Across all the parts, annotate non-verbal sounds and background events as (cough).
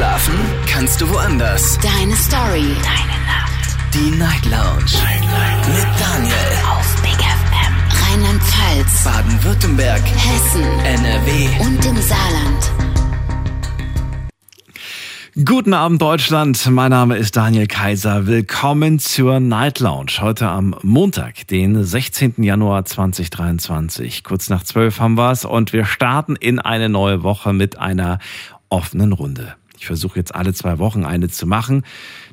Schlafen kannst du woanders. Deine Story. Deine Nacht. Die Night Lounge. Night, Night. Mit Daniel. Auf Big FM. Rheinland-Pfalz. Baden-Württemberg. Hessen. NRW. Und im Saarland. Guten Abend Deutschland, mein Name ist Daniel Kaiser. Willkommen zur Night Lounge. Heute am Montag, den 16. Januar 2023. Kurz nach 12 haben wir es und wir starten in eine neue Woche mit einer offenen Runde. Ich versuche jetzt alle zwei Wochen eine zu machen.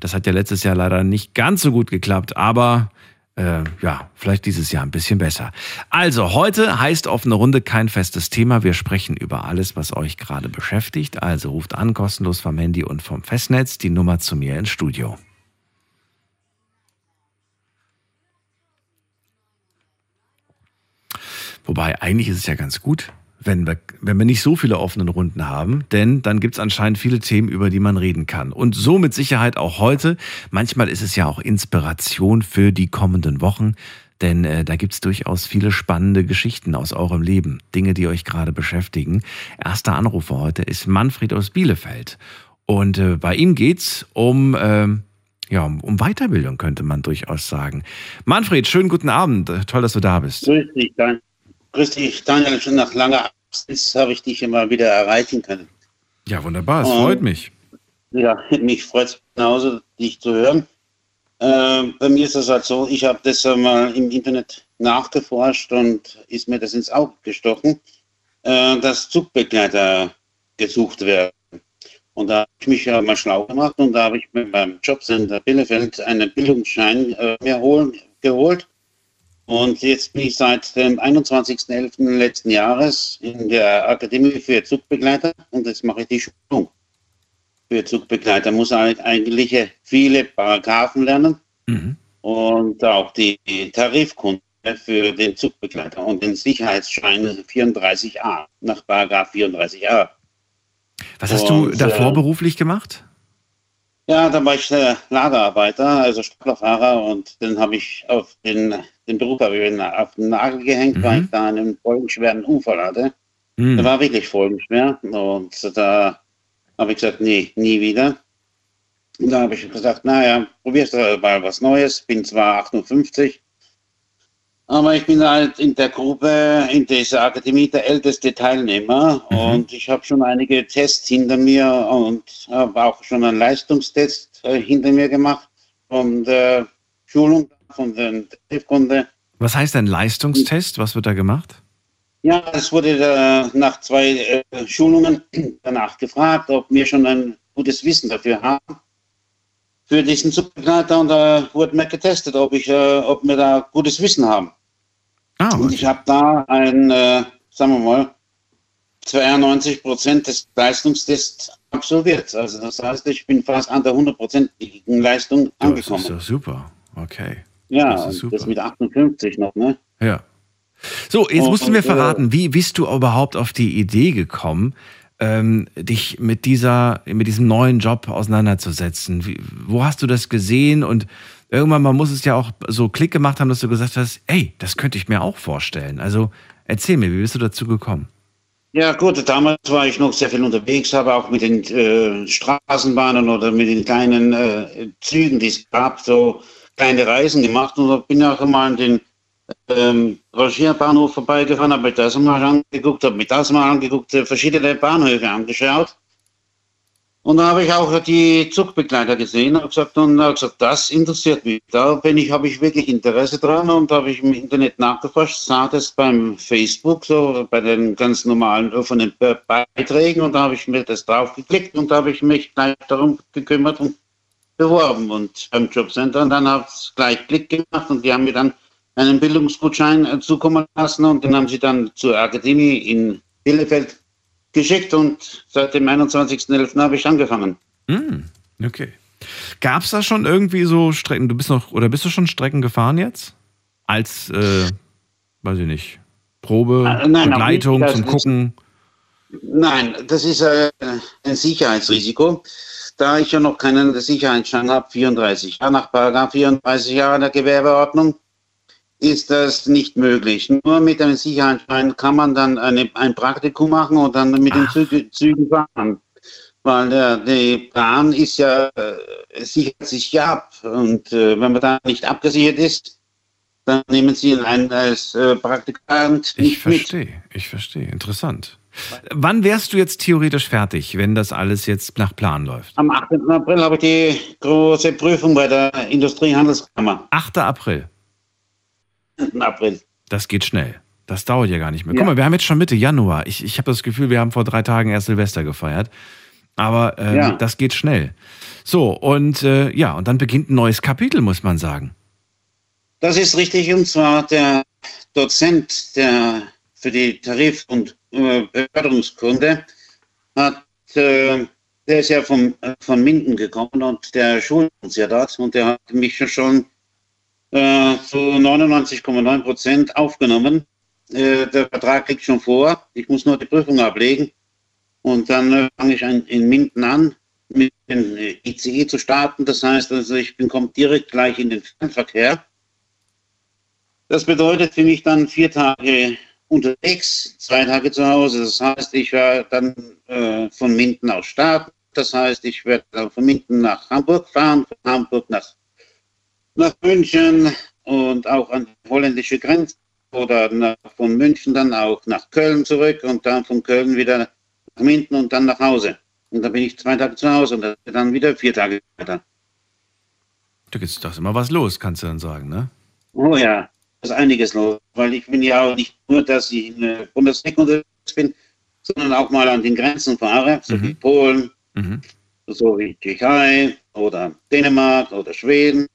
Das hat ja letztes Jahr leider nicht ganz so gut geklappt, aber äh, ja, vielleicht dieses Jahr ein bisschen besser. Also, heute heißt offene Runde kein festes Thema. Wir sprechen über alles, was euch gerade beschäftigt. Also ruft an, kostenlos vom Handy und vom Festnetz, die Nummer zu mir ins Studio. Wobei, eigentlich ist es ja ganz gut, wenn wir, wenn wir nicht so viele offene Runden haben, denn dann gibt es anscheinend viele Themen, über die man reden kann. Und so mit Sicherheit auch heute. Manchmal ist es ja auch Inspiration für die kommenden Wochen, denn äh, da gibt es durchaus viele spannende Geschichten aus eurem Leben, Dinge, die euch gerade beschäftigen. Erster Anrufer heute ist Manfred aus Bielefeld. Und äh, bei ihm geht's um, äh, ja, um Weiterbildung, könnte man durchaus sagen. Manfred, schönen guten Abend. Toll, dass du da bist. Grüß dich, Dan Grüß dich, Daniel. Schon nach langer Abstinenz habe ich dich immer wieder erreichen können. Ja, wunderbar. Es freut mich. Ja, (laughs) mich freut es genauso, dich zu hören. Äh, bei mir ist das halt so, ich habe das mal im Internet nachgeforscht und ist mir das ins Auge gestochen, äh, dass Zugbegleiter gesucht werden. Und da habe ich mich ja mal schlau gemacht und da habe ich mir beim Jobcenter Bielefeld einen Bildungsschein äh, mir holen, geholt und jetzt bin ich seit dem 21.11. letzten Jahres in der Akademie für Zugbegleiter und jetzt mache ich die Schulung für Zugbegleiter. Muss eigentlich viele Paragraphen lernen mhm. und auch die Tarifkunde für den Zugbegleiter und den Sicherheitsschein 34a nach Paragraph 34a. Was hast und, du davor äh, beruflich gemacht? Ja, da war ich äh, Lagerarbeiter, also Staplerfahrer und dann habe ich auf den, den Beruf ich auf den Nagel gehängt, mhm. weil ich da einen folgenschweren Unfall hatte. Mhm. Der war wirklich folgenschwer und da habe ich gesagt, nee, nie wieder. Und da habe ich gesagt, naja, probierst du mal was Neues, bin zwar 58, aber ich bin halt in der Gruppe, in dieser Akademie der älteste Teilnehmer mhm. und ich habe schon einige Tests hinter mir und habe auch schon einen Leistungstest äh, hinter mir gemacht von der Schulung, von der Hilfkunde. Was heißt ein Leistungstest? Was wird da gemacht? Ja, es wurde da nach zwei äh, Schulungen danach gefragt, ob wir schon ein gutes Wissen dafür haben für diesen Subbegleiter und da wurde mir getestet, ob ich, äh, ob wir da gutes Wissen haben. Ah, okay. Und ich habe da ein, äh, sagen wir mal, 92 Prozent des Leistungstests absolviert. Also das heißt, ich bin fast an der 100-prozentigen Leistung angekommen. Das ist doch super. Okay. Ja, das, das mit 58 noch, ne? Ja. So, jetzt musst du mir äh, verraten, wie bist du überhaupt auf die Idee gekommen, ähm, dich mit dieser, mit diesem neuen Job auseinanderzusetzen? Wie, wo hast du das gesehen und irgendwann mal muss es ja auch so Klick gemacht haben, dass du gesagt hast, ey, das könnte ich mir auch vorstellen. Also erzähl mir, wie bist du dazu gekommen? Ja gut, damals war ich noch sehr viel unterwegs, habe auch mit den äh, Straßenbahnen oder mit den kleinen äh, Zügen, die es gab, so kleine Reisen gemacht und bin auch mal an den ähm, Rangierbahnhof vorbeigefahren, habe mir das mal angeguckt, habe mir das mal angeguckt, äh, verschiedene Bahnhöfe angeschaut und da habe ich auch die Zugbegleiter gesehen und gesagt, und habe gesagt, das interessiert mich. Da bin ich, habe ich wirklich Interesse dran und habe ich im Internet nachgeforscht, sah das beim Facebook, so bei den ganz normalen offenen Beiträgen und da habe ich mir das drauf geklickt und da habe ich mich gleich darum gekümmert und beworben und beim Jobcenter und dann hat es gleich Klick gemacht und die haben mir dann einen Bildungsgutschein äh, zukommen lassen und den haben sie dann zur Akademie in Bielefeld geschickt und seit dem 21.11. habe ich angefangen. Mm, okay. Gab es da schon irgendwie so Strecken, du bist noch, oder bist du schon Strecken gefahren jetzt? Als, äh, weiß ich nicht, Probe, äh, nein, Begleitung zum Gucken? Nein, das ist äh, ein Sicherheitsrisiko. Da ich ja noch keinen Sicherheitsschein habe, 34 Jahre nach Paragraph 34 Jahre der Gewerbeordnung, ist das nicht möglich. Nur mit einem Sicherheitsschein kann man dann eine, ein Praktikum machen und dann mit Ach. den Zügen, fahren. weil der, die Bahn ist ja, äh, sichert sich ja ab. Und äh, wenn man da nicht abgesichert ist, dann nehmen sie ihn ein als äh, Praktikant Ich nicht mit. verstehe, ich verstehe. Interessant. Wann wärst du jetzt theoretisch fertig, wenn das alles jetzt nach Plan läuft? Am 8. April habe ich die große Prüfung bei der Industriehandelskammer. 8. April. 8. April. Das geht schnell. Das dauert ja gar nicht mehr. Ja. Guck mal, wir haben jetzt schon Mitte Januar. Ich, ich habe das Gefühl, wir haben vor drei Tagen erst Silvester gefeiert. Aber ähm, Ja. das geht schnell. So, und äh, ja, und dann beginnt ein neues Kapitel, muss man sagen. Das ist richtig, und zwar der Dozent der für die Tarif- und äh, Beförderungskunde hat, äh, der ist ja vom, äh, von Minden gekommen und der schult uns ja dort und der hat mich schon äh, zu 99,9 Prozent aufgenommen. Äh, der Vertrag liegt schon vor, ich muss nur die Prüfung ablegen und dann äh, fange ich an, in Minden an, mit dem äh, ICE zu starten. Das heißt, also ich bin kommt direkt gleich in den Fernverkehr. Das bedeutet für mich dann vier Tage unterwegs, zwei Tage zu Hause. Das heißt, ich werde dann äh, von Minden aus starten. Das heißt, ich werde von Minden nach Hamburg fahren, von Hamburg nach, nach München und auch an die holländische Grenze oder nach, von München dann auch nach Köln zurück und dann von Köln wieder nach Minden und dann nach Hause. Und dann bin ich zwei Tage zu Hause und dann wieder vier Tage weiter. Da ist doch immer was los, kannst du dann sagen, ne? Oh ja, da ist einiges los, weil ich bin ja auch nicht nur, dass ich in der Bundesrepublik unterwegs bin, sondern auch mal an den Grenzen fahre, so Mhm. wie Polen, Mhm. so wie Tschechei oder Dänemark oder Schweden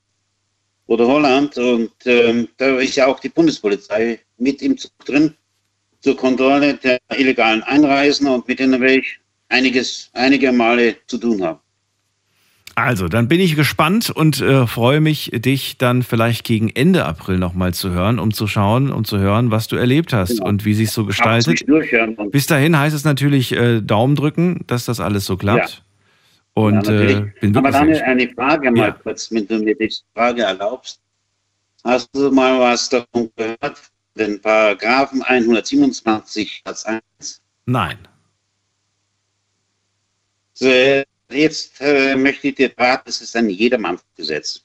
oder Holland. Und ähm, da ist ja auch die Bundespolizei mit im Zug drin zur Kontrolle der illegalen Einreisen und mit denen werde ich einiges, einige Male zu tun haben. Also, dann bin ich gespannt und äh, freue mich, dich dann vielleicht gegen Ende April nochmal zu hören, um zu schauen und zu hören, was du erlebt hast Genau. und wie sich so gestaltet. Bis dahin heißt es natürlich äh, Daumen drücken, dass das alles so klappt. Ja. Und Ja, äh, bin Aber dann eine Frage mal Ja. kurz, wenn du mir die Frage erlaubst. Hast du mal was davon gehört? Den Paragraphen 127 Satz 1. Nein. So, jetzt äh, möchte ich dir raten, es ist ein Jedermannsgesetz.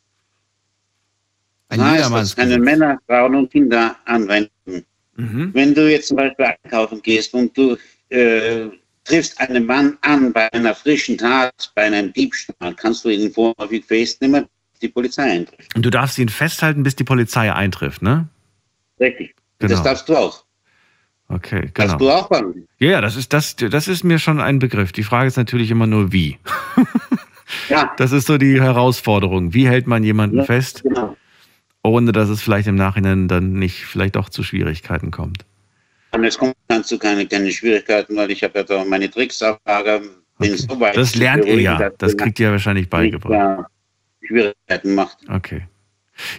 Ein Das heißt, Jedermannsgesetz. können Männer, Frauen und Kinder anwenden. Mhm. Wenn du jetzt zum Beispiel einkaufen gehst und du äh, triffst einen Mann an bei einer frischen Tat, bei einem Diebstahl, kannst du ihn vorläufig festnehmen, bis die Polizei eintrifft. Und du darfst ihn festhalten, bis die Polizei eintrifft, ne? Richtig. Genau. Das darfst du auch. Okay, Darfst du genau. auch machen. Ja, ja, das ist, das, das ist mir schon ein Begriff. Die Frage ist natürlich immer nur, wie. (laughs) Ja, Das ist so die Herausforderung. Wie hält man jemanden Ja. fest, genau. ohne dass es vielleicht im Nachhinein dann nicht vielleicht doch zu Schwierigkeiten kommt? Und jetzt kommt dann zu keine, keine Schwierigkeiten, weil ich habe ja da meine Tricksauflage. bin Okay. so weit Das lernt ihr ja. Das kriegt ihr wahrscheinlich nicht beigebracht. da Schwierigkeiten macht. Okay.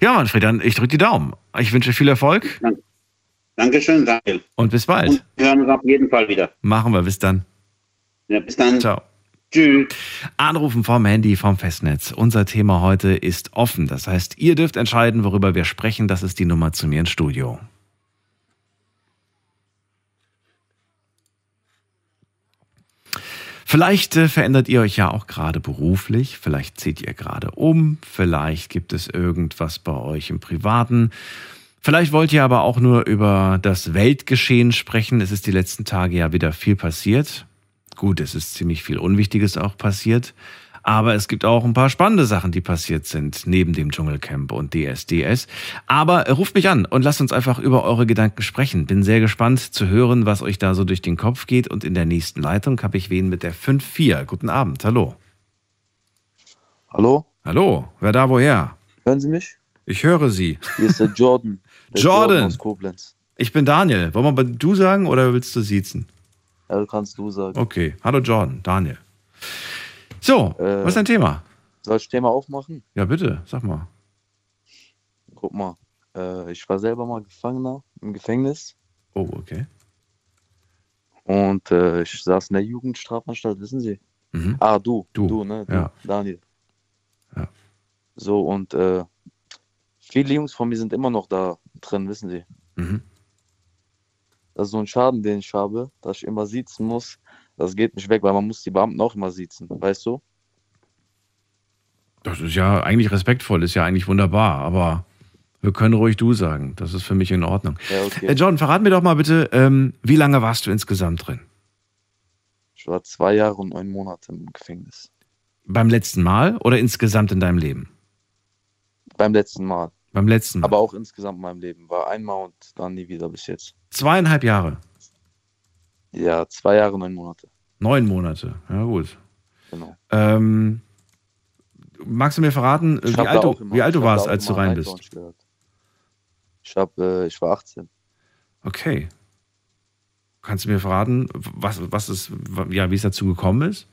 Ja, Manfred, dann ich drücke die Daumen. Ich wünsche viel Erfolg Dankeschön, Daniel. und bis bald. Und wir hören uns auf jeden Fall wieder. Machen wir. Bis dann. Ja, bis dann. Ciao. Tschüss. Anrufen vom Handy, vom Festnetz. Unser Thema heute ist offen. Das heißt, ihr dürft entscheiden, worüber wir sprechen. Das ist die Nummer zu mir ins Studio. Vielleicht äh, verändert ihr euch ja auch gerade beruflich, vielleicht zieht ihr gerade um, vielleicht gibt es irgendwas bei euch im Privaten. Vielleicht wollt ihr aber auch nur über das Weltgeschehen sprechen. Es ist die letzten Tage ja wieder viel passiert. Gut, es ist ziemlich viel Unwichtiges auch passiert. Aber es gibt auch ein paar spannende Sachen, die passiert sind, neben dem Dschungelcamp und DSDS. Aber ruft mich an und lasst uns einfach über eure Gedanken sprechen. Bin sehr gespannt zu hören, was euch da so durch den Kopf geht. Und in der nächsten Leitung habe ich wen mit der 5-4. Guten Abend, hallo. Hallo, Hallo, wer da woher? hören Sie mich? Ich höre Sie. Hier ist der Jordan. (laughs) Der Jordan. aus Koblenz. Ich bin Daniel. Wollen wir bei du sagen oder willst du siezen? Ja, kannst du sagen. Okay. Hallo Jordan, Daniel. So, Äh. was ist dein Thema? Soll ich Thema aufmachen? Ja, bitte, sag mal. Guck mal. Äh, ich war selber mal Gefangener im Gefängnis Oh, okay. und äh, ich saß in der Jugendstrafanstalt, wissen Sie? Mhm. Ah, du. Du, Du, ne? Du, ja. Daniel. Ja. So, und äh, viele Jungs von mir sind immer noch da drin, wissen Sie? Mhm. Das ist so ein Schaden, den ich habe, dass ich immer sitzen muss, das geht nicht weg, weil man muss die Beamten auch immer sitzen, weißt du? Das ist ja eigentlich respektvoll, ist ja eigentlich wunderbar, aber wir können ruhig du sagen. Das ist für mich in Ordnung. Ja, okay. Äh, John, verrat mir doch mal bitte, ähm, wie lange warst du insgesamt drin? Ich war zwei Jahre und neun Monate im Gefängnis. Beim letzten Mal oder insgesamt in deinem Leben? Beim letzten Mal. Beim letzten Mal. Aber auch insgesamt in meinem Leben. War einmal und dann nie wieder bis jetzt. Zweieinhalb Jahre. Ja, zwei Jahre, neun Monate. Neun Monate. Ja, gut. Genau. Ähm, magst du mir verraten, wie alt, du, immer- wie alt du warst, als du rein bist? Gehört. Ich, hab, äh, ich war 18. Okay. Kannst du mir verraten, was, was ist, ja, wie es dazu gekommen ist?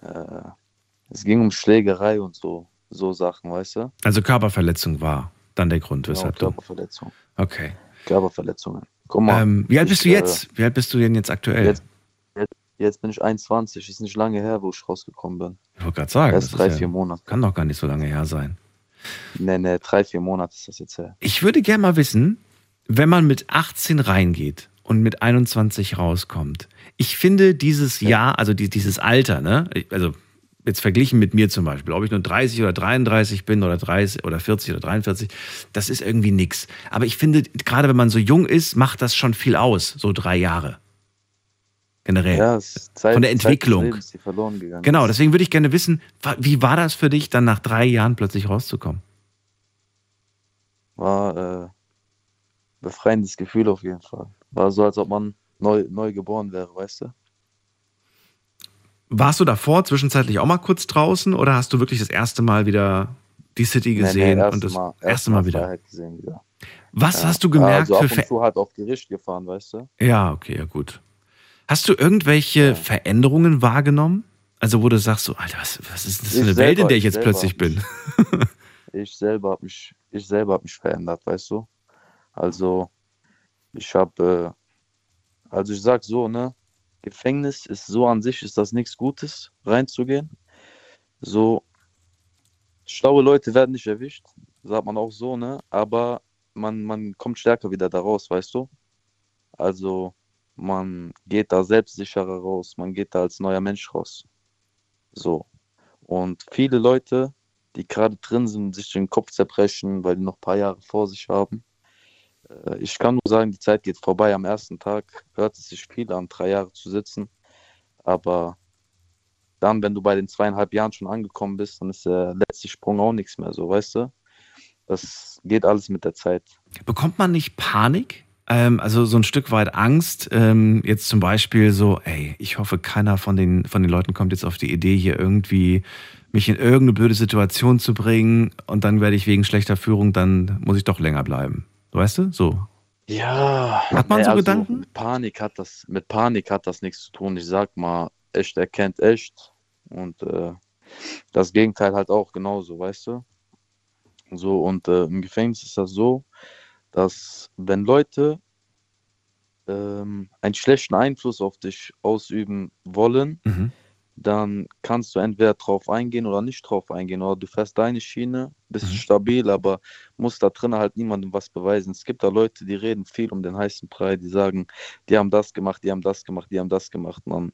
Äh, es ging um Schlägerei und so, so Sachen, weißt du? Also Körperverletzung war dann der Grund, Genau, weshalb du. Körperverletzung. Okay. Körperverletzungen. Guck mal, Ähm, wie alt bist du ich, äh, jetzt? Wie alt bist du denn jetzt aktuell? Jetzt, jetzt, jetzt bin ich 21, ist nicht lange her, wo ich rausgekommen bin. ich wollte gerade sagen, Erst das drei, ist vier ja, Monate. kann doch gar nicht so lange her sein. Nee, nee, drei, vier Monate ist das jetzt her. Ich würde gerne mal wissen, wenn man mit 18 reingeht und mit 21 rauskommt. Ich finde dieses Jahr, also die, dieses Alter, ne, also jetzt verglichen mit mir zum Beispiel, ob ich nur 30 oder 33 bin oder 30 oder 40 oder 43, das ist irgendwie nix. Aber ich finde, gerade wenn man so jung ist, macht das schon viel aus, so drei Jahre. Generell. Ja, Zeit, Von der Zeit des Entwicklung. Lebens, die verloren gegangen Genau, deswegen würde ich gerne wissen, wie war das für dich, dann nach drei Jahren plötzlich rauszukommen? War äh, befreiendes Gefühl auf jeden Fall. War so, als ob man neu, neu geboren wäre, weißt du? Warst du davor zwischenzeitlich auch mal kurz draußen oder hast du wirklich das erste Mal wieder die City gesehen erste und das Mal, erste Mal wieder? Freiheit gesehen wieder. Was Ja. hast du gemerkt also ab für und zu halt auf Gericht gefahren, weißt du? Ja, okay, ja gut. Hast du irgendwelche Ja. Veränderungen wahrgenommen? Also wo du sagst so, Alter, was, was ist das für Ich eine Welt, in der ich ich jetzt plötzlich bin? (laughs) Ich selber habe mich, ich selber habe mich verändert, weißt du? Also ich habe, äh, also ich sag so, ne, Gefängnis ist so an sich ist das nichts Gutes, reinzugehen. So schlaue Leute werden nicht erwischt, sagt man auch so, ne? Aber man, man kommt stärker wieder da raus, weißt du? Also man geht da selbstsicherer raus, man geht da als neuer Mensch raus. So. Und viele Leute, die gerade drin sind, sich den Kopf zerbrechen, weil die noch ein paar Jahre vor sich haben. Äh, Ich kann nur sagen, die Zeit geht vorbei. Am ersten Tag hört es sich viel an, drei Jahre zu sitzen. Aber dann, wenn du bei den zweieinhalb Jahren schon angekommen bist, dann ist der letzte Sprung auch nichts mehr so, weißt du? Das geht alles mit der Zeit. Bekommt man nicht Panik? Ähm, also so ein Stück weit Angst, ähm, jetzt zum Beispiel so, ey, ich hoffe, keiner von den, von den Leuten kommt jetzt auf die Idee, hier irgendwie mich in irgendeine blöde Situation zu bringen und dann werde ich wegen schlechter Führung, dann muss ich doch länger bleiben. Weißt du? So. Ja. Hat man Nee, so also Gedanken? Mit Panik hat das, mit Panik hat das nichts zu tun. Ich sag mal, echt erkennt echt. Und äh, das Gegenteil halt auch genauso, weißt du? So, und äh, im Gefängnis ist das so, dass wenn Leute ähm, einen schlechten Einfluss auf dich ausüben wollen, Mhm. Dann kannst du entweder drauf eingehen oder nicht drauf eingehen. Oder du fährst deine Schiene, bist Mhm. stabil, aber musst da drin halt niemandem was beweisen. Es gibt da Leute, die reden viel um den heißen Brei, die sagen, die haben das gemacht, die haben das gemacht, die haben das gemacht. Und dann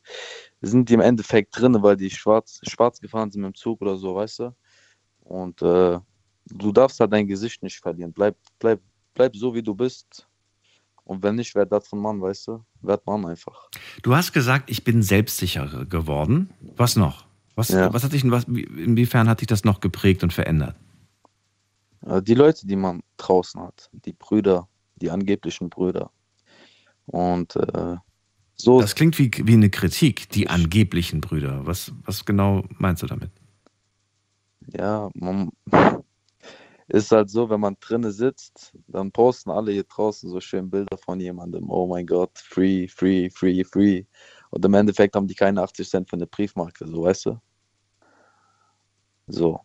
sind die im Endeffekt drin, weil die schwarz, schwarz gefahren sind mit dem Zug oder so, weißt du? Und äh, du darfst halt dein Gesicht nicht verlieren. Bleib, bleib, bleib so, wie du bist. Und wenn nicht, werd das von Mann, weißt du? Werd Mann einfach. Du hast gesagt, ich bin selbstsicherer geworden. Was noch? Was, Ja. was hat dich, was, wie- inwiefern hat dich das noch geprägt und verändert? Äh, Die Leute, die man draußen hat, die Brüder, die angeblichen Brüder. Und äh, so, Das klingt wie, wie eine Kritik, die angeblichen Brüder. Was, was genau meinst du damit? ja, man ist halt so, wenn man drinnen sitzt, dann posten alle hier draußen so schön Bilder von jemandem. Oh mein Gott, free, free, free, free. Und im Endeffekt haben die keine 80 Cent für eine Briefmarke, so weißt du? So.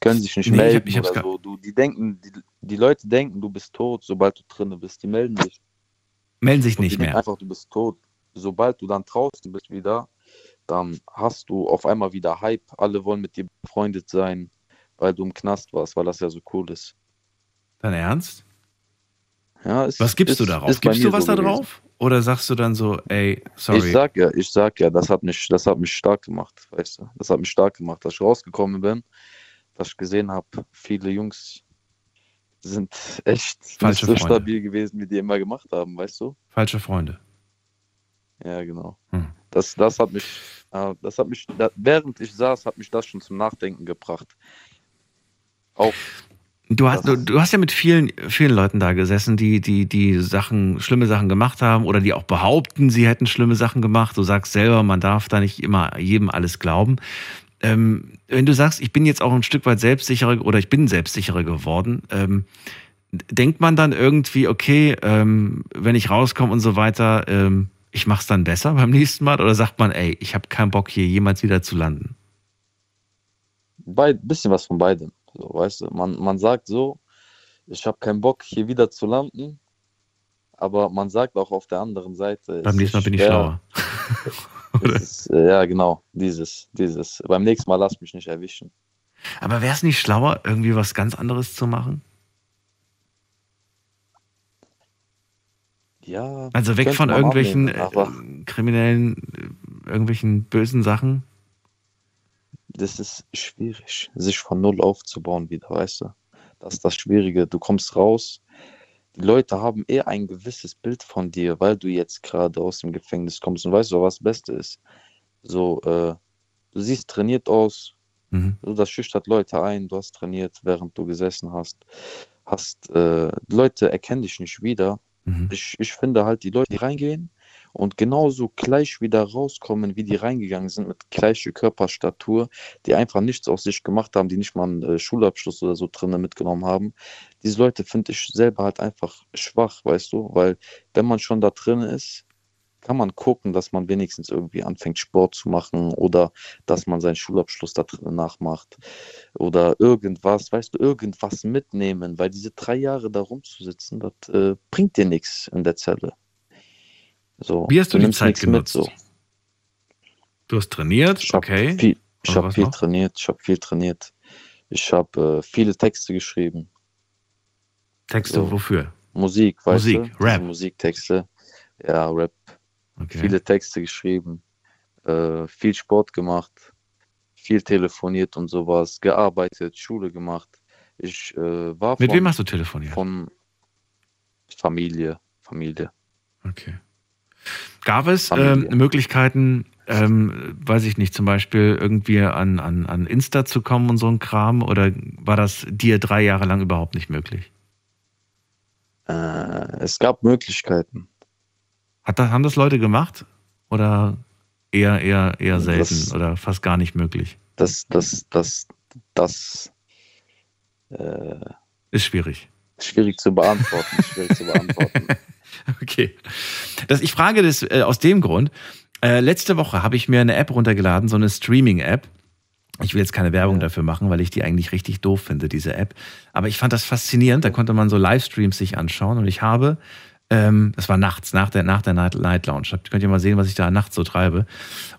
Können sich nicht Nee, ich hab- melden ich oder so. Du, die denken, die, die Leute denken, du bist tot, sobald du drinnen bist. Die melden sich Melden sich Und nicht mehr. Einfach, du bist tot. Sobald du dann draußen bist wieder, dann hast du auf einmal wieder Hype. Alle wollen mit dir befreundet sein, weil du im Knast warst, weil das ja so cool ist. Dein Ernst? Ja, ist, Was gibst ist, du darauf? Gibst du was so da drauf? Oder sagst du dann so, ey, sorry. Ich sag ja, ich sag ja, das hat mich, das hat mich stark gemacht, weißt du. Das hat mich stark gemacht, dass ich rausgekommen bin, dass ich gesehen habe, viele Jungs sind echt Falsche nicht so Freunde. stabil gewesen, wie die immer gemacht haben, weißt du? Falsche Freunde. Ja, genau. Hm. Das, das hat mich, äh, das hat mich, während ich saß, hat mich das schon zum Nachdenken gebracht. Auch, Du hast, du, du hast ja mit vielen, vielen Leuten da gesessen, die, die, die Sachen, schlimme Sachen gemacht haben oder die auch behaupten, sie hätten schlimme Sachen gemacht. Du sagst selber, man darf da nicht immer jedem alles glauben. Ähm, wenn du sagst, ich bin jetzt auch ein Stück weit selbstsicherer oder ich bin selbstsicherer geworden, ähm, denkt man dann irgendwie, okay, ähm, wenn ich rauskomme und so weiter, ähm, ich mach's dann besser beim nächsten Mal? Oder sagt man, ey, ich habe keinen Bock hier jemals wieder zu landen? beid, bisschen was von beidem. So, weißt du, man, man sagt so, ich habe keinen Bock, hier wieder zu landen, aber man sagt auch auf der anderen Seite. Beim nächsten Mal bin ich schlauer. (laughs) ist, äh, ja, genau, dieses, dieses. Beim nächsten Mal lass mich nicht erwischen. Aber wäre es nicht schlauer, irgendwie was ganz anderes zu machen? Ja. Also weg von irgendwelchen annehmen, aber äh, kriminellen, äh, irgendwelchen bösen Sachen. Das ist schwierig, sich von Null aufzubauen wieder, weißt du. Das ist das Schwierige. Du kommst raus, die Leute haben eher ein gewisses Bild von dir, weil du jetzt gerade aus dem Gefängnis kommst und weißt du, was das Beste ist. So, äh, du siehst trainiert aus, Mhm. so, das schüchtert Leute ein, du hast trainiert, während du gesessen hast. Hast, äh, die Leute erkennen dich nicht wieder. Mhm. Ich, ich finde halt, die Leute, die reingehen und genauso gleich wieder rauskommen, wie die reingegangen sind, mit gleicher Körperstatur, die einfach nichts aus sich gemacht haben, die nicht mal einen äh, Schulabschluss oder so drinnen mitgenommen haben. Diese Leute finde ich selber halt einfach schwach, weißt du, weil wenn man schon da drin ist, kann man gucken, dass man wenigstens irgendwie anfängt, Sport zu machen oder dass man seinen Schulabschluss da drin nachmacht oder irgendwas, weißt du, irgendwas mitnehmen, weil diese drei Jahre da rumzusitzen, das äh, bringt dir nichts in der Zelle. So, Wie hast du die nimmst Zeit genutzt? so. Du hast trainiert, Ich habe okay. viel, ich hab was viel noch? trainiert, ich habe viel trainiert. Ich habe äh, viele Texte geschrieben. Texte so. wofür? Musik, weißt Musik, du? Rap. Musiktexte. Ja, Rap. Okay. Viele Texte geschrieben. Äh, viel Sport gemacht. Viel telefoniert und sowas. Gearbeitet, Schule gemacht. Ich äh, war Mit von, wem hast du telefoniert? von Familie. Familie. Okay. Gab es ähm, Möglichkeiten, ähm, weiß ich nicht, zum Beispiel irgendwie an, an, an Insta zu kommen und so ein Kram? Oder war das dir drei Jahre lang überhaupt nicht möglich? Äh, es gab Möglichkeiten. Hat das, haben das Leute gemacht? Oder eher, eher, eher selten Das- oder fast gar nicht möglich? Das, das, das, das äh, Ist schwierig. Schwierig zu beantworten. schwierig zu beantworten. (laughs) Okay. Das, ich frage das äh, aus dem Grund. Äh, letzte Woche habe ich mir eine App runtergeladen, so eine Streaming-App. Ich will jetzt keine Werbung dafür machen, weil ich die eigentlich richtig doof finde, diese App. Aber ich fand das faszinierend. Da konnte man so Livestreams sich anschauen und ich habe, ähm, das war nachts, nach der, nach der Night, Night Lounge. Da könnt ihr mal sehen, was ich da nachts so treibe.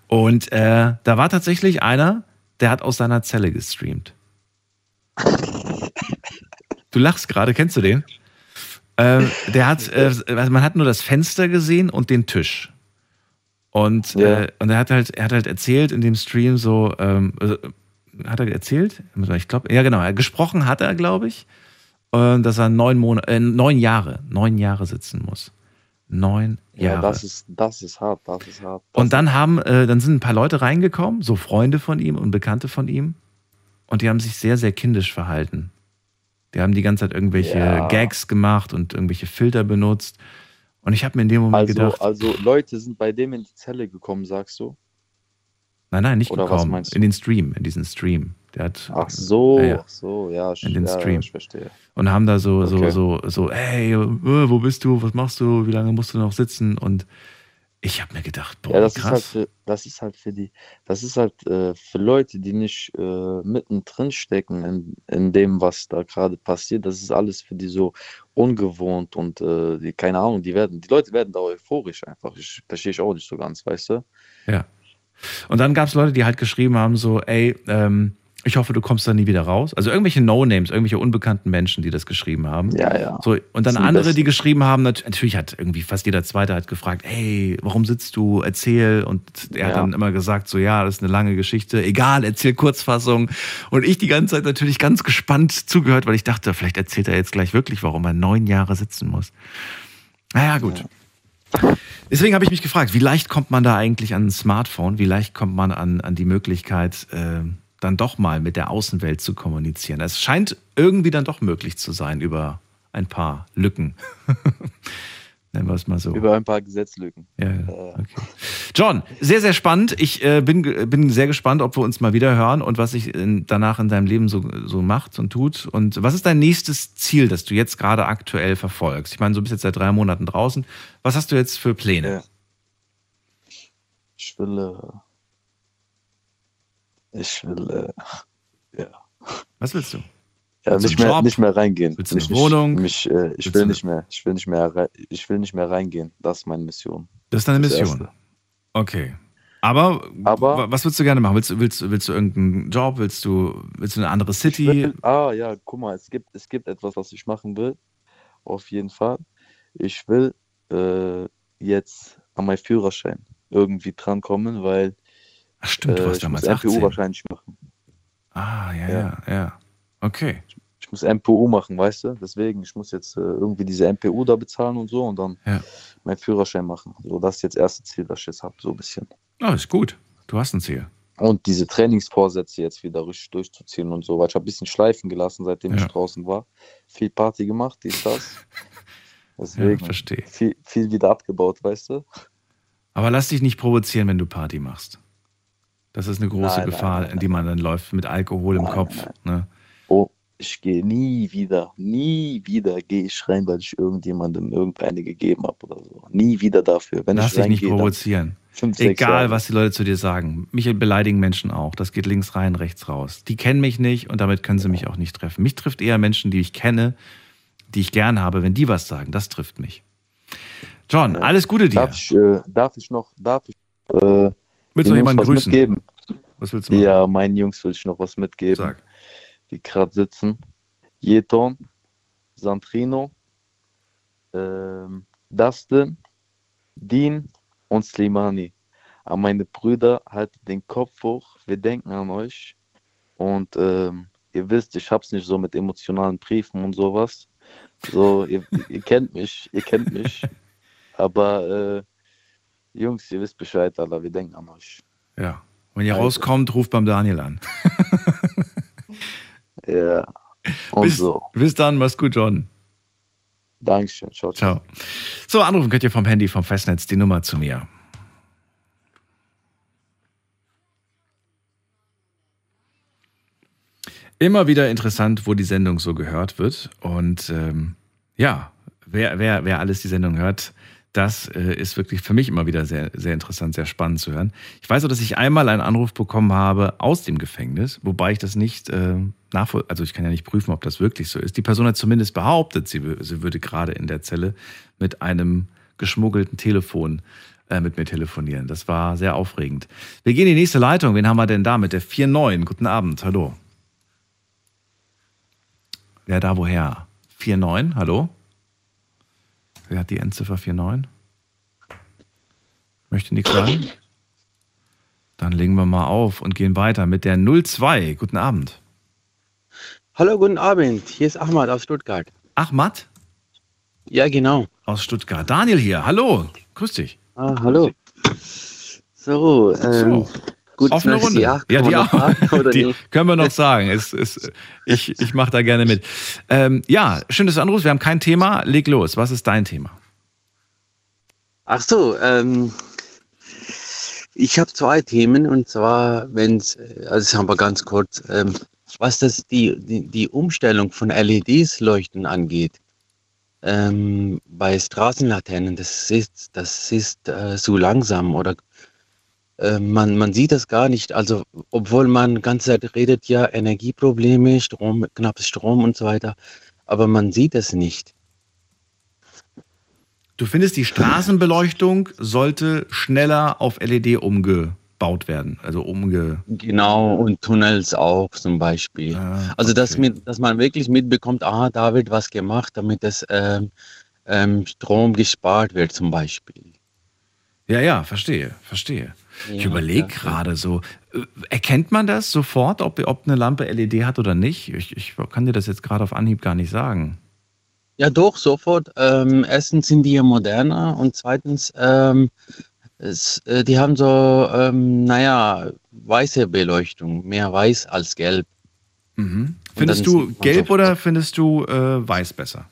Und äh, da war tatsächlich einer, der hat aus seiner Zelle gestreamt. (laughs) Du lachst gerade, kennst du den? Ähm, der hat, äh, also man hat nur das Fenster gesehen und den Tisch. Und, Ja. äh, und er hat halt, er hat halt erzählt in dem Stream so, ähm, äh, hat er erzählt? Ich glaube, ja genau, er gesprochen hat er, glaube ich, äh, dass er neun Monate, äh, neun Jahre, neun Jahre sitzen muss. Neun Ja, Jahre. das ist, das ist hart, das ist hart. Das Und dann haben, äh, dann sind ein paar Leute reingekommen, so Freunde von ihm und Bekannte von ihm, und die haben sich sehr, sehr kindisch verhalten. Die haben die ganze Zeit irgendwelche Ja. Gags gemacht und irgendwelche Filter benutzt. Und ich habe mir in dem Moment also, gedacht, also Leute sind bei dem in die Zelle gekommen, sagst du? nein, nein, nicht oder was gekommen. meinst du? In den Stream, in diesen Stream. Der hat, Ach so, Ja, ja. ach so, ja, In den ja, Stream. ich verstehe. Und haben da so, so, Okay. so, so, hey, äh, wo bist du? Was machst du? Wie lange musst du noch sitzen? Und ich habe mir gedacht, boah, Ja, das ist halt krass. für, das ist halt für die, das ist halt äh, für Leute, die nicht äh, mittendrin stecken in, in dem, was da gerade passiert. Das ist alles für die so ungewohnt und äh, die, keine Ahnung, die werden, die Leute werden da euphorisch einfach. Ich verstehe ich auch nicht so ganz, weißt du? Ja. Und dann gab es Leute, die halt geschrieben haben, so, ey, ähm, Ich hoffe, du kommst da nie wieder raus. Also irgendwelche No-Names, irgendwelche unbekannten Menschen, die das geschrieben haben. Ja, ja. So, und dann andere, Besten. die geschrieben haben, nat- natürlich hat irgendwie fast jeder Zweite hat gefragt, hey, warum sitzt du? Erzähl. Und er hat Ja. dann immer gesagt, so ja, das ist eine lange Geschichte. Egal, erzähl Kurzfassung. Und ich die ganze Zeit natürlich ganz gespannt zugehört, weil ich dachte, vielleicht erzählt er jetzt gleich wirklich, warum er neun Jahre sitzen muss. Naja, gut. Deswegen habe ich mich gefragt, wie leicht kommt man da eigentlich an ein Smartphone? Wie leicht kommt man an, an die Möglichkeit, äh, dann doch mal mit der Außenwelt zu kommunizieren? Es scheint irgendwie dann doch möglich zu sein über ein paar Lücken. (laughs) Nennen wir es mal so. Über ein paar Gesetzlücken. Ja, ja. Okay. John, sehr, sehr spannend. Ich äh, bin, bin sehr gespannt, ob wir uns mal wieder hören und was sich in, danach in deinem Leben so, so macht und tut. Und was ist dein nächstes Ziel, das du jetzt gerade aktuell verfolgst? Ich meine, du bist jetzt seit drei Monaten draußen. Was hast du jetzt für Pläne? Ja. Ich will, äh, ich will, äh, ja. Was willst du? Ja, Willst nicht mehr, Job? nicht mehr reingehen. Willst du nicht, eine Wohnung? Mich, äh, ich Willst will nicht mehr, ich will nicht mehr, ich will nicht mehr reingehen. Das ist meine Mission. Das ist deine Das Mission. Erste. Okay. Aber, Aber- wa- was willst du gerne machen? Willst, du- willst, willst du irgendeinen Job? Willst du, willst du eine andere Ich City? will, ah ja, guck mal, es gibt, es gibt etwas, was ich machen will. Auf jeden Fall. Ich will äh, jetzt an meinen Führerschein irgendwie drankommen, weil Ach, stimmt, du äh, warst ich muss damals MPU 18. wahrscheinlich machen. Ah, ja, ja, Ja. ja. Okay. Ich muss MPU machen, weißt du? Deswegen, ich muss jetzt äh, irgendwie diese MPU da bezahlen und so und dann Ja. meinen Führerschein machen. So, das ist jetzt das erste Ziel, das ich jetzt habe, so ein bisschen. Ah, ist gut. Du hast ein Ziel. Und diese Trainingsvorsätze jetzt wieder richtig durchzuziehen und so, weil ich habe ein bisschen schleifen gelassen, seitdem Ja. ich draußen war. Viel Party gemacht, dies, das. (laughs) Ja, Deswegen verstehe. viel, viel wieder abgebaut, weißt du? Aber lass dich nicht provozieren, wenn du Party machst. Das ist eine große Nein, nein, Gefahr, nein, in die man dann läuft mit Alkohol im Nein, Kopf. nein, Ne? Oh, ich gehe nie wieder, nie wieder gehe ich rein, weil ich irgendjemandem irgendeine gegeben habe oder so. Nie wieder dafür. Wenn Lass ich dich nicht provozieren. fünf, Egal, Jahre. was die Leute zu dir sagen. Mich beleidigen Menschen auch. Das geht links rein, rechts raus. Die kennen mich nicht und damit können sie mich auch nicht treffen. Mich trifft eher Menschen, die ich kenne, die ich gern habe. Wenn die was sagen, das trifft mich. John, alles Gute dir. Darf ich, äh, darf ich noch, darf ich äh, Willst du Jungs jemanden was grüßen? mitgeben? Was willst du machen? Ja, meinen Jungs will ich noch was mitgeben, Sag. die gerade sitzen. Jeton, Santrino, ähm, Dustin, Dean und Slimani. An meine Brüder, haltet den Kopf hoch, wir denken an euch. Und ähm, ihr wisst, ich hab's nicht so mit emotionalen Briefen und sowas. So, ihr, ihr kennt mich, ihr kennt mich. (laughs) Aber äh, Jungs, ihr wisst Bescheid, Alter, wir denken an euch. Ja. Wenn ihr Also. rauskommt, ruft beim Daniel an. (laughs) Ja. Und Bis, so. bis dann, mach's gut, John. Dankeschön. Ciao, ciao. Ciao. So, anrufen könnt ihr vom Handy, vom Festnetz die Nummer zu mir. Immer wieder interessant, wo die Sendung so gehört wird. Und ähm, ja, wer, wer, wer alles die Sendung hört, das äh, ist wirklich für mich immer wieder sehr, sehr interessant, sehr spannend zu hören. Ich weiß auch, dass ich einmal einen Anruf bekommen habe aus dem Gefängnis, wobei ich das nicht äh, nachvoll, also ich kann ja nicht prüfen, ob das wirklich so ist. Die Person hat zumindest behauptet, sie, sie würde gerade in der Zelle mit einem geschmuggelten Telefon äh, mit mir telefonieren. Das war sehr aufregend. Wir gehen in die nächste Leitung. Wen haben wir denn da mit der 49? Guten Abend, hallo. Wer da woher? 49, hallo? Wer hat die Endziffer 49? Möchte nichts sagen? Dann legen wir mal auf und gehen weiter mit der 02. Guten Abend. Hallo, guten Abend. Hier ist Ahmad aus Stuttgart. Ahmad Ja, genau. aus Stuttgart. Daniel hier. Hallo. Grüß dich. Ah, hallo. So, ähm, So. Gut, Offene Runde. Ja, Kann die, noch sagen, oder (laughs) die können wir noch (laughs) sagen. Es, es, ich ich mache da gerne mit. Ähm, ja, schön, dass du anrufst. Wir haben kein Thema. Leg los. Was ist dein Thema? Ach so, ähm, ich habe zwei Themen und zwar, wenn es, also ich habe ganz kurz, ähm, was das die, die, die Umstellung von LEDs leuchten angeht. Ähm, bei Straßenlaternen, das ist, das ist äh, so langsam oder äh, man, man sieht das gar nicht. Also, obwohl man die ganze Zeit redet, ja, Energieprobleme, Strom, knappes Strom und so weiter, aber man sieht es nicht. Du findest, die Straßenbeleuchtung sollte schneller auf LED umge umgebaut werden, also umge. Genau, und Tunnels auch zum Beispiel. Ah, Also, dass, okay. mit, dass man wirklich mitbekommt, ah, da wird was gemacht, damit das ähm, ähm, Strom gespart wird zum Beispiel. Ja, ja, verstehe, verstehe. Ich Ja, überlege ja. gerade so, äh, erkennt man das sofort, ob, ob eine Lampe LED hat oder nicht? Ich, ich kann dir das jetzt gerade auf Anhieb gar nicht sagen. Ja, doch, sofort. Ähm, erstens sind die ja moderner und zweitens, ähm, es, äh, die haben so, ähm, naja, weiße Beleuchtung, mehr weiß als gelb. Mhm. Findest du gelb sofort. oder findest du äh, weiß besser?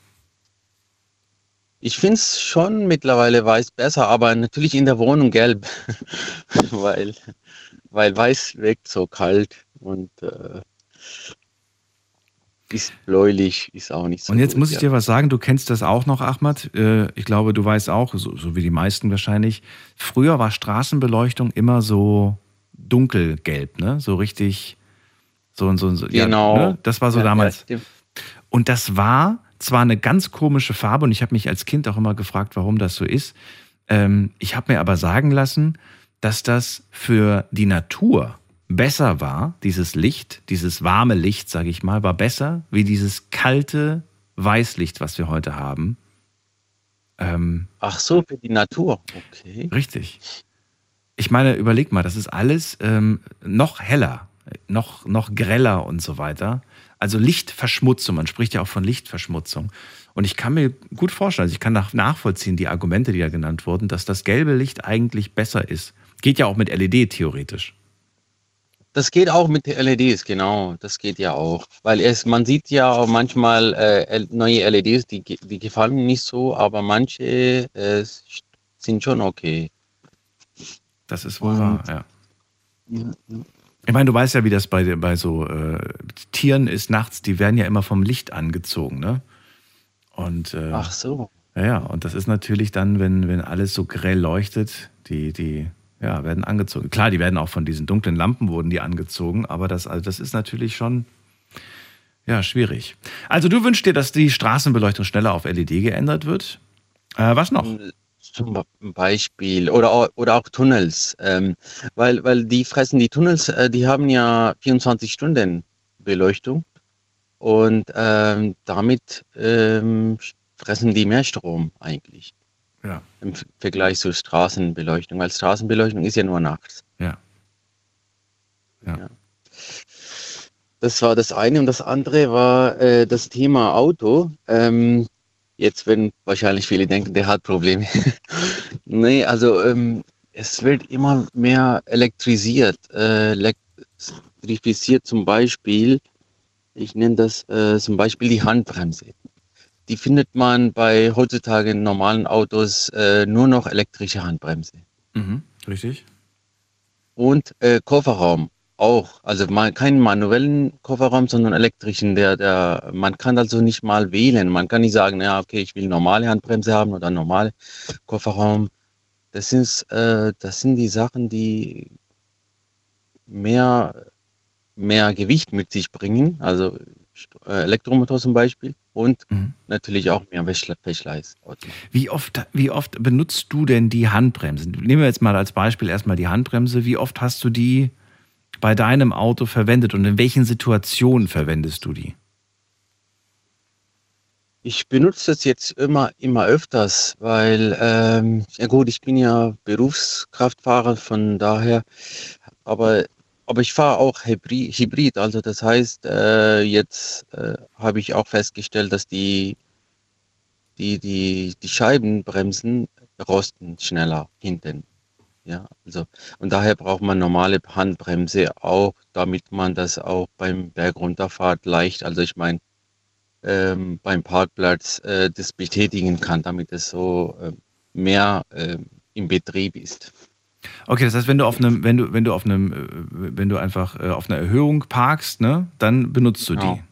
Ich finde es schon mittlerweile weiß besser, aber natürlich in der Wohnung gelb, (laughs) weil, weil weiß wirkt so kalt und äh, ist bläulich, ist auch nicht so Und jetzt gut, muss ich ja. dir was sagen, du kennst das auch noch, Ahmad. Äh, Ich glaube, du weißt auch, so, so wie die meisten wahrscheinlich, früher war Straßenbeleuchtung immer so dunkelgelb, ne? So richtig, so und so, so. Genau. Ja, ne? Das war so Ja, damals. Und das war zwar eine ganz komische Farbe und ich habe mich als Kind auch immer gefragt, warum das so ist. Ähm, ich habe mir aber sagen lassen, dass das für die Natur besser war, dieses Licht, dieses warme Licht, sage ich mal, war besser wie dieses kalte Weißlicht, was wir heute haben. Ähm, Ach so, für die Natur, okay. richtig. Ich meine, überleg mal, das ist alles ähm, noch heller, noch, noch greller und so weiter. Also Lichtverschmutzung, man spricht ja auch von Lichtverschmutzung. Und ich kann mir gut vorstellen, also ich kann nach, nachvollziehen, die Argumente, die da genannt wurden, dass das gelbe Licht eigentlich besser ist. Geht ja auch mit LED theoretisch. Das geht auch mit LEDs, genau. Das geht ja auch. Weil es, man sieht ja auch manchmal äh, neue LEDs, die, die gefallen nicht so, aber manche äh, sind schon okay. Das ist wohl Und- wahr, ja. Ich meine, du weißt ja, wie das bei, bei so äh, Tieren ist nachts, die werden ja immer vom Licht angezogen, ne? Und äh, Ach so. ja, ja, und das ist natürlich dann, wenn, wenn alles so grell leuchtet, die, die ja, werden angezogen. Klar, die werden auch von diesen dunklen Lampen wurden die angezogen, aber das, also das ist natürlich schon ja, schwierig. Also du wünschst dir, dass die Straßenbeleuchtung schneller auf LED geändert wird. Äh, was noch? Zum Be- Beispiel. Oder, oder auch Tunnels. Ähm, weil, weil die fressen die Tunnels, äh, die haben ja 24 Stunden Beleuchtung. Und ähm, damit ähm, fressen die mehr Strom eigentlich. Ja. Im Vergleich zur Straßenbeleuchtung. Weil Straßenbeleuchtung ist ja nur nachts. Ja. Ja. Ja. Das war das eine und das andere war äh, das Thema Auto. Ähm, jetzt werden wahrscheinlich viele denken, der hat Probleme. (laughs) nee, also ähm, es wird immer mehr elektrisiert, äh, elektrifiziert zum Beispiel. Ich nenne das äh, zum Beispiel die Handbremse. Die findet man bei heutzutage in normalen Autos äh, nur noch elektrische Handbremse. Mhm. Richtig? Und äh, Kofferraum auch. Also mal keinen manuellen Kofferraum, sondern elektrischen. Der, der, man kann also nicht mal wählen. Man kann nicht sagen, ja, okay, ich will normale Handbremse haben oder normale Kofferraum. Das ist, äh, das sind die Sachen, die mehr, mehr Gewicht mit sich bringen. Also äh, Elektromotor zum Beispiel. Und Mhm. natürlich auch mehr Verschle- Verschleiß. Wie oft, wie oft benutzt du denn die Handbremse? Nehmen wir jetzt mal als Beispiel erstmal die Handbremse. Wie oft hast du die bei deinem Auto verwendet und in welchen Situationen verwendest du die? Ich benutze das jetzt immer, immer öfters, weil, ähm, ja gut, ich bin ja Berufskraftfahrer, von daher, aber, aber ich fahre auch Hybrid, also das heißt, äh, jetzt äh, habe ich auch festgestellt, dass die, die, die, die Scheibenbremsen rosten schneller hinten. Ja, also, und daher braucht man normale Handbremse auch, damit man das auch beim Bergunterfahrt leicht, also ich meine, ähm, beim Parkplatz äh, das betätigen kann, damit es so äh, mehr äh, im Betrieb ist. Okay, das heißt, wenn du auf einem, wenn du, wenn du auf einem, äh, wenn du einfach äh, auf einer Erhöhung parkst, ne, dann benutzt du Genau. die.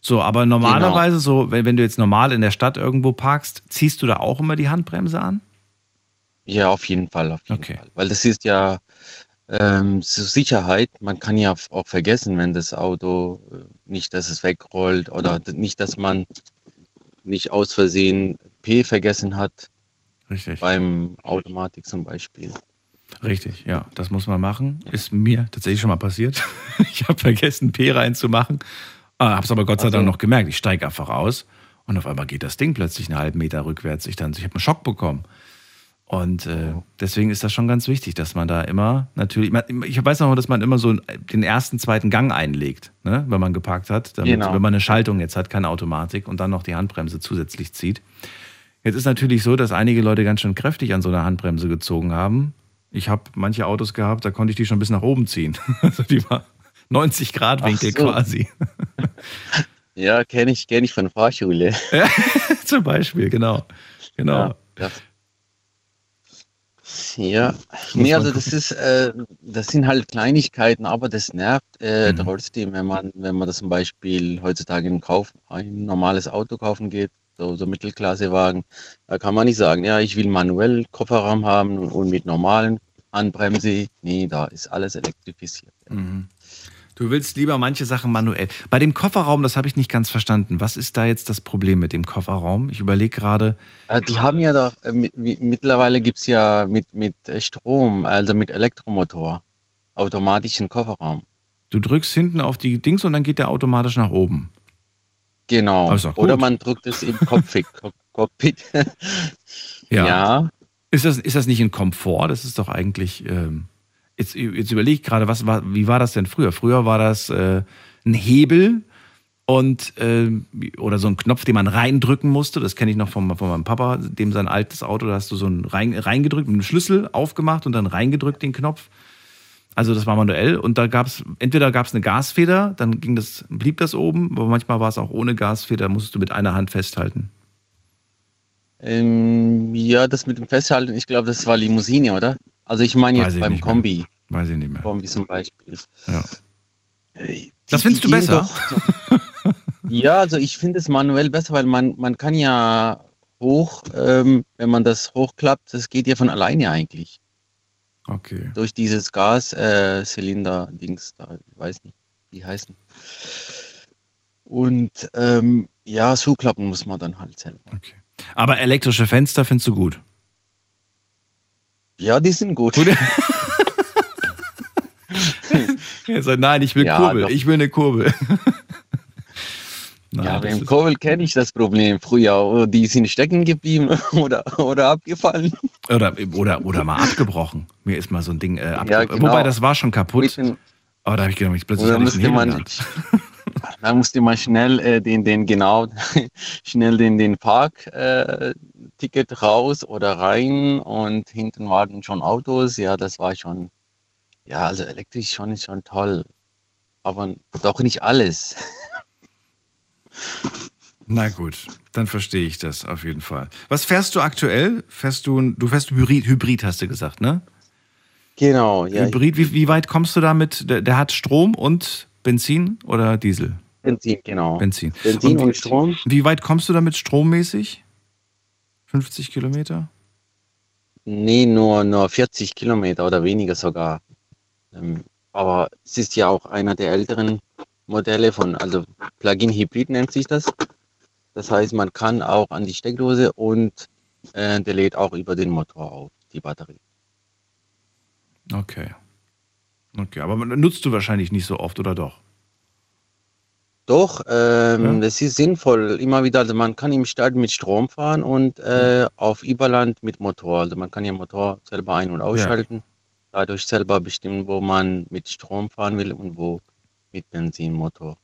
So, aber normalerweise, so, wenn, wenn du jetzt normal in der Stadt irgendwo parkst, ziehst du da auch immer die Handbremse an? Ja, auf jeden Fall, auf jeden Okay. Fall. Weil das ist ja ähm, zur Sicherheit, man kann ja auch vergessen, wenn das Auto äh, nicht, dass es wegrollt oder nicht, dass man nicht aus Versehen P vergessen hat Richtig. beim Automatik zum Beispiel. Richtig, ja, das muss man machen. Ist mir tatsächlich schon mal passiert. (laughs) Ich habe vergessen, P reinzumachen. Ah, habe es aber Gott sei. Dank noch gemerkt. Ich steige einfach aus und auf einmal geht das Ding plötzlich einen halben Meter rückwärts. Ich, dann- ich habe einen Schock bekommen. Und äh, deswegen ist das schon ganz wichtig, dass man da immer natürlich, ich weiß noch, dass man immer so den ersten, zweiten Gang einlegt, ne, wenn man geparkt hat, damit, Genau. wenn man eine Schaltung jetzt hat, keine Automatik und dann noch die Handbremse zusätzlich zieht. Jetzt ist natürlich so, dass einige Leute ganz schön kräftig an so einer Handbremse gezogen haben. Ich habe manche Autos gehabt, da konnte ich die schon bis nach oben ziehen. (laughs) Also die war 90 Grad Winkel so. quasi. (laughs) Ja, kenne ich, kenne ich von Fahrschule. (laughs) Zum Beispiel, genau. Genau. Ja, das, ja. nee, also das ist, äh, das sind halt Kleinigkeiten, aber das nervt äh, Mhm. trotzdem, wenn man, wenn man das zum Beispiel heutzutage in Kauf, ein normales Auto kaufen geht, so, so Mittelklassewagen, da kann man nicht sagen, ja, ich will manuell Kofferraum haben und mit normalen Handbremse. Nee, da ist alles elektrifiziert. Mhm. Du willst lieber manche Sachen manuell. Bei dem Kofferraum, das habe ich nicht ganz verstanden. Was ist da jetzt das Problem mit dem Kofferraum? Ich überlege gerade. Äh, Die haben ja doch, äh, mit, mit, mittlerweile gibt es ja mit, mit äh, Strom, also mit Elektromotor, automatischen Kofferraum. Du drückst hinten auf die Dings und dann geht der automatisch nach oben. Genau. Gut. Oder man drückt es im Cockpit. Cock- Cockpit. (laughs) ja. Ist, das, ist das nicht ein Komfort? Das ist doch eigentlich. Ähm, jetzt jetzt überlege ich gerade, was war, wie war das denn früher? Früher war das äh, ein Hebel und ähm, oder so ein Knopf, den man reindrücken musste. Das kenne ich noch von, von meinem Papa, dem sein altes Auto, da hast du so einen rein, reingedrückt, mit Schlüssel aufgemacht und dann reingedrückt den Knopf. Also das war manuell und da gab es, entweder gab es eine Gasfeder, dann ging das, blieb das oben, aber manchmal war es auch ohne Gasfeder, musstest du mit einer Hand festhalten. Ähm, ja, das mit dem Festhalten, ich glaube, das war Limousine, oder? Also ich meine Weiß jetzt ich beim nicht mehr. Kombi. Weiß ich nicht mehr. Kombi zum Beispiel. Ja. Äh, Das die- findest du die besser? doch- ja, also ich finde es manuell besser, weil man, man kann ja hoch, ähm, wenn man das hochklappt, das geht ja von alleine eigentlich. Okay. Durch dieses Gas-Zylinder-Dings da, ich weiß nicht, wie die heißen. Und ähm, ja, zuklappen muss man dann halt selber. okay. Aber elektrische Fenster findest du gut. Ja, die sind gut. Gut. (laughs) Er sagt, nein, ich will Ja, Kurbel. doch. Ich will eine Kurbel. (laughs) Nein, Ja, beim Kurbel kenne ich das Problem früher. Oder Die sind stecken geblieben (laughs) oder, oder abgefallen. oder, oder, oder mal abgebrochen. Mir ist mal so ein Ding äh, abgebrochen. Ja, genau. Wobei, das war schon kaputt. Den- Aber da habe ich gedacht, ich plötzlich musste man, da musste man schnell äh, den, den genau, schnell den, den Park-Ticket äh, Ticket raus oder rein und hinten waren schon Autos. Ja, das war schon, ja, also elektrisch schon ist schon toll. Aber doch nicht alles. (laughs) Na gut, dann verstehe ich das auf jeden Fall. Was fährst du aktuell? Fährst du, du fährst Hybrid, Hybrid hast du gesagt, ne? Genau, ja. Hybrid, wie, wie weit kommst du damit? Der, der hat Strom und Benzin oder Diesel? Benzin, genau. Benzin. Benzin wie- und Strom. Wie weit kommst du damit strommäßig? 50 Kilometer? Nee, nur, nur 40 Kilometer oder weniger sogar. Ähm, aber es ist ja auch einer der älteren Modelle von, also Plug-in-Hybrid nennt sich das. Das heißt, man kann auch an die Steckdose und äh, der lädt auch über den Motor auf, die Batterie. Okay. Okay, aber nutzt du wahrscheinlich nicht so oft, oder doch? Doch, ähm, Ja. das ist sinnvoll. Immer wieder, also man kann im Start mit Strom fahren und äh, auf Überland mit Motor. Also man kann ja Motor selber ein- und ausschalten. Dadurch selber bestimmen, wo man mit Strom fahren will und wo mit Benzinmotor.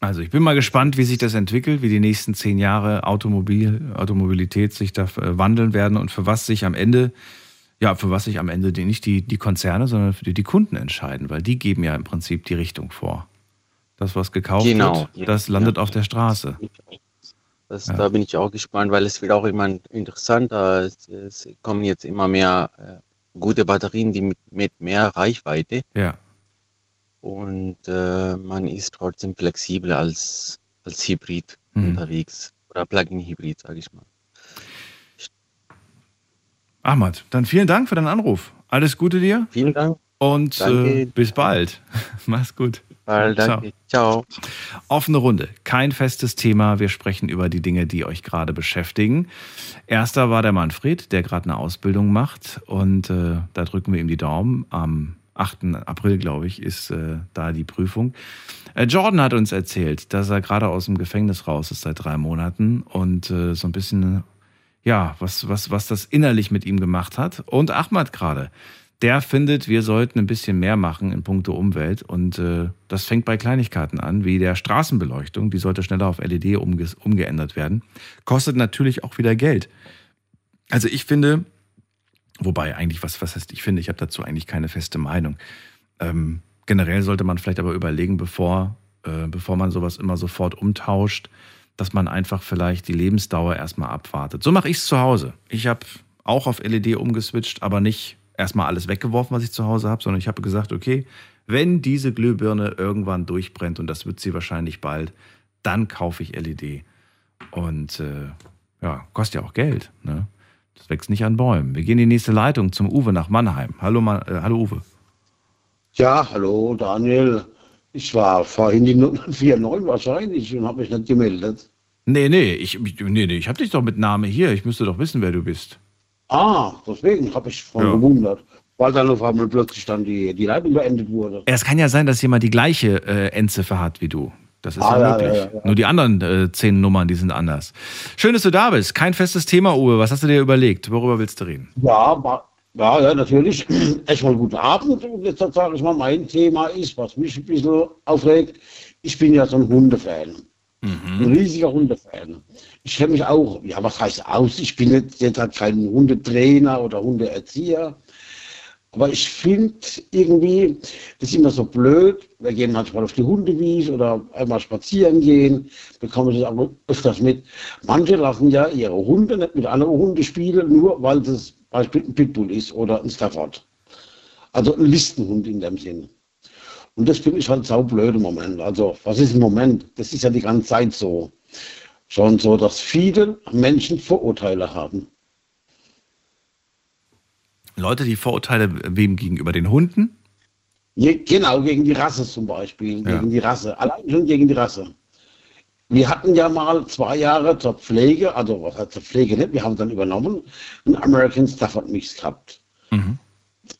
Also ich bin mal gespannt, wie sich das entwickelt, wie die nächsten zehn Jahre Automobil, Automobilität sich da äh, wandeln werden und für was sich am Ende, ja, für was sich am Ende die, nicht die, die Konzerne, sondern für die, die Kunden entscheiden, weil die geben ja im Prinzip die Richtung vor. Das, was gekauft Genau, wird, ja, das landet ja. auf der Straße. Das, Ja. Da bin ich auch gespannt, weil es wird auch immer interessanter. Es, es kommen jetzt immer mehr äh, gute Batterien, die mit, mit mehr Reichweite Ja. und äh, man ist trotzdem flexibel als, als Hybrid Mhm. unterwegs oder Plug-in-Hybrid, sage ich mal. Ahmad, dann vielen Dank für deinen Anruf. Alles Gute dir Vielen Dank. und äh, bis bald. (laughs) Mach's gut. Fall, danke. Ciao. Offene Runde, kein festes Thema. Wir sprechen über die Dinge, die euch gerade beschäftigen. Erster war der Manfred, der gerade eine Ausbildung macht. Und äh, da drücken wir ihm die Daumen. Am 8. April, glaube ich, ist äh, da die Prüfung. Äh, Jordan hat uns erzählt, dass er gerade aus dem Gefängnis raus ist seit drei Monaten und äh, so ein bisschen, ja, was, was, was das innerlich mit ihm gemacht hat. Und Ahmad gerade der findet, wir sollten ein bisschen mehr machen in puncto Umwelt. Und äh, das fängt bei Kleinigkeiten an, wie der Straßenbeleuchtung. Die sollte schneller auf LED umge umgeändert werden. Kostet natürlich auch wieder Geld. Also ich finde, wobei eigentlich, was, was heißt ich finde, ich habe dazu eigentlich keine feste Meinung. Ähm, generell sollte man vielleicht aber überlegen, bevor, äh, bevor man sowas immer sofort umtauscht, dass man einfach vielleicht die Lebensdauer erstmal abwartet. So mache ich es zu Hause. Ich habe auch auf LED umgeswitcht, aber nicht erstmal alles weggeworfen, was ich zu Hause habe, sondern ich habe gesagt, okay, wenn diese Glühbirne irgendwann durchbrennt, und das wird sie wahrscheinlich bald, dann kaufe ich LED. Und äh, ja, kostet ja auch Geld. Ne? Das wächst nicht an Bäumen. Wir gehen in die nächste Leitung zum Uwe nach Mannheim. Hallo, Ma äh, hallo Uwe. Ja, hallo Daniel. Ich war vorhin die 049 wahrscheinlich und habe mich nicht gemeldet. Nee, nee, ich, nee, nee, ich habe dich doch mit Name hier. Ich müsste doch wissen, wer du bist. Ah, deswegen habe ich von Ja. gewundert, weil dann auf einmal plötzlich dann die, die Leitung beendet wurde. Es kann ja sein, dass jemand die gleiche äh, Endziffer hat wie du. Das ist Ah, ja möglich. ja, ja. Nur die anderen äh, zehn Nummern, die sind anders. Schön, dass du da bist. Kein festes Thema, Uwe. Was hast du dir überlegt? Worüber willst du reden? Ja, ja, ja, natürlich. (clears throat) Erstmal guten Abend. Und jetzt sage ich mal, mein Thema ist, was mich ein bisschen aufregt. Ich bin ja so ein Hundefan. Ein riesiger Hundefan. Ich kenne mich auch, ja, was heißt aus? Ich bin jetzt, halt kein Hundetrainer oder Hundeerzieher. Aber ich finde irgendwie, das ist immer so blöd. Wir gehen manchmal auf die Hundewiese oder einmal spazieren gehen, bekommen das auch öfters mit. Manche lassen ja ihre Hunde nicht mit anderen Hunden spielen, nur weil das Beispiel ein Pitbull ist oder ein Stafford. Also ein Listenhund in dem Sinn. Und das finde ich halt saublöd im Moment. Also, was ist im Moment? Das ist ja die ganze Zeit so. Schon so, dass viele Menschen Vorurteile haben. Leute, die Vorurteile wem gegenüber? Den Hunden? Je, genau, gegen die Rasse zum Beispiel. Ja. Gegen die Rasse. Allein schon gegen die Rasse. Wir hatten ja mal zwei Jahre zur Pflege, also was heißt zur Pflege nicht, wir haben dann übernommen, einen American Stafford Mix gehabt. Mhm.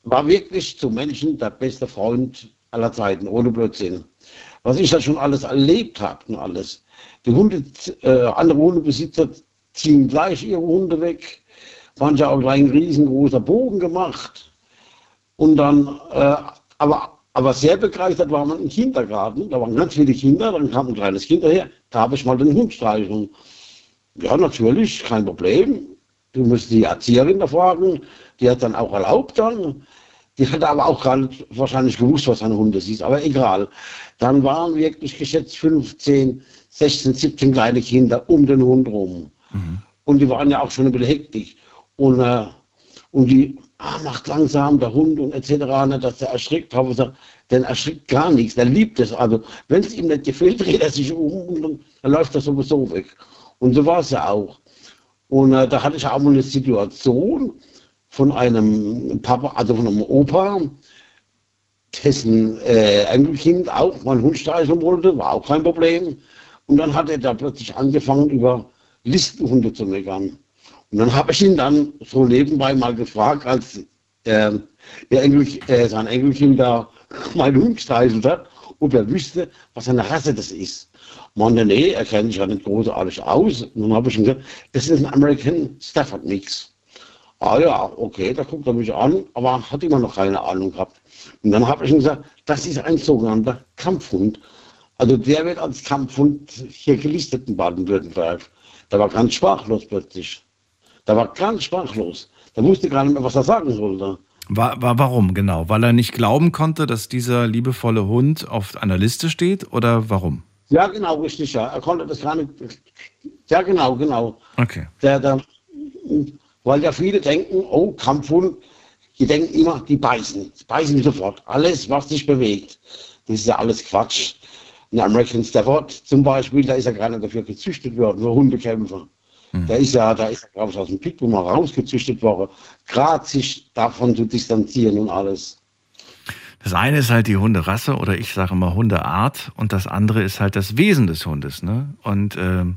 War wirklich zu Menschen der beste Freund aller Zeiten, ohne Blödsinn. Was ich da schon alles erlebt habe und alles. Die Hunde, äh, andere Hundebesitzer ziehen gleich ihre Hunde weg. Manche auch gleich ein riesengroßer Bogen gemacht. Und dann, äh, aber, aber sehr begeistert war man im Kindergarten. Da waren ganz viele Kinder, dann kam ein kleines Kind daher, da habe ich mal den Hund streicheln. Ja, natürlich, kein Problem. Du musst die Erzieherin da fragen, die hat dann auch erlaubt dann. Die hat aber auch gar nicht wahrscheinlich gewusst, was ein Hund ist, aber egal. Dann waren wirklich geschätzt 15, 16, 17 kleine Kinder um den Hund rum. Und die waren ja auch schon ein bisschen hektisch. Und, äh, und die, ah, macht langsam der Hund und etc., nicht, dass der erschrickt. Habe ich gesagt, der erschrickt gar nichts, der liebt es. Also, wenn es ihm nicht gefällt, (laughs) dreht er sich um und dann, dann läuft er sowieso weg. Und so war es ja auch. Und äh, da hatte ich auch mal eine Situation von einem Papa, also von einem Opa, dessen äh, Enkelkind auch mal einen Hund streicheln wollte, war auch kein Problem. Und dann hat er da plötzlich angefangen, über Listenhunde zu meckern. Und dann habe ich ihn dann so nebenbei mal gefragt, als äh, Enkel, äh, sein Enkelkind da (laughs) meinen Hund gestreichelt hat, ob er wüsste, was eine Rasse das ist. Meinte, nee, er kennt sich ja nicht großartig aus. Und dann habe ich ihm gesagt, das ist ein American Stafford Mix. Ah ja, okay, da guckt er mich an, aber hat immer noch keine Ahnung gehabt. Und dann habe ich ihm gesagt, das ist ein sogenannter Kampfhund. Also der wird als Kampfhund hier gelistet in Baden-Württemberg. Der war ganz sprachlos plötzlich. Der war ganz sprachlos. Der wusste gar nicht mehr, was er sagen sollte. War, war, warum genau? Weil er nicht glauben konnte, dass dieser liebevolle Hund auf einer Liste steht oder warum? Ja, genau, richtig, ja. Er konnte das gar nicht. Ja, genau, genau. Okay. Der, der, weil ja viele denken, oh, Kampfhund, die denken immer, die beißen. Die beißen sofort. Alles, was sich bewegt. Das ist ja alles Quatsch. Ein American Stafford zum Beispiel, da ist ja gar nicht dafür gezüchtet worden, für Hundekämpfer. Der ist ja, da ist ja, glaube ich, aus dem Pitbull mal rausgezüchtet worden, gerade sich davon zu distanzieren und alles. Das eine ist halt die Hunderasse oder ich sage immer Hundeart und das andere ist halt das Wesen des Hundes. Ne? Und ähm,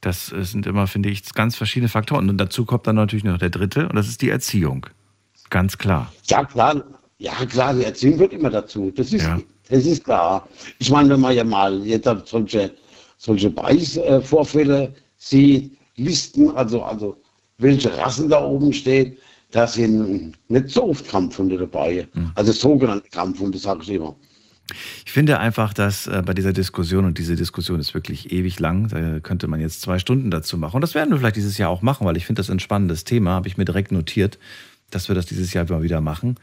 das sind immer, finde ich, ganz verschiedene Faktoren. Und dazu kommt dann natürlich noch der dritte und das ist die Erziehung. Ganz klar. Ja, klar. Ja, klar, die Erziehung wird immer dazu. Das ist, Ja. Das ist klar. Ich meine, wenn man ja mal jetzt solche, solche Beißvorfälle sieht, Listen, also, also welche Rassen da oben stehen, da sind nicht so oft Kampfhunde dabei. Also sogenannte Kampfhunde, sage ich immer. Ich finde einfach, dass äh, bei dieser Diskussion, und diese Diskussion ist wirklich ewig lang, da könnte man jetzt zwei Stunden dazu machen. Und das werden wir vielleicht dieses Jahr auch machen, weil ich finde das ein spannendes Thema, habe ich mir direkt notiert, dass wir das dieses Jahr mal wieder machen.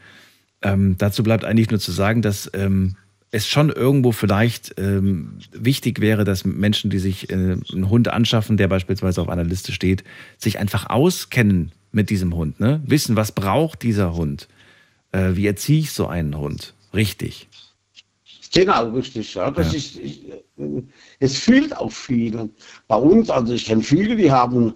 Ähm, dazu bleibt eigentlich nur zu sagen, dass ähm, es schon irgendwo vielleicht ähm, wichtig wäre, dass Menschen, die sich äh, einen Hund anschaffen, der beispielsweise auf einer Liste steht, sich einfach auskennen mit diesem Hund. Ne? Wissen, was braucht dieser Hund? Äh, wie erziehe ich so einen Hund? Richtig. Genau, richtig. Ja. Das Ja. Ist, ich, äh, es fehlt auch viele. Bei uns, also ich kenne viele, die haben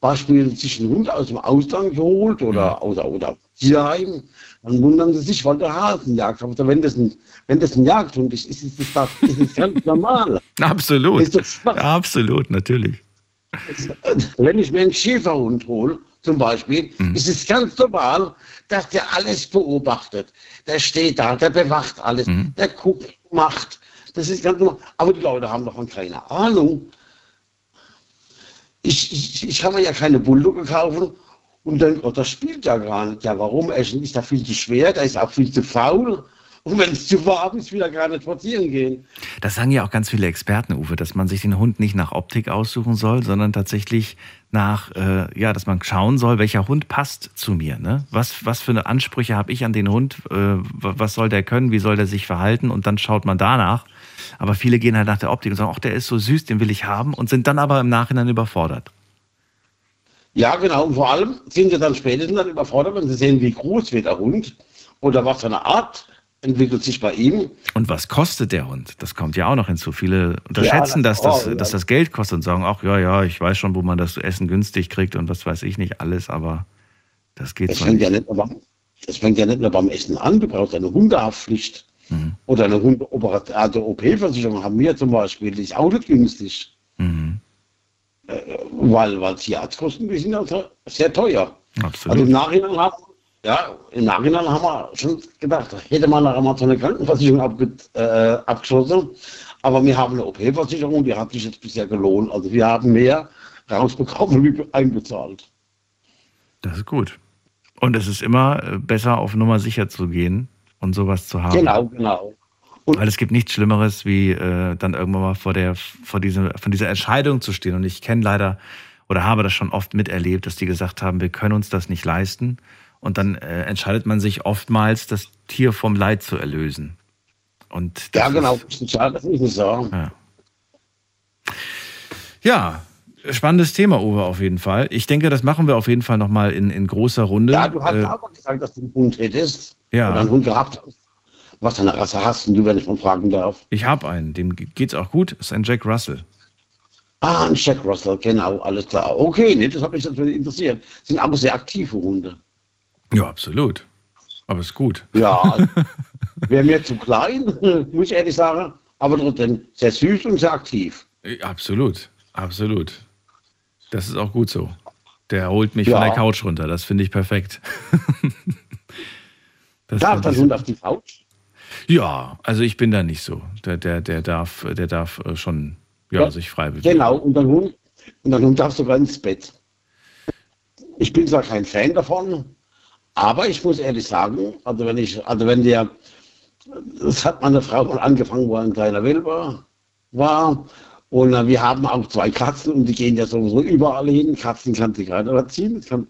beispielsweise sich einen Hund aus dem Ausland geholt oder aus oder Tierheim. Dann wundern sie sich, weil der Hasenjagd. Aber wenn das ein, wenn das ein Jagdhund ist, ist es das, ist es ganz normal. (laughs) Absolut. Absolut, natürlich. Wenn ich mir einen Schäferhund hole, zum Beispiel, ist es ganz normal, dass der alles beobachtet. Der steht da, der bewacht alles, der guckt, macht. Das ist ganz normal. Aber die Leute haben davon keine Ahnung. Ich, ich, ich kann mir ja keine Bulldogge kaufen und dann, oh, das spielt ja gar nicht. Ja, warum? Er ist da viel zu schwer, der ist auch viel zu faul. Und wenn es zu warm ist, will er nicht spazieren gehen. Das sagen ja auch ganz viele Experten, Uwe, dass man sich den Hund nicht nach Optik aussuchen soll, sondern tatsächlich nach, äh, ja, dass man schauen soll, welcher Hund passt zu mir. Ne? Was, was für eine Ansprüche habe ich an den Hund? Äh, was soll der können? Wie soll der sich verhalten? Und dann schaut man danach. Aber viele gehen halt nach der Optik und sagen, ach, der ist so süß, den will ich haben und sind dann aber im Nachhinein überfordert. Ja, genau. Und vor allem sind sie dann spätestens dann überfordert, wenn sie sehen, wie groß wird der Hund oder was für eine Art entwickelt sich bei ihm. Und was kostet der Hund? Das kommt ja auch noch hinzu. Viele unterschätzen, das- dass, das, ja. dass das Geld kostet und sagen, ach ja, ja, ich weiß schon, wo man das Essen günstig kriegt und was weiß ich nicht alles, aber das geht Das fängt, nicht. ja nicht nur das fängt ja nicht nur beim Essen an. Du brauchst eine Hundehaftpflicht Mhm. oder eine Hundeoperation. Also haben wir zum Beispiel, die ist auch nicht günstig, Mhm. Weil, weil Tierarztkosten die sind also sehr teuer. Absolut. Also im Nachhinein haben, ja, im Nachhinein haben wir schon gedacht, hätte man nachher mal so eine Krankenversicherung abge, äh, abgeschlossen. Aber wir haben eine OP-Versicherung, die hat sich jetzt bisher gelohnt. Also wir haben mehr rausbekommen, wie einbezahlt. Das ist gut. Und es ist immer äh, besser, auf Nummer sicher zu gehen und sowas zu haben. Genau, genau. Weil es gibt nichts Schlimmeres, wie äh, dann irgendwann mal vor der, vor dieser, von dieser Entscheidung zu stehen. Und ich kenne leider oder habe das schon oft miterlebt, dass die gesagt haben, wir können uns das nicht leisten. Und dann äh, entscheidet man sich oftmals, das Tier vom Leid zu erlösen. Und Ja, genau. Ist, Ja, das ist nicht so. ja. ja, spannendes Thema, Uwe, auf jeden Fall. Ich denke, das machen wir auf jeden Fall nochmal in, in großer Runde. Ja, du hast Äh, auch gesagt, dass du einen Hund hättest. Ja. Oder einen Hund gehabt hast. Was für eine Rasse hast du, wenn ich mal fragen darf? ich habe einen, dem geht's auch gut. Ist ein Jack Russell. Ah, ein Jack Russell, genau, alles klar. Okay, nee, das hat mich natürlich interessiert. Sind aber sehr aktive Hunde. Ja, absolut. Aber ist gut. Ja, (laughs) wäre mir zu klein, (laughs) muss ich ehrlich sagen. Aber trotzdem sehr süß und sehr aktiv. Ja, Absolut, absolut. Das ist auch gut so. Der holt mich Ja. von der Couch runter. Das finde ich perfekt. (laughs) das Darf ich Hund auf die Couch? Ja, also ich bin da nicht so. Der, der, der darf, der darf äh, schon ja, Ja, sich frei bewegen. Genau, und dein Hund, und dein Hund darf sogar ins Bett. Ich bin zwar kein Fan davon, aber ich muss ehrlich sagen, also wenn ich, also wenn der, das hat meine Frau mal angefangen, wo ein kleiner Welpe war. Und äh, wir haben auch zwei Katzen und die gehen ja sowieso überall hin. Katzen kann sie gerade erziehen. Kann,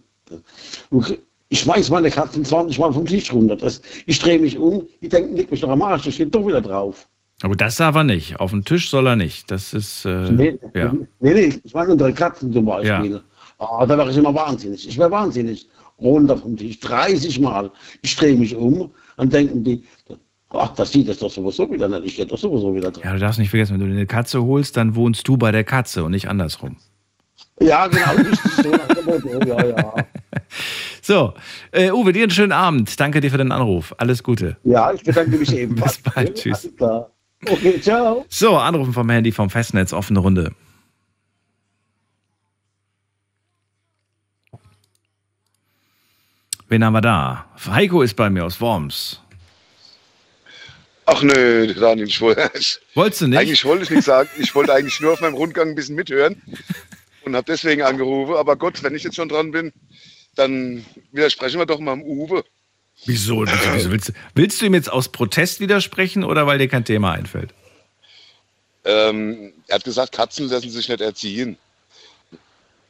und ich schmeiß meine Katzen 20 Mal vom Tisch runter. Das, ich drehe mich um, die denken, leg mich doch am Arsch, das steht doch wieder drauf. Aber das darf er nicht. Auf den Tisch soll er nicht. Das ist, äh, Nee, ja. nee, nee, ich meine unsere Katzen zum Beispiel. Ah, da wäre ich immer wahnsinnig. Ich wäre wahnsinnig. Runter vom Tisch, 30 Mal. Ich drehe mich um, dann denken die, ach, das sieht das doch sowieso wieder nicht. Ich gehe doch sowieso wieder dran. ja, du darfst nicht vergessen, wenn du eine Katze holst, dann wohnst du bei der Katze und nicht andersrum. Ja, genau, richtig so nach dem Motto, ja, ja. (laughs) So, äh, Uwe, dir einen schönen Abend. Danke dir für den Anruf. Alles Gute. Ja, ich bedanke mich (laughs) ebenfalls. Bis bald. Tschüss. Alles klar. Okay, ciao. So, Anrufen vom Handy vom Festnetz, offene Runde. Wen haben wir da? Heiko ist bei mir aus Worms. Ach nö, Daniel, ich wollte, Wolltest du nicht? eigentlich wollte ich nichts sagen. Ich wollte eigentlich nur auf meinem Rundgang ein bisschen mithören (laughs) und habe deswegen angerufen. Aber Gott, wenn ich jetzt schon dran bin, dann widersprechen wir doch mal dem Uwe. Wieso? Wieso, willst, du, willst du ihm jetzt aus Protest widersprechen oder weil dir kein Thema einfällt? Ähm, er hat gesagt, Katzen lassen sich nicht erziehen.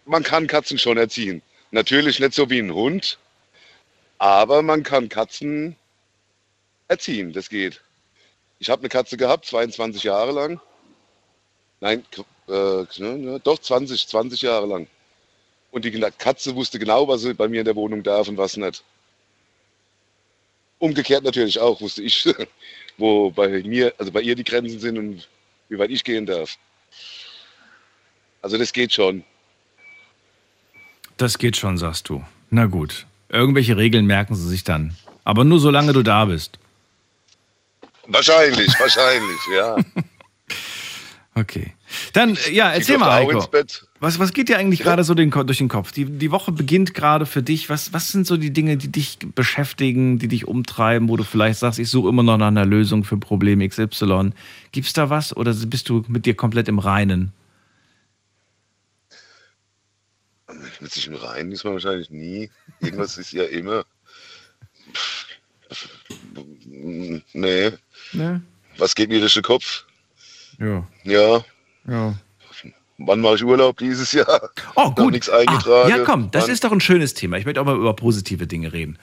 Man kann Katzen schon erziehen. Natürlich nicht so wie ein Hund, aber man kann Katzen erziehen. Das geht. Ich habe eine Katze gehabt, 22 Jahre lang. Nein, äh, ne, doch 20, 20 Jahre lang. Und die Katze wusste genau, was sie bei mir in der Wohnung darf und was nicht. Umgekehrt natürlich auch, wusste ich, (laughs) wo bei mir, also bei ihr die Grenzen sind und wie weit ich gehen darf. Also das geht schon. Das geht schon, sagst du. Na gut. Irgendwelche Regeln merken sie sich dann. Aber nur solange du da bist. Wahrscheinlich, wahrscheinlich, ja. (laughs) Okay. Dann, ja, erzähl mal, Heiko. ins Bett. Was, was geht dir eigentlich gerade so den, durch den Kopf? Die, die Woche beginnt gerade für dich. Was, was sind so die Dinge, die dich beschäftigen, die dich umtreiben, wo du vielleicht sagst, ich suche immer noch nach einer Lösung für Problem XY? Gibt's da was oder bist du mit dir komplett im Reinen? Mit sich im Reinen ist man wahrscheinlich nie. Irgendwas ist ja immer. Nee. Ne? Was geht mir durch den Kopf? Ja. Ja. Ja. Wann mache ich Urlaub dieses Jahr? (laughs) Oh, Noch gut. nichts eingetragen. Ah, ja, komm, das Wann- ist doch ein schönes Thema. Ich möchte auch mal über positive Dinge reden.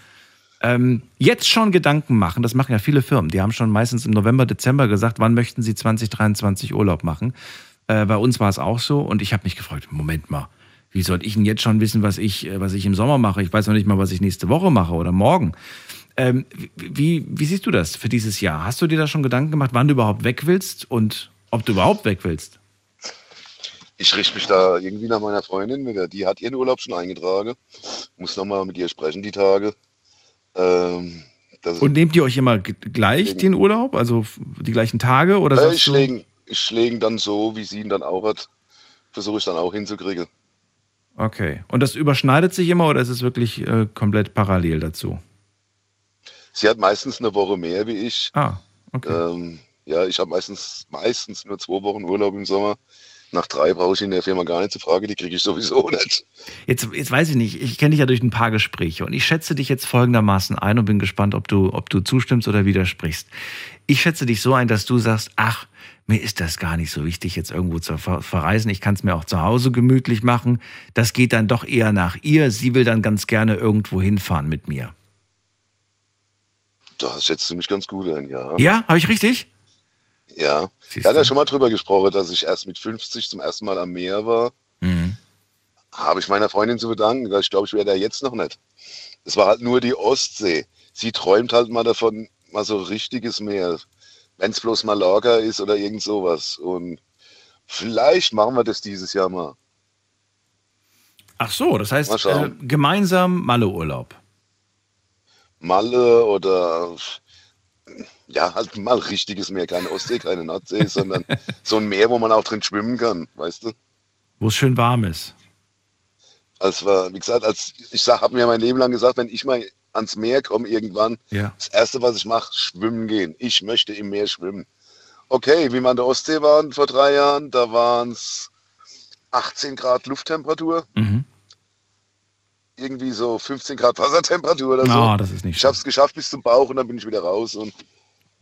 Ähm, jetzt schon Gedanken machen, das machen ja viele Firmen. Die haben schon meistens im November, Dezember gesagt, wann möchten sie 2023 Urlaub machen. Äh, bei uns war es auch so und ich habe mich gefragt, Moment mal, wie soll ich denn jetzt schon wissen, was ich, äh, was ich im Sommer mache? Ich weiß noch nicht mal, was ich nächste Woche mache oder morgen. Ähm, wie, wie siehst du das für dieses Jahr? Hast du dir da schon Gedanken gemacht, wann du überhaupt weg willst und ob du überhaupt weg willst? Ich richte mich da irgendwie nach meiner Freundin. Die hat ihren Urlaub schon eingetragen. Muss nochmal mit ihr sprechen, die Tage. Ähm, Und nehmt ihr euch immer gleich den Urlaub, also die gleichen Tage oder äh, ich du? lege ich dann so, wie sie ihn dann auch hat. Versuche ich dann auch hinzukriegen. Okay. Und das überschneidet sich immer oder ist es wirklich äh, komplett parallel dazu? Sie hat meistens eine Woche mehr wie ich. Ah, okay. Ähm, ja, ich habe meistens, meistens nur zwei Wochen Urlaub im Sommer. Nach drei brauche ich in der Firma gar nicht zu fragen, die kriege ich sowieso (laughs) nicht. Jetzt, jetzt weiß ich nicht, ich kenne dich ja durch ein paar Gespräche und ich schätze dich jetzt folgendermaßen ein und bin gespannt, ob du, ob du zustimmst oder widersprichst. Ich schätze dich so ein, dass du sagst, ach, mir ist das gar nicht so wichtig, jetzt irgendwo zu ver verreisen. Ich kann es mir auch zu Hause gemütlich machen. Das geht dann doch eher nach ihr. Sie will dann ganz gerne irgendwo hinfahren mit mir. Da schätzt du mich ganz gut ein, ja. Ja, habe ich richtig? Ja. Siehst Wir hatten ja schon mal drüber gesprochen, dass ich erst mit 50 zum ersten Mal am Meer war. Mhm. Habe ich meiner Freundin zu bedanken, weil ich glaube, ich wäre da jetzt noch nicht. Es war halt nur die Ostsee. Sie träumt halt mal davon, mal so richtiges Meer. Wenn es bloß Mallorca ist oder irgend sowas. Und vielleicht machen wir das dieses Jahr mal. Ach so, das heißt Mal äh, gemeinsam Malle-Urlaub. Malle oder ja, halt mal richtiges Meer, keine Ostsee, keine Nordsee, (laughs) sondern so ein Meer, wo man auch drin schwimmen kann, weißt du? Wo es schön warm ist. Als war, wie gesagt, als ich habe mir mein Leben lang gesagt, wenn ich mal ans Meer komme irgendwann, Ja. das erste, was ich mache, schwimmen gehen. Ich möchte im Meer schwimmen. Okay, wie wir an der Ostsee waren vor drei Jahren, da waren es 18 Grad Lufttemperatur, Mhm. irgendwie so 15 Grad Wassertemperatur oder so. Ah, das ist nicht Ich habe es geschafft bis zum Bauch und dann bin ich wieder raus und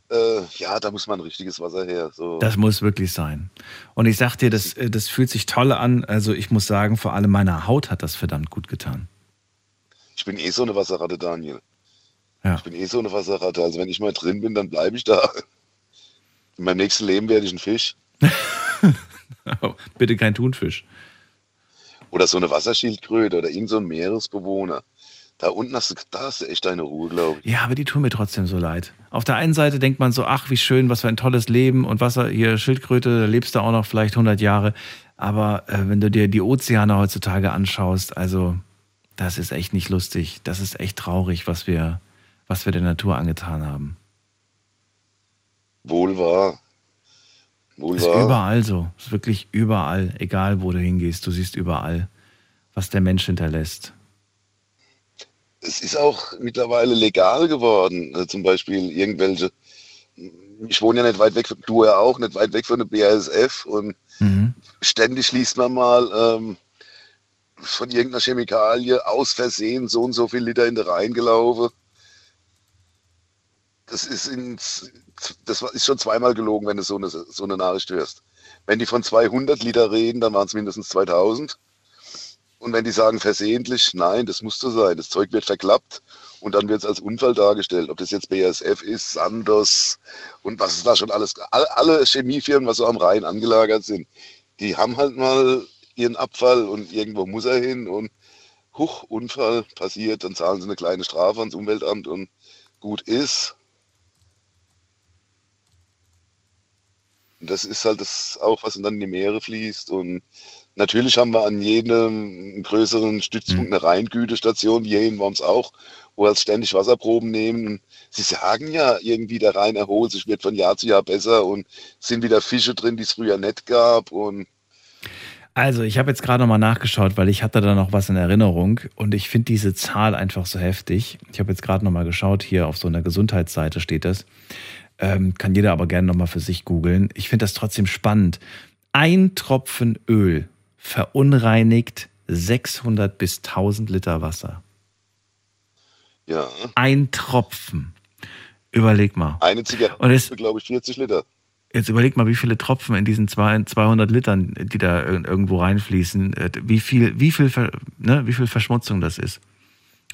äh, ja, da muss man richtiges Wasser her. So. Das muss wirklich sein. Und ich sag dir, das, äh, das fühlt sich toll an. Also ich muss sagen, vor allem meiner Haut hat das verdammt gut getan. Ich bin eh so eine Wasserratte, Daniel. Ja. Ich bin eh so eine Wasserratte. Also wenn ich mal drin bin, dann bleibe ich da. In meinem nächsten Leben werde ich ein Fisch. Oh, (laughs) Bitte kein Thunfisch. Oder so eine Wasserschildkröte oder irgend so ein Meeresbewohner. Da unten hast du, da hast du echt deine Ruhe, glaube ich. Ja, aber die tun mir trotzdem so leid. Auf der einen Seite denkt man so, ach, wie schön, was für ein tolles Leben und Wasser, hier Schildkröte, da lebst du auch noch vielleicht 100 Jahre. Aber äh, wenn du dir die Ozeane heutzutage anschaust, also das ist echt nicht lustig. Das ist echt traurig, was wir, was wir der Natur angetan haben. Wohl wahr. Wohl Ist wahr. überall so. Ist wirklich überall. Egal, wo du hingehst, du siehst überall, was der Mensch hinterlässt. Es ist auch mittlerweile legal geworden. Also zum Beispiel irgendwelche. Ich wohne ja nicht weit weg, du ja auch, nicht weit weg von der BASF und Mhm. ständig liest man mal ähm, von irgendeiner Chemikalie aus Versehen so und so viel Liter in den Rhein gelaufen. Das ist, ins, das ist schon zweimal gelogen, wenn du so eine, so eine Nachricht hörst. Wenn die von 200 Liter reden, dann waren es mindestens 2000. Und wenn die sagen versehentlich, nein, das muss so sein, das Zeug wird verklappt und dann wird es als Unfall dargestellt. Ob das jetzt BASF ist, Sandos und was es da schon alles, all- alle Chemiefirmen, was so am Rhein angelagert sind, die haben halt mal ihren Abfall und irgendwo muss er hin und huch, Unfall passiert, dann zahlen sie eine kleine Strafe ans Umweltamt und gut ist. Und das ist halt das auch, was dann in die Meere fließt. Und natürlich haben wir an jedem größeren Stützpunkt eine Rheingütestation, wie hier in Worms auch, wo wir ständig Wasserproben nehmen. Sie sagen ja irgendwie, der Rhein erholt sich, wird von Jahr zu Jahr besser und sind wieder Fische drin, die es früher nicht gab. Und Also, ich habe jetzt gerade nochmal nachgeschaut, weil ich hatte da noch was in Erinnerung und ich finde diese Zahl einfach so heftig. Ich habe jetzt gerade nochmal geschaut, hier auf so einer Gesundheitsseite steht das. Ähm, kann jeder aber gerne nochmal für sich googeln. Ich finde das trotzdem spannend. Ein Tropfen Öl verunreinigt 600 bis 1000 Liter Wasser. ja, Ein Tropfen. Überleg mal. eine Zigarette, glaube ich, 40 Liter. Jetzt überleg mal, wie viele Tropfen in diesen zwei- 200 Litern, die da ir- irgendwo reinfließen, äh, wie viel, wie viel, ne, wie viel Verschmutzung das ist.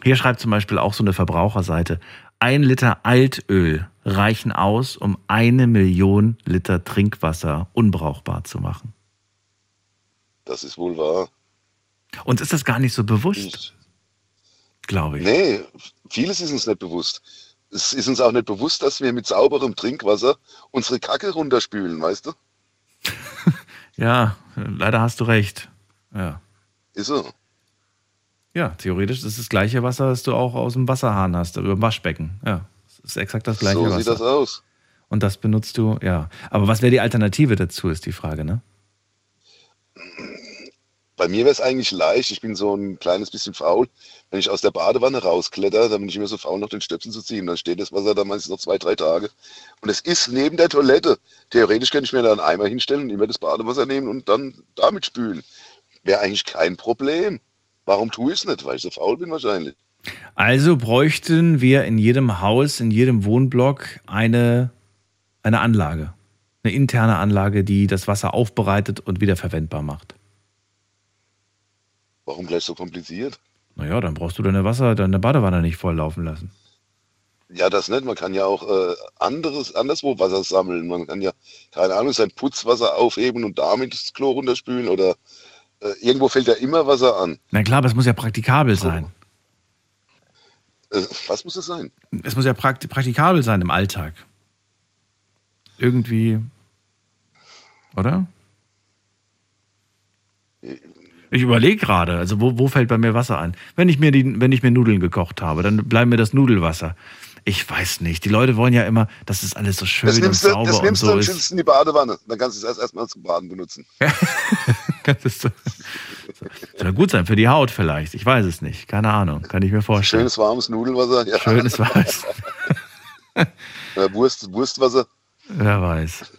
Hier schreibt zum Beispiel auch so eine Verbraucherseite, ein Liter Altöl reichen aus, um eine Million Liter Trinkwasser unbrauchbar zu machen. Das ist wohl wahr. Uns ist das gar nicht so bewusst, Ich, glaube ich. nee, vieles ist uns nicht bewusst. Es ist uns auch nicht bewusst, dass wir mit sauberem Trinkwasser unsere Kacke runterspülen, weißt du? (laughs) Ja, leider hast du recht. Ja. Ist so. Ja, theoretisch ist das gleiche Wasser, das du auch aus dem Wasserhahn hast, über dem Waschbecken. Ja, es ist exakt das gleiche So Wasser. sieht das aus. Und das benutzt du, ja. Aber was wäre die Alternative dazu, ist die Frage, ne? Bei mir wäre es eigentlich leicht. Ich bin so ein kleines bisschen faul. Wenn ich aus der Badewanne rauskletter, dann bin ich immer so faul, noch den Stöpsel zu ziehen. Dann steht das Wasser da meistens noch zwei, drei Tage. Und es ist neben der Toilette. Theoretisch könnte ich mir da einen Eimer hinstellen und immer das Badewasser nehmen und dann damit spülen. Wäre eigentlich kein Problem. Warum tue ich es nicht? Weil ich so faul bin wahrscheinlich. Also bräuchten wir in jedem Haus, in jedem Wohnblock eine, eine Anlage. Eine interne Anlage, die das Wasser aufbereitet und wiederverwendbar macht. Warum gleich so kompliziert? Naja, dann brauchst du deine Wasser, deine Badewanne nicht volllaufen lassen. Ja, das nicht. Man kann ja auch äh, anderes, anderswo Wasser sammeln. Man kann ja, keine Ahnung, sein Putzwasser aufheben und damit das Klo runterspülen oder äh, irgendwo fällt ja immer Wasser an. Na klar, aber es muss ja praktikabel sein. Äh, was muss das sein? Es muss ja prakt praktikabel sein im Alltag. Irgendwie. Oder? Ich überlege gerade, also wo, wo fällt bei mir Wasser ein? Wenn ich, mir die, wenn ich mir Nudeln gekocht habe, dann bleibt mir das Nudelwasser. Ich weiß nicht. Die Leute wollen ja immer, dass es alles so schön Das und nimmst du, sauber das und nimmst du so und ist. stellst in die Badewanne. Dann kannst du es erst erstmal zum Baden benutzen. (laughs) Das soll gut sein für die Haut vielleicht. Ich weiß es nicht. Keine Ahnung. Kann ich mir vorstellen. Schönes warmes Nudelwasser. Ja. Schönes. Äh, (laughs) Wurst, Wurstwasser. Wer weiß.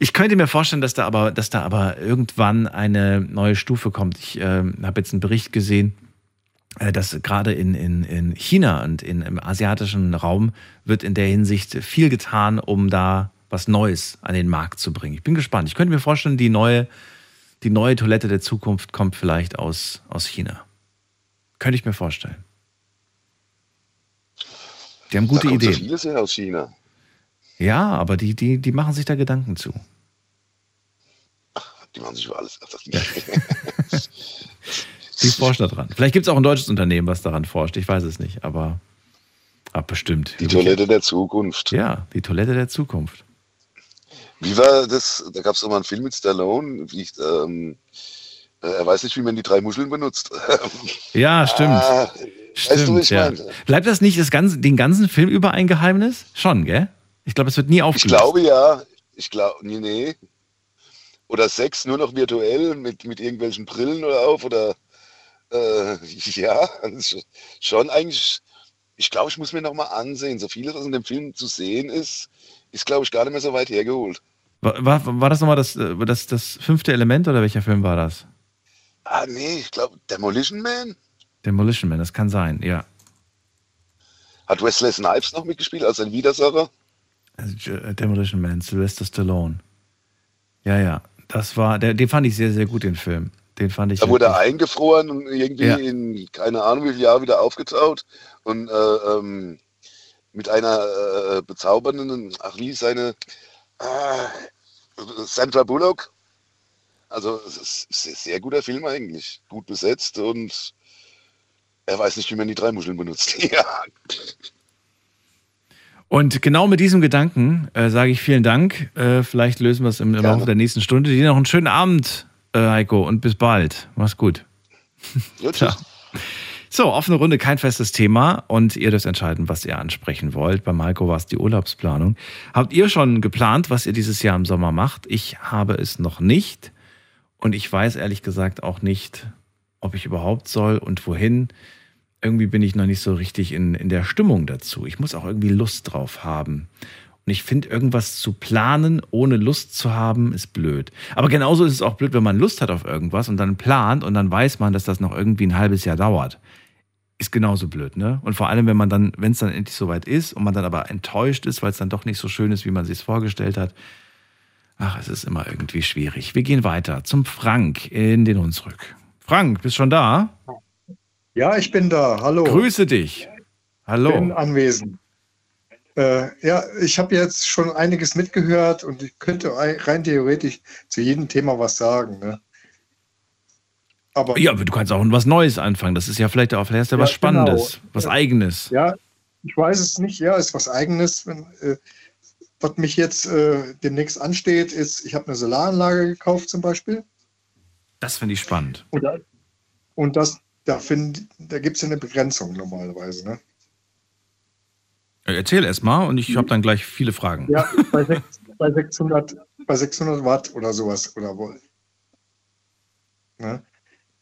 Ich könnte mir vorstellen, dass da aber, dass da aber irgendwann eine neue Stufe kommt. Ich ähm, habe jetzt einen Bericht gesehen, äh, dass gerade in, in, in China und in, im asiatischen Raum wird in der Hinsicht viel getan, um da was Neues an den Markt zu bringen. Ich bin gespannt. Ich könnte mir vorstellen, die neue, die neue Toilette der Zukunft kommt vielleicht aus, aus China. Könnte ich mir vorstellen. Die haben gute da Ideen. so vieles her aus China. Ja, aber die, die, die machen sich da Gedanken zu. Die machen sich über alles. (laughs) Die forschen da dran. Vielleicht gibt es auch ein deutsches Unternehmen, was daran forscht. Ich weiß es nicht, aber, aber bestimmt. Die Toilette der Zukunft. Ja, die Toilette der Zukunft. Wie war das? Da gab es doch mal einen Film mit Stallone. Wie, ähm, Äh, er weiß nicht, wie man die drei Muscheln benutzt. (laughs) Ja, stimmt. Ah, stimmt weißt du, ich ja. meine? Bleibt das nicht das ganze, den ganzen Film über ein Geheimnis? Schon, gell? Ich glaube, es wird nie Ich aufgelöst. glaube ja. Ich glaube, nee, nee. Oder Sex nur noch virtuell mit, mit irgendwelchen Brillen oder auf oder äh, (laughs) ja, schon eigentlich. Ich glaube, ich muss mir noch mal ansehen. So vieles, was in dem Film zu sehen ist, ist, glaube ich, gar nicht mehr so weit hergeholt. War, war, war das nochmal das, äh, das, das fünfte Element oder welcher Film war das? Ah, nee, ich glaube, Demolition Man? Demolition Man, das kann sein, ja. Hat Wesley Snipes noch mitgespielt als ein Widersacher? Also, äh, Demolition Man, Sylvester Stallone. Ja, ja. Das war, der, den fand ich sehr, sehr gut, den Film. Den fand ich. Da wurde er eingefroren und irgendwie Ja. in keine Ahnung wie viele Jahre wieder aufgetaut und äh, ähm, mit einer äh, bezaubernden, ach wie seine äh, Sandra Bullock. Also es ist ein sehr guter Film eigentlich, gut besetzt und er weiß nicht, wie man die drei Muscheln benutzt. (laughs) ja. Und genau mit diesem Gedanken äh, sage ich vielen Dank. Äh, vielleicht lösen wir es im, im. Laufe der nächsten Stunde. Dir noch einen schönen Abend, äh, Heiko, und bis bald. Mach's gut. (laughs) Ja, tschüss. So, offene Runde, kein festes Thema und ihr dürft entscheiden, was ihr ansprechen wollt. Beim Heiko war es die Urlaubsplanung. Habt ihr schon geplant, was ihr dieses Jahr im Sommer macht? Ich habe es noch nicht und ich weiß ehrlich gesagt auch nicht, ob ich überhaupt soll und wohin. Irgendwie bin ich noch nicht so richtig in, in der Stimmung dazu. Ich muss auch irgendwie Lust drauf haben. Und ich finde, irgendwas zu planen, ohne Lust zu haben, ist blöd. Aber genauso ist es auch blöd, wenn man Lust hat auf irgendwas und dann plant und dann weiß man, dass das noch irgendwie ein halbes Jahr dauert. Ist genauso blöd, ne? Und vor allem, wenn man dann, wenn es dann endlich soweit ist und man dann aber enttäuscht ist, weil es dann doch nicht so schön ist, wie man sich es vorgestellt hat. Ach, es ist immer irgendwie schwierig. Wir gehen weiter zum Frank in den Hunsrück. Frank, bist schon da? Ja, ich bin da. Hallo. Grüße dich. Hallo. bin anwesend. Äh, ja, ich habe jetzt schon einiges mitgehört und ich könnte ei- rein theoretisch zu jedem Thema was sagen. Ne? Aber Ja, aber du kannst auch was Neues anfangen. Das ist ja vielleicht auch vielleicht ja Ja, was Spannendes, genau. was Ja. Eigenes. ja, ich weiß es nicht. Ja, ist was Eigenes. Wenn, äh, was mich jetzt äh, demnächst ansteht, ist, ich habe eine Solaranlage gekauft zum Beispiel. Das finde ich spannend. Und, und das, da, find- da gibt es ja eine Begrenzung normalerweise. Ne? Äh, Erzähl erst mal und ich habe dann gleich viele Fragen. Ja, bei, sechs, (laughs) bei, 600, bei 600 Watt oder sowas oder wohl. Ne?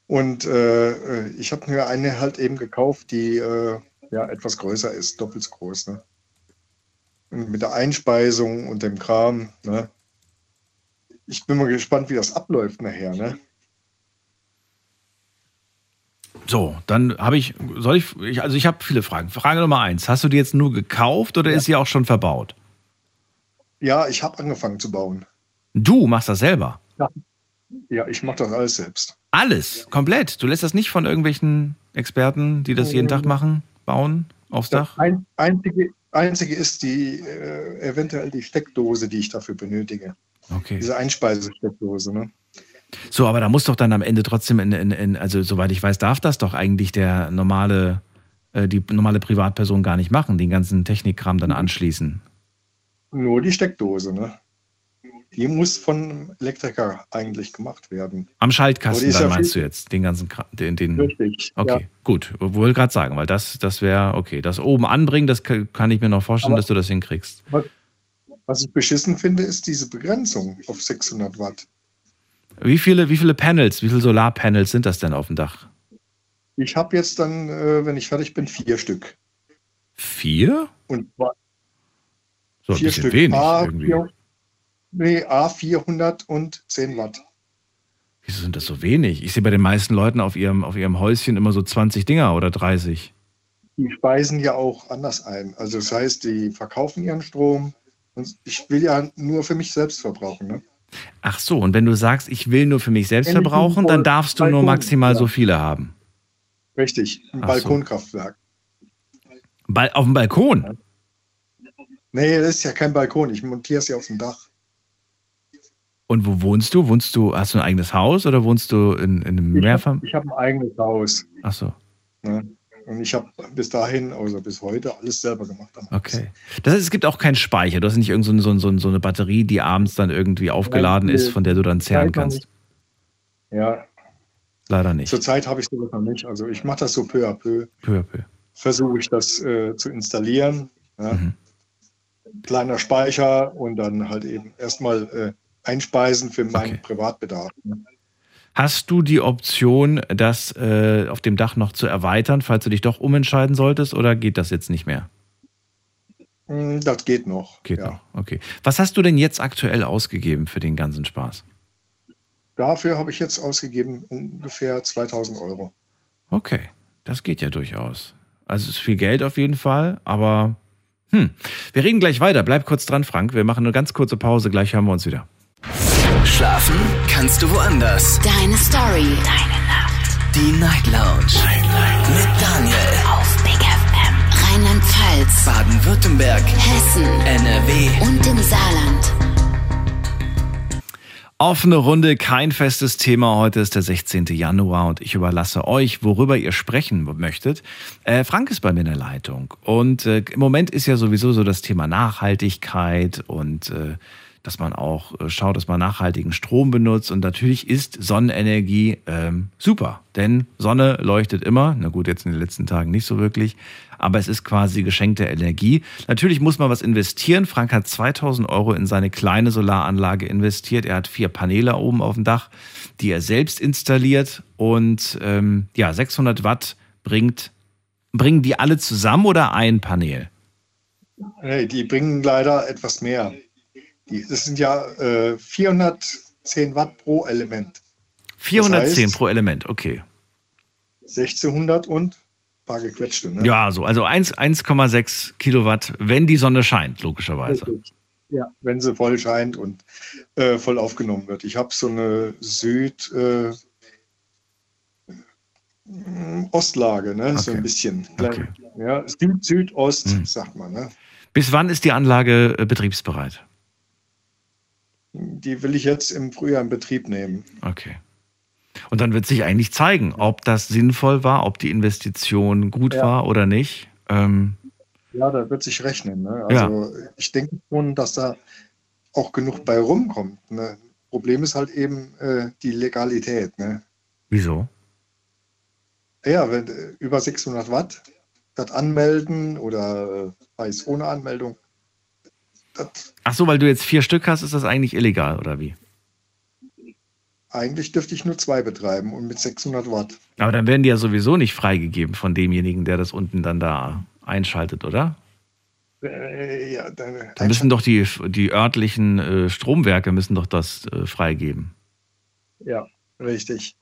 Und äh, äh, ich habe mir eine halt eben gekauft, die äh, ja etwas größer ist, doppelt so groß. Ne? Mit der Einspeisung und dem Kram. Ne? Ich bin mal gespannt, wie das abläuft nachher. Ne? So, dann habe ich, soll ich, also ich habe viele Fragen. Frage Nummer eins: Hast du die jetzt nur gekauft oder ist sie auch schon verbaut? Ja, ich habe angefangen zu bauen. Du machst das selber. Ja, ich mache das alles selbst. Alles, komplett. Du lässt das nicht von irgendwelchen Experten, die das jeden Tag machen, bauen, aufs Dach? Ein, einzige, einzige ist die äh, eventuell die Steckdose, die ich dafür benötige. Okay. Diese Einspeisesteckdose, ne? So, aber da muss doch dann am Ende trotzdem, in, in, in, also soweit ich weiß, darf das doch eigentlich der normale, äh, die normale Privatperson gar nicht machen, den ganzen Technikkram dann anschließen. Nur die Steckdose, ne? Die muss von Elektriker eigentlich gemacht werden. Am Schaltkasten dann ja meinst du jetzt, den ganzen, Kram- den, den Richtig. Okay, Ja. gut. Wollte gerade sagen, weil das, das wäre, okay, das oben anbringen, das ka- kann ich mir noch vorstellen, Aber- dass du das hinkriegst. Was ich beschissen finde, ist diese Begrenzung auf 600 Watt. Wie viele, wie viele Panels, wie viele Solarpanels sind das denn auf dem Dach? Ich habe jetzt dann, äh, wenn ich fertig bin, vier Stück. Vier? Und So vier Stück. wenig A, irgendwie. vier, nee, A 410 Watt. Wieso sind das so wenig? Ich sehe bei den meisten Leuten auf ihrem, auf ihrem Häuschen immer so 20 Dinger oder 30. Die speisen ja auch anders ein. Also das heißt, die verkaufen ihren Strom. Und ich will ja nur für mich selbst verbrauchen. Ne? Ach so, und wenn du sagst, ich will nur für mich selbst Energy verbrauchen, dann darfst du nur Balkon, maximal ja. so viele haben. Richtig, ein Ach. Balkonkraftwerk. Ba auf dem Balkon? Nee, das ist ja kein Balkon. Ich montiere es ja auf dem Dach. Und wo wohnst du? Wohnst du, hast du ein eigenes Haus oder wohnst du in, in einem Ich Mehrfam... habe hab ein eigenes Haus. Ach so, Ne? Und ich habe bis dahin, also bis heute, alles selber gemacht. okay. Das heißt, es gibt auch keinen Speicher. Du hast nicht irgendeine so, so, so eine Batterie, die abends dann irgendwie aufgeladen Nein, ist, von der du dann zehren kannst. Ja, Leider nicht. Zurzeit habe ich sowas noch nicht. Also ich mache das so peu à peu. Peu à peu. Versuche ich das äh, zu installieren. Ja. Mhm. Kleiner Speicher und dann halt eben erstmal äh, einspeisen für meinen Okay. Privatbedarf. Hast du die Option, das äh, auf dem Dach noch zu erweitern, falls du dich doch umentscheiden solltest, oder geht das jetzt nicht mehr? Mm, Das geht noch. Geht ja. noch. Okay. Was hast du denn jetzt aktuell ausgegeben für den ganzen Spaß? Dafür habe ich jetzt ausgegeben ungefähr 2000 Euro. Okay, das geht ja durchaus. Also es ist viel Geld auf jeden Fall, aber hm. Wir reden gleich weiter. Bleib kurz dran, Frank. Wir machen eine ganz kurze Pause. Gleich hören wir uns wieder. Schlafen kannst du woanders. Deine Story. Deine Nacht. Die Night Lounge. Mit Daniel. Auf Big FM. Rheinland-Pfalz. Baden-Württemberg. Hessen. NRW. Und im Saarland. Offene Runde, kein festes Thema. Heute ist der 16. Januar und ich überlasse euch, worüber ihr sprechen möchtet. Äh, Frank ist bei mir in der Leitung und äh, im Moment ist ja sowieso so das Thema Nachhaltigkeit und äh, dass man auch äh, schaut, dass man nachhaltigen Strom benutzt und natürlich ist Sonnenenergie ähm, super, denn Sonne leuchtet immer. Na gut, jetzt in den letzten Tagen nicht so wirklich, aber es ist quasi geschenkte Energie. Natürlich muss man was investieren. Frank hat 2000 Euro in seine kleine Solaranlage investiert. Er hat vier Paneele oben auf dem Dach, die er selbst installiert und ähm, ja, 600 Watt bringt. Bringen die alle zusammen oder ein Panel? Nee, die bringen leider etwas mehr. Die, das sind ja äh, 410 Watt pro Element. 410 heißt- pro Element, okay. 1600 und ein paar gequetschte. Ne? Ja, so, also 1 1,6 Kilowatt, wenn die Sonne scheint, logischerweise. Ja, wenn sie voll scheint und äh, voll aufgenommen wird. Ich habe so eine Süd äh, m, Ostlage, ne? so Okay. ein bisschen. Okay. Ja, Süd, Südost, Hm. sagt man. Ne? Bis wann ist die Anlage äh, betriebsbereit? Die will ich jetzt im Frühjahr in Betrieb nehmen. Okay. Und dann wird sich eigentlich zeigen, ob das sinnvoll war, ob die Investition gut Ja. war oder nicht. Ähm, Ja, da wird sich rechnen. Ne? Ja. Also ich denke schon, dass da auch genug bei rumkommt. Ne? Problem ist halt eben äh, die Legalität. Ne? wieso? Ja, wenn äh, über 600 Watt, das anmelden oder äh, weiß ohne Anmeldung. Ach so, weil du jetzt vier Stück hast, ist das eigentlich illegal oder wie? eigentlich dürfte ich nur zwei betreiben und mit 600 Watt. Aber dann werden die ja sowieso nicht freigegeben von demjenigen, der das unten dann da einschaltet, oder? Äh, ja, dann, Dann müssen doch die, die örtlichen äh, Stromwerke müssen doch das äh, freigeben. ja, richtig.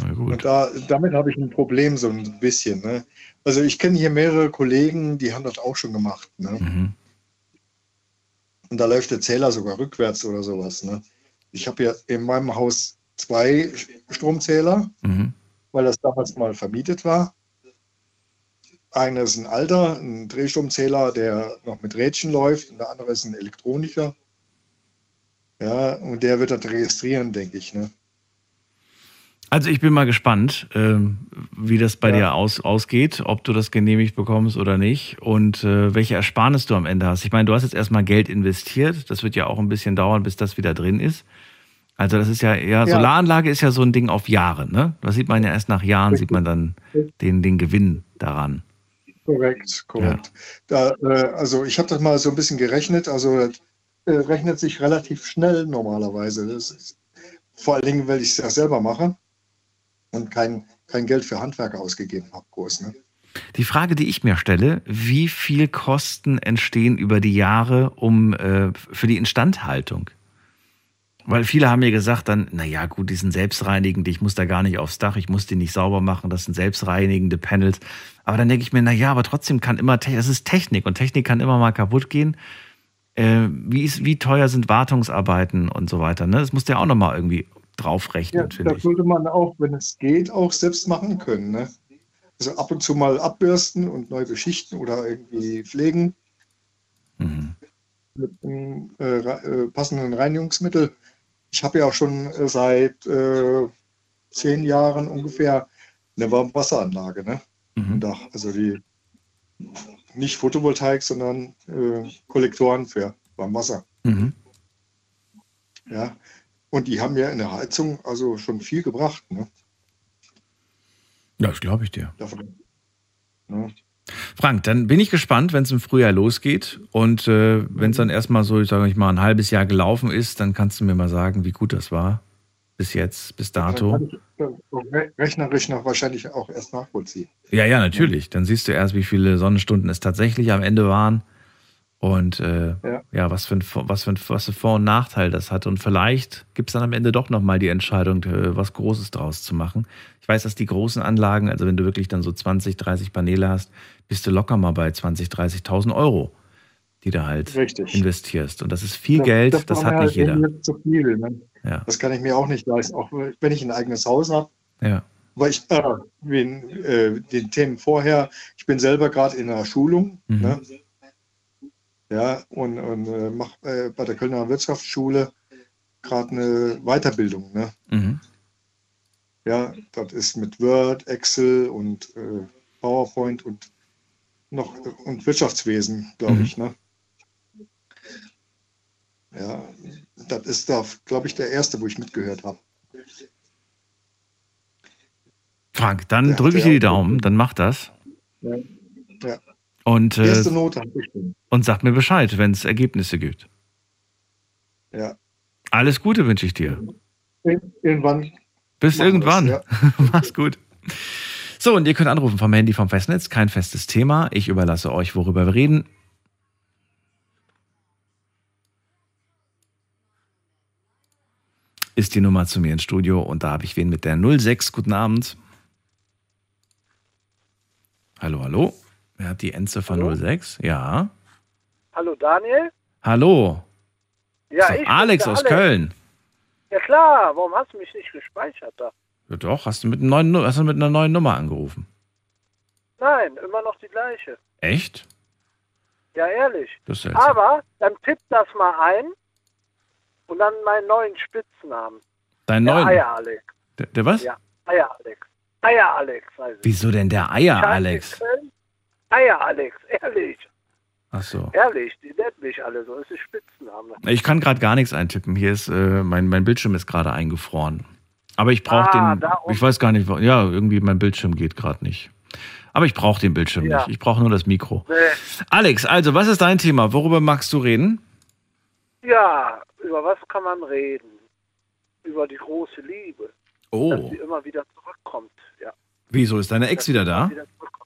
Und da, damit habe ich ein Problem so ein bisschen. Ne? Also ich kenne hier mehrere Kollegen, die haben das auch schon gemacht. Ne? Mhm. Und da läuft der Zähler sogar rückwärts oder sowas. Ne? Ich habe ja in meinem Haus zwei Stromzähler, Mhm. weil das damals mal vermietet war. Einer ist ein alter, ein Drehstromzähler, der noch mit Rädchen läuft, und der andere ist ein Elektroniker. Ja, und der wird das registrieren, denke ich. Ne? Also ich bin mal gespannt, ähm, wie das bei Ja. dir aus, ausgeht, ob du das genehmigt bekommst oder nicht und äh, welche Ersparnis du am Ende hast. Ich meine, du hast jetzt erstmal Geld investiert. Das wird ja auch ein bisschen dauern, bis das wieder drin ist. Also das ist ja eher, Ja. Solaranlage ist ja so ein Ding auf Jahre, ne? Das sieht man ja erst nach Jahren, sieht man dann den, den Gewinn daran. Korrekt, korrekt. Da, äh, also ich habe das mal so ein bisschen gerechnet. Also das äh, rechnet sich relativ schnell normalerweise. Ist, vor allen Dingen, weil ich es ja selber mache und kein, kein Geld für Handwerker ausgegeben habe, groß. Ne? Die Frage, die ich mir stelle, wie viel Kosten entstehen über die Jahre um äh, für die Instandhaltung? Weil viele haben mir gesagt dann, naja gut, die sind selbstreinigend, ich muss da gar nicht aufs Dach, ich muss die nicht sauber machen, das sind selbstreinigende Panels. Aber dann denke ich mir, naja, aber trotzdem kann immer, das ist Technik und Technik kann immer mal kaputt gehen. Äh, wie, ist, wie teuer sind Wartungsarbeiten und so weiter? Ne? Das musst du ja auch nochmal irgendwie draufrechnen, Ja, das sollte man auch, wenn es geht, auch selbst machen können. Ne? Also ab und zu mal abbürsten und neu beschichten oder irgendwie pflegen Mhm. mit einem äh, äh, passenden Reinigungsmittel. Ich habe ja auch schon äh, seit äh, zehn Jahren ungefähr eine Warmwasseranlage ne? Mhm. Dach. Also die nicht Photovoltaik, sondern äh, Kollektoren für Warmwasser. Mhm. Ja? Und die haben mir in der Heizung also schon viel gebracht. Ne? Ja, das glaube ich dir. Davon, ne? Frank, dann bin ich gespannt, wenn es im Frühjahr losgeht. Und äh, wenn es dann erstmal so, ich sage ich mal, ein halbes Jahr gelaufen ist, dann kannst du mir mal sagen, wie gut das war. Bis jetzt, bis Dann dato. kann ich äh, rechnerisch noch wahrscheinlich auch erst nachvollziehen. Ja, ja, natürlich. Dann siehst du erst, wie viele Sonnenstunden es tatsächlich am Ende waren. Und äh, ja. Ja. was, für ein, Vor- was, für ein, was für Vor- und Nachteil das hat. Und vielleicht gibt es dann am Ende doch nochmal die Entscheidung, äh, was Großes draus zu machen. Ich weiß, dass die großen Anlagen, also wenn du wirklich dann so 20, 30 Paneele hast, bist du locker mal bei 20, 30.000 Euro, die du halt Richtig. investierst. Und das ist viel Das- Geld, das, war hat nicht jeder. Zu viel, ne? Ja, Das kann ich mir auch nicht leisten, auch wenn ich ein eigenes Haus habe. ja. Weil ich, äh, wegen äh, den Themen vorher, ich bin selber gerade in einer Schulung, Mhm. ne? Ja, und, und äh, mache äh, bei der Kölner Wirtschaftsschule gerade eine Weiterbildung. Ne? Mhm. Ja, das ist mit Word, Excel und äh, PowerPoint und noch und Wirtschaftswesen, glaube Mhm. ich. Ne? Ja, das ist da, glaube ich, der erste, wo ich mitgehört habe. Frank, dann drücke ich dir die Daumen, dann mach das. Ja. Ja. Und, äh, Erste Note und sag mir Bescheid, wenn es Ergebnisse gibt. Ja. Alles Gute wünsche ich dir. Ir- Irgendwann. Bis irgendwann. wir's, (laughs) Mach's gut. So, und ihr könnt anrufen vom Handy vom Festnetz. Kein festes Thema. Ich überlasse euch, worüber wir reden. Ist die Nummer zu mir ins Studio und da habe ich wen mit der 06. Guten Abend. Hallo, hallo. Wer hat die Endziffer 06? Ja. Hallo Daniel? Hallo. Ja, ich. Alex aus Alex. Köln. Ja klar, warum hast du mich nicht gespeichert da? Ja, doch, hast du, mit neuen, hast du mit einer neuen Nummer angerufen? Nein, immer noch die gleiche. Echt? Ja, ehrlich. Das ist. Aber dann tipp das mal ein und dann meinen neuen Spitznamen. Dein neuen. Eier Alex. Der, der was? Ja, Eier Alex. Eier Alex. Wieso denn der Eier, Alex? Köln Eier Alex, ehrlich. Ach so. Ehrlich, die nennen mich alle so. Das ist Spitzname. Ich kann gerade gar nichts eintippen. Hier ist, äh, mein, mein Bildschirm ist gerade eingefroren. Aber ich brauche Ah, den. Ich weiß gar nicht, ja, irgendwie mein Bildschirm geht gerade nicht. Aber ich brauche den Bildschirm Ja. nicht. Ich brauche nur das Mikro. Nee. Alex, also, was ist dein Thema? Worüber magst du reden? Ja, über was kann man reden? Über die große Liebe. Dass Oh, sie immer wieder zurückkommt. Ja. wieso ist deine Ex wieder da? Wieder zurückkommt.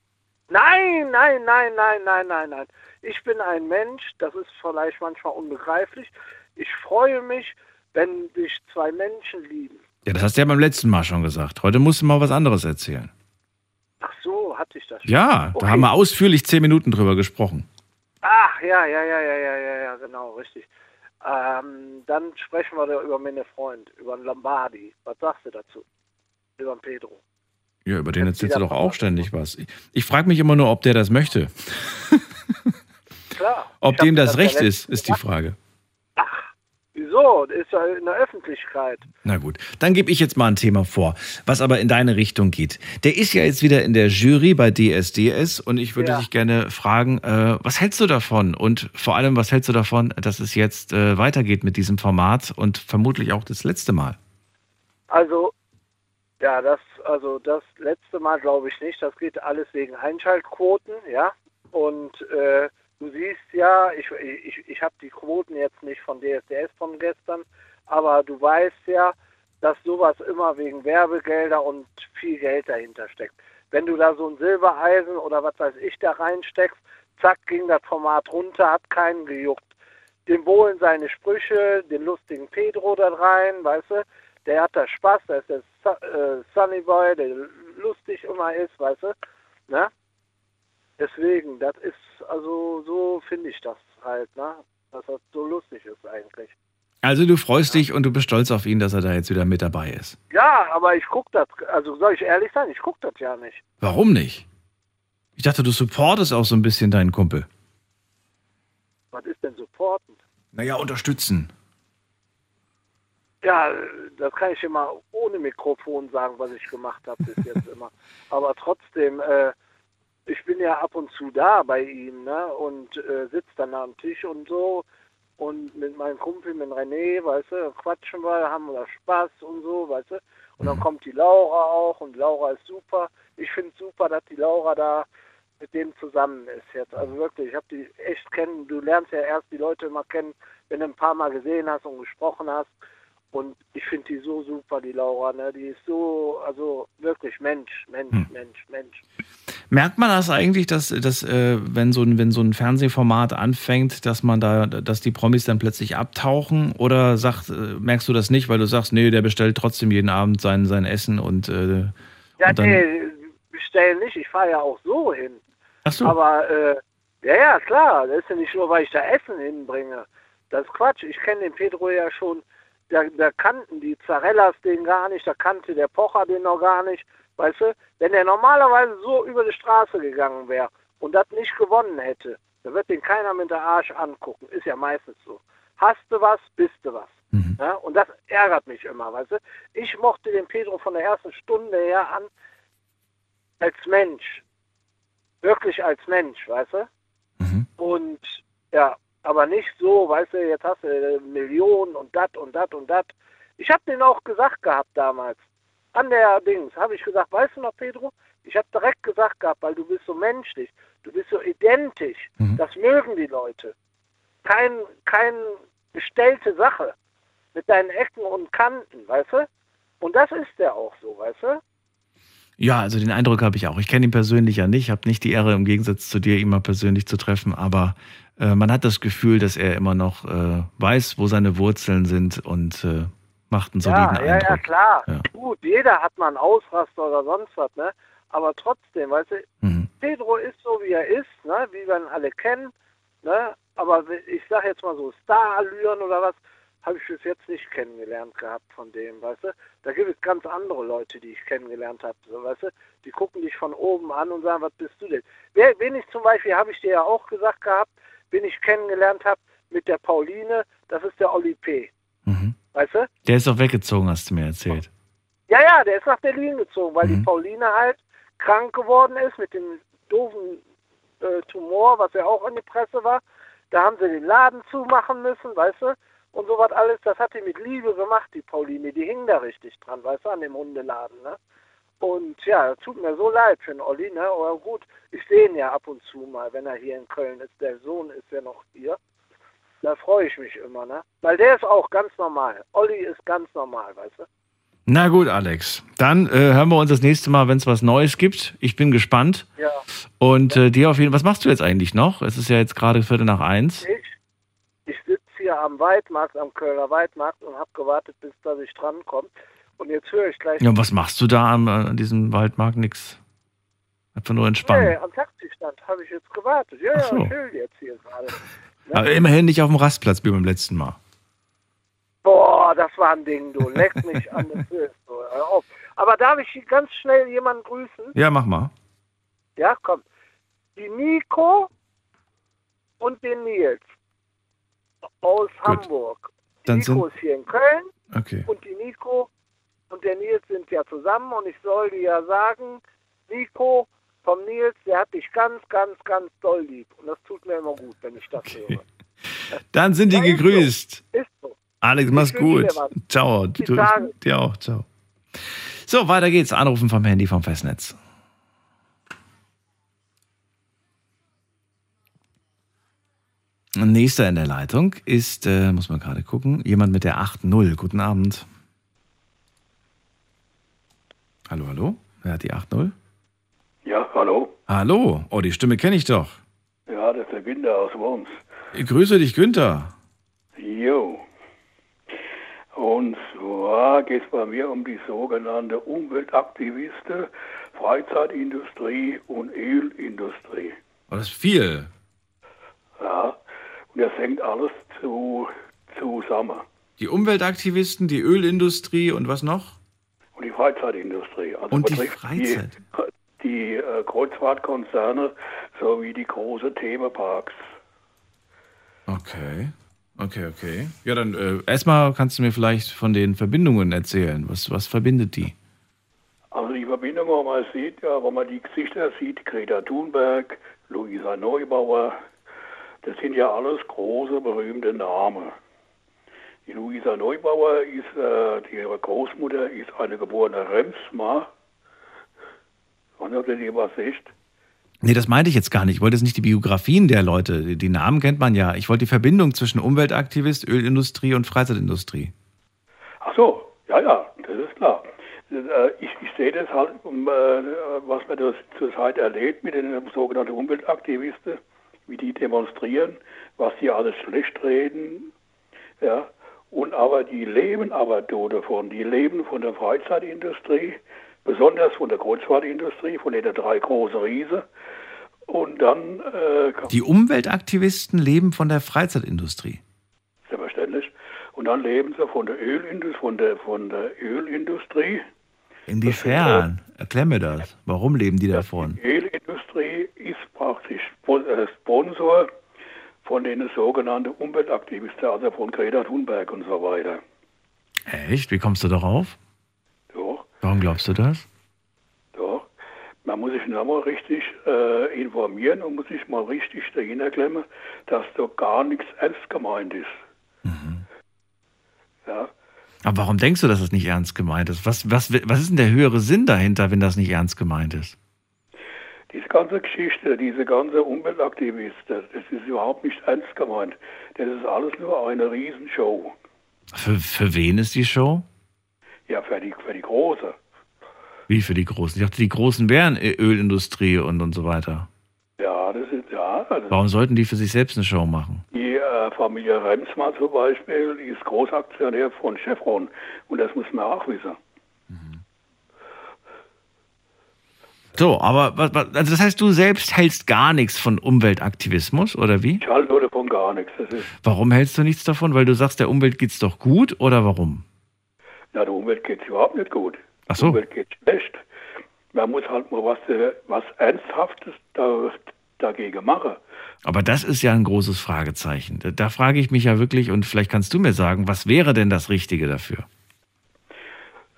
Nein, nein, nein, nein, nein, nein, nein. Ich bin ein Mensch, das ist vielleicht manchmal unbegreiflich. Ich freue mich, wenn sich zwei Menschen lieben. Ja, das hast du ja beim letzten Mal schon gesagt. Heute musst du mal was anderes erzählen. Ach so, hatte ich das schon. Ja, Okay. da haben wir ausführlich zehn Minuten drüber gesprochen. Ach, ja, ja, ja, ja, ja, ja, ja, genau, richtig. Ähm, dann sprechen wir da über meine Freund, über den Lombardi. Was sagst du dazu? Über den Pedro. Ja, über den erzählst du doch auch ständig was. Ich, ich frage mich immer nur, ob der das möchte. Klar. (laughs) Ob dem das ja recht ist, ist die. Frage. Wieso? Das ist ja in der Öffentlichkeit. Na gut, dann gebe ich jetzt mal ein Thema vor, was aber in deine Richtung geht. Der ist ja jetzt wieder in der Jury bei DSDS und ich würde Ja. dich gerne fragen, äh, was hältst du davon? Und vor allem, was hältst du davon, dass es jetzt äh, weitergeht mit diesem Format und vermutlich auch das letzte Mal? Also, ja, das, also das letzte Mal glaube ich nicht. Das geht alles wegen Einschaltquoten, ja. Und äh, du siehst ja, ich, ich, ich habe die Quoten jetzt nicht von DSDS von gestern, aber du weißt ja, dass sowas immer wegen Werbegelder und viel Geld dahinter steckt. Wenn du da so ein Silbereisen oder was weiß ich da reinsteckst, zack, ging das Format runter, hat keinen gejuckt. Dem Bohlen seine Sprüche, den lustigen Pedro da rein, weißt du, der hat da Spaß, der ist der äh, Sunny Boy, der lustig immer ist, weißt du, ne? Deswegen, das ist, also so finde ich das halt, ne? Dass das so lustig ist eigentlich. Also du freust dich und du bist stolz auf ihn, dass er da jetzt wieder mit dabei ist. Ja, aber ich guck das, also soll ich ehrlich sein, ich guck das ja nicht. Warum nicht? Ich dachte, du supportest auch so ein bisschen deinen Kumpel. Was ist denn supportend? Naja, unterstützen. Ja, das kann ich immer ohne Mikrofon sagen, was ich gemacht habe bis jetzt (laughs) immer. Aber trotzdem, äh, ich bin ja ab und zu da bei ihm, ne? Und äh, sitze dann am Tisch und so. Und mit meinem Kumpel, mit René, weißt du, quatschen wir, haben wir Spaß und so, weißt du. Und dann kommt die Laura auch und Laura ist super. ich finde es super, dass die Laura da mit dem zusammen ist jetzt. Also wirklich, ich habe die echt kennen. Du lernst ja erst die Leute immer kennen, wenn du ein paar Mal gesehen hast und gesprochen hast. Und ich finde die so super, die Laura. Ne? Die ist so, also wirklich Mensch, Mensch, Hm. Mensch, Mensch. Merkt man das eigentlich, dass, dass äh, wenn, so ein, wenn so ein Fernsehformat anfängt, dass man da, dass die Promis dann plötzlich abtauchen? Oder sagt, äh, merkst du das nicht, weil du sagst, nee, der bestellt trotzdem jeden Abend sein, sein Essen und, äh, Ja, und nee, bestellen nicht. Ich fahre ja auch so hin. Ach so. Aber, äh, ja, ja, klar. Das ist ja nicht nur, weil ich da Essen hinbringe. Das ist Quatsch. Ich kenne den Pedro ja schon. Da, da kannten die Zarellas den gar nicht. Da kannte der Pocher den noch gar nicht. Weißt du? Wenn der normalerweise so über die Straße gegangen wäre und das nicht gewonnen hätte, dann wird den keiner mit der Arsch angucken. Ist ja meistens so. Hast du was, bist du was. Ja, und das ärgert mich immer, weißt du? Ich mochte den Pedro von der ersten Stunde her an als Mensch. Wirklich als Mensch, weißt du? Und ja, aber nicht so, weißt du, jetzt hast du äh, Millionen und dat und dat und dat. Ich habe den auch gesagt gehabt damals. An der Dings habe ich gesagt, weißt du noch, Pedro? Ich habe direkt gesagt gehabt, weil du bist so menschlich, du bist so identisch. Das mögen die Leute. Kein, kein gestellte Sache mit deinen Ecken und Kanten, weißt du? Und das ist der auch so, weißt du? Ja, also den Eindruck habe ich auch. Ich kenne ihn persönlich ja nicht, habe nicht die Ehre, im Gegensatz zu dir, ihn mal persönlich zu treffen, aber äh, man hat das Gefühl, dass er immer noch äh, weiß, wo seine Wurzeln sind und äh, macht einen soliden ja, ja, Eindruck. ja, klar. Ja. Gut, jeder hat mal einen Ausraster oder sonst was, ne? Aber trotzdem, weißt du, Mhm. Pedro ist so, wie er ist, ne? Wie wir ihn alle kennen, ne? Aber ich sag jetzt mal so, Starallüren oder was, habe ich bis jetzt nicht kennengelernt gehabt von dem, weißt du? Da gibt es ganz andere Leute, die ich kennengelernt habe, so, weißt du? Die gucken dich von oben an und sagen, was bist du denn? Wer, wen ich zum Beispiel, habe ich dir ja auch gesagt gehabt, wen ich kennengelernt habe mit der Pauline, das ist der Oli P. Weißt du? Der ist auch weggezogen, hast du mir erzählt. Ja, ja, der ist nach Berlin gezogen, weil Mhm. die Pauline halt krank geworden ist mit dem doofen äh, Tumor, was ja auch in der Presse war. Da haben sie den Laden zumachen müssen, weißt du? Und sowas alles, das hat die mit Liebe gemacht, die Pauline. Die hing da richtig dran, weißt du, an dem Hundeladen, ne? Und ja, tut mir so leid für den Olli, ne? Aber gut, ich sehe ihn ja ab und zu mal, wenn er hier in Köln ist. Der Sohn ist ja noch hier. Da freue ich mich immer, ne? Weil der ist auch ganz normal. Olli ist ganz normal, weißt du? Na gut, Alex. Dann äh, hören wir uns das nächste Mal, wenn es was Neues gibt. Ich bin gespannt. Ja. Und äh, dir auf jeden Fall, was machst du jetzt eigentlich noch? Es ist ja jetzt gerade Viertel nach eins. Ich, ich sitze hier am Weidmarkt, am Kölner Weidmarkt und habe gewartet, bis dass ich drankomme. Und jetzt höre ich gleich. Ja, und was machst du da am, äh, an diesem Waldmarkt? Nix. Einfach nur entspannen. Nee, am Taxistand habe ich jetzt gewartet. Ja, so. ja, chill jetzt hier gerade. (laughs) Aber immerhin nicht auf dem Rastplatz wie beim letzten Mal. Boah, das war ein Ding, du. Leck mich an das. So, auf. Aber darf ich ganz schnell jemanden grüßen? Ja, mach mal. Ja, komm. Die Nico und den Nils aus Hamburg. Die Dann Nico sind- ist hier in Köln Okay. und die Nico und der Nils sind ja zusammen und ich soll dir ja sagen, Nico vom Nils, der hat dich ganz, ganz, ganz doll lieb. Und das tut mir immer gut, wenn ich das höre. (laughs) Dann sind die ist so. gegrüßt. Ist so. Alex, mach's gut. Ciao. Du, Tage. dir auch. Ciao. So, weiter geht's. Anrufen vom Handy vom Festnetz. Nächster in der Leitung ist, äh, muss man gerade gucken, jemand mit der 8.0. Guten Abend. Hallo, hallo. Wer hat die 8.0? Ja, hallo. Hallo. Oh, die Stimme kenne ich doch. Ja, das ist der Günther aus Worms. Ich grüße dich, Günther. Jo. Und zwar geht es bei mir um die sogenannte Umweltaktivisten, Freizeitindustrie und Ölindustrie. Oh, das ist viel. Ja, und das hängt alles zu, zusammen. Die Umweltaktivisten, die Ölindustrie und was noch? Und die Freizeitindustrie. Also Und die Freizeit. Die, die äh, Kreuzfahrtkonzerne sowie die großen Themenparks. Okay. Okay, okay. Ja, dann äh, erstmal kannst du mir vielleicht von den Verbindungen erzählen. Was, was verbindet die? Also die Verbindung, wo man sieht, ja, wo man die Gesichter sieht, Greta Thunberg, Luisa Neubauer, das sind ja alles große, berühmte Namen. Die Luisa Neubauer ist, äh, die, ihre Großmutter ist eine geborene Remsmar. Und ob ihr was ist? Nee, das meinte ich jetzt gar nicht. Ich wollte jetzt nicht die Biografien der Leute. Die- Die Namen kennt man ja. Ich wollte die Verbindung zwischen Umweltaktivist, Ölindustrie und Freizeitindustrie. Ach so, ja, ja, das ist klar. Äh, Ich, ich sehe das halt, äh, was man das zurzeit erlebt mit den sogenannten Umweltaktivisten, wie die demonstrieren, was die alles schlecht reden, ja. Und aber die leben aber davon. Die leben von der Freizeitindustrie, besonders von der Kreuzfahrtindustrie, von den drei großen Riesen. Und dann, äh, Die Umweltaktivisten leben von der Freizeitindustrie. selbstverständlich, und dann leben sie von der Ölindustrie, von der, von der Ölindustrie. Inwiefern? Erklär mir das. Warum leben die davon? Die Ölindustrie ist praktisch äh, Sponsor von den sogenannten Umweltaktivisten, also von Greta Thunberg und so weiter. Echt? Wie kommst du darauf? Doch, Warum glaubst du das? doch. Man muss sich nochmal richtig äh, informieren und muss sich mal richtig dahinter klemmen, dass da gar nichts ernst gemeint ist. Ja, Aber warum denkst du, dass es nicht ernst gemeint ist? Was, was, was ist denn der höhere Sinn dahinter, wenn das nicht ernst gemeint ist? Diese ganze Geschichte, diese ganze Umweltaktivisten, das ist überhaupt nicht ernst gemeint. Das ist alles nur eine Riesenshow. Für, für wen ist die Show? Ja, für die, für die Große. Wie für die Großen? Ich dachte, die Großen wären Ölindustrie und, und so weiter. Ja, das ist, ja. Also Warum sollten die für sich selbst eine Show machen? die äh, Familie Remsmar zum Beispiel die ist Großaktionär von Chevron. Und das muss man auch wissen. So, aber also das heißt, du selbst hältst gar nichts von Umweltaktivismus, oder wie? Ich halte nur davon gar nichts. Warum hältst du nichts davon? Weil du sagst, der Umwelt geht's doch gut, oder warum? na, der Umwelt geht es überhaupt nicht gut. Ach so. Der Umwelt geht schlecht. Man muss halt mal was, äh, was Ernsthaftes da, dagegen machen. Aber das ist ja ein großes Fragezeichen. Da, da frage ich mich ja wirklich, und vielleicht kannst du mir sagen, was wäre denn das Richtige dafür?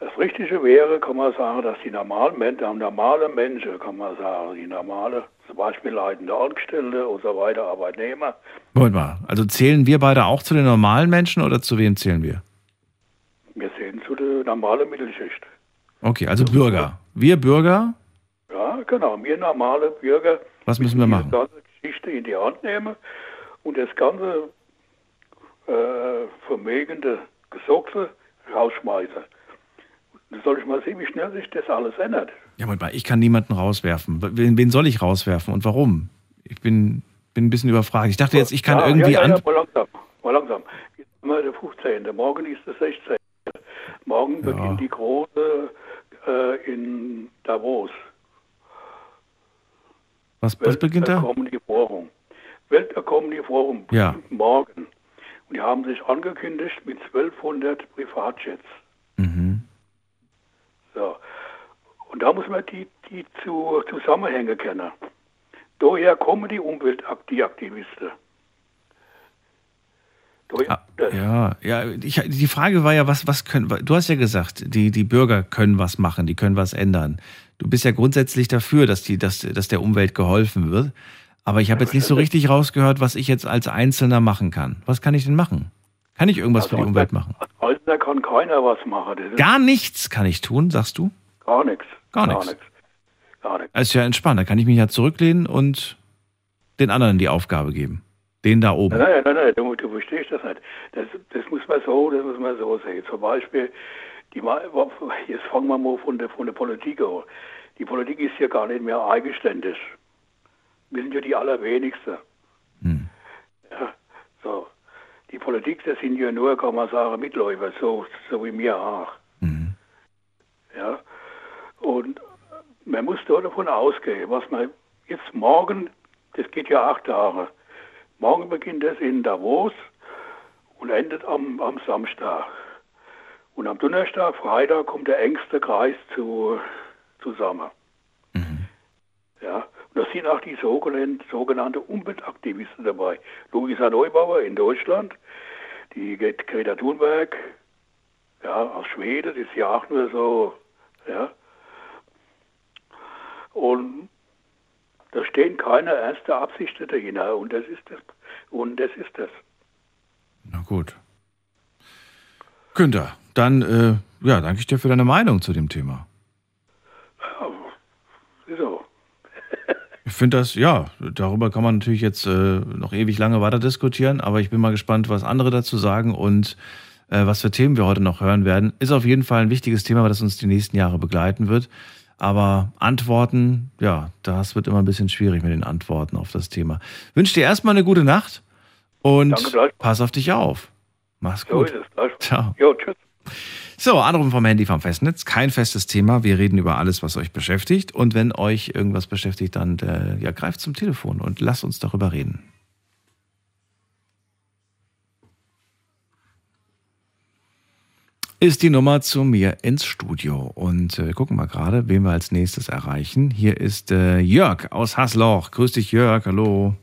Das Richtige wäre, kann man sagen, dass die normalen Menschen, normale Menschen, kann man sagen, die normale, zum Beispiel leitende Angestellte und so weiter, Arbeitnehmer, Moment mal, also zählen wir beide auch zu den normalen Menschen oder zu wem zählen wir? wir sehen zu der normalen Mittelschicht. Okay, also Bürger. Wir Bürger, Ja, genau, wir normale Bürger was müssen wir die machen? ganze Geschichte in die Hand nehmen und das ganze äh, vermögende Gesocke rausschmeißen. Da soll ich mal sehen, wie schnell sich das alles ändert. Ja, Moment mal, ich kann niemanden rauswerfen. Wen, wen soll ich rauswerfen und warum? Ich bin, bin ein bisschen überfragt. Ich dachte jetzt, ich kann ja, irgendwie ja, ja, an. ja, mal langsam, mal langsam. Jetzt haben wir der 15. Morgen ist der 16. Morgen beginnt die große äh, in Davos. Was, was beginnt da? Weltökonomie-Forum. Weltökonomie-Forum Ja. morgen. Und die haben sich angekündigt mit 1200 Privatjets. Mhm. So. Und da muss man die, die zu, Zusammenhänge kennen. Daher kommen die Umweltaktivisten. Daher, Ja, ja, ich, die Frage war ja, was, was können, du hast ja gesagt, die, die Bürger können was machen, die können was ändern. Du bist ja grundsätzlich dafür, dass, die, dass, dass der Umwelt geholfen wird. Aber ich habe jetzt nicht so richtig rausgehört, was ich jetzt als Einzelner machen kann. Was kann ich denn machen? Kann ich irgendwas für die Umwelt machen? Also da kann keiner was machen. Gar nichts kann ich tun, sagst du? Gar nichts. Gar nichts. Gar nichts. Das ist ja entspannt. Da kann ich mich ja zurücklehnen und den anderen die Aufgabe geben. Den da oben. Nein, nein, nein, du, du verstehst das nicht. Das, das muss man so, das muss man so sehen. Zum Beispiel, die, jetzt fangen wir mal von der, von der Politik an. Die Politik ist ja gar nicht mehr eigenständig. Wir sind ja die allerwenigsten. Ja, so. Die Politik, das sind ja nur, kann man sagen, Mitläufer, so, so wie mir auch. Ja. Und man muss da davon ausgehen, was man jetzt morgen, das geht ja acht Tage, morgen beginnt es in Davos und endet am, am Samstag. Und am Donnerstag, Freitag kommt der engste Kreis zu, zusammen. Ja, und da sind auch die sogenannten, Umweltaktivisten dabei. Luisa Neubauer in Deutschland, die Greta Thunberg, ja, aus Schweden, das ist ja auch nur so, ja. Und da stehen keine ernste Absichten dahinter und das ist das. Und das ist das. Na gut. Günther, dann äh, ja, danke ich dir für deine Meinung zu dem Thema. Das Ich finde das, ja, darüber kann man natürlich jetzt äh, noch ewig lange weiter diskutieren, aber ich bin mal gespannt, was andere dazu sagen und äh, was für Themen wir heute noch hören werden. Ist auf jeden Fall ein wichtiges Thema, das uns die nächsten Jahre begleiten wird. Aber Antworten, ja, das wird immer ein bisschen schwierig mit den Antworten auf das Thema. Wünsche dir erstmal eine gute Nacht und pass auf dich auf. Mach's gut. gleich. Ciao. Jo, tschüss. So, Anrufen vom Handy vom Festnetz. Kein festes Thema. Wir reden über alles, was euch beschäftigt. Und wenn euch irgendwas beschäftigt, dann äh, ja, greift zum Telefon und lasst uns darüber reden. Ist die Nummer zu mir ins Studio. Und äh, gucken wir gerade, wen wir als nächstes erreichen. Hier ist äh, Jörg aus Hasloch. Grüß dich, Jörg. Hallo.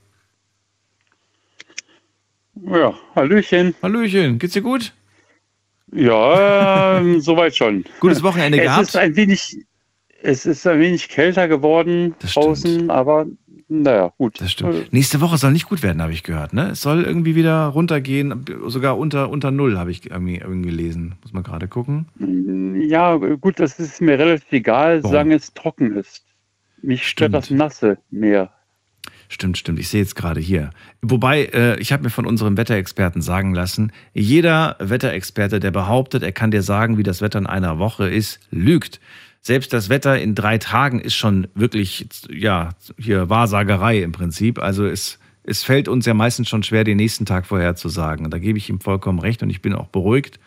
Ja, Hallöchen. Hallöchen. Geht's dir gut? Ja, ähm, (laughs) soweit schon. Gutes Wochenende es gehabt? Ist ein wenig, es ist ein wenig kälter geworden draußen, aber naja, gut. Das stimmt. Nächste Woche soll nicht gut werden, habe ich gehört. Ne? Es soll irgendwie wieder runtergehen, sogar unter, unter Null, habe ich irgendwie, irgendwie gelesen. Muss man gerade gucken. Ja, gut, das ist mir relativ egal, Warum? solange es trocken ist. Mich stört das Nasse mehr. Stimmt, stimmt. Ich sehe jetzt gerade hier. Wobei, äh, ich habe mir von unserem Wetterexperten sagen lassen, jeder Wetterexperte, der behauptet, er kann dir sagen, wie das Wetter in einer Woche ist, lügt. Selbst das Wetter in drei Tagen ist schon wirklich, ja, hier Wahrsagerei im Prinzip. Also es, es fällt uns ja meistens schon schwer, den nächsten Tag vorherzusagen. Da gebe ich ihm vollkommen recht und ich bin auch beruhigt,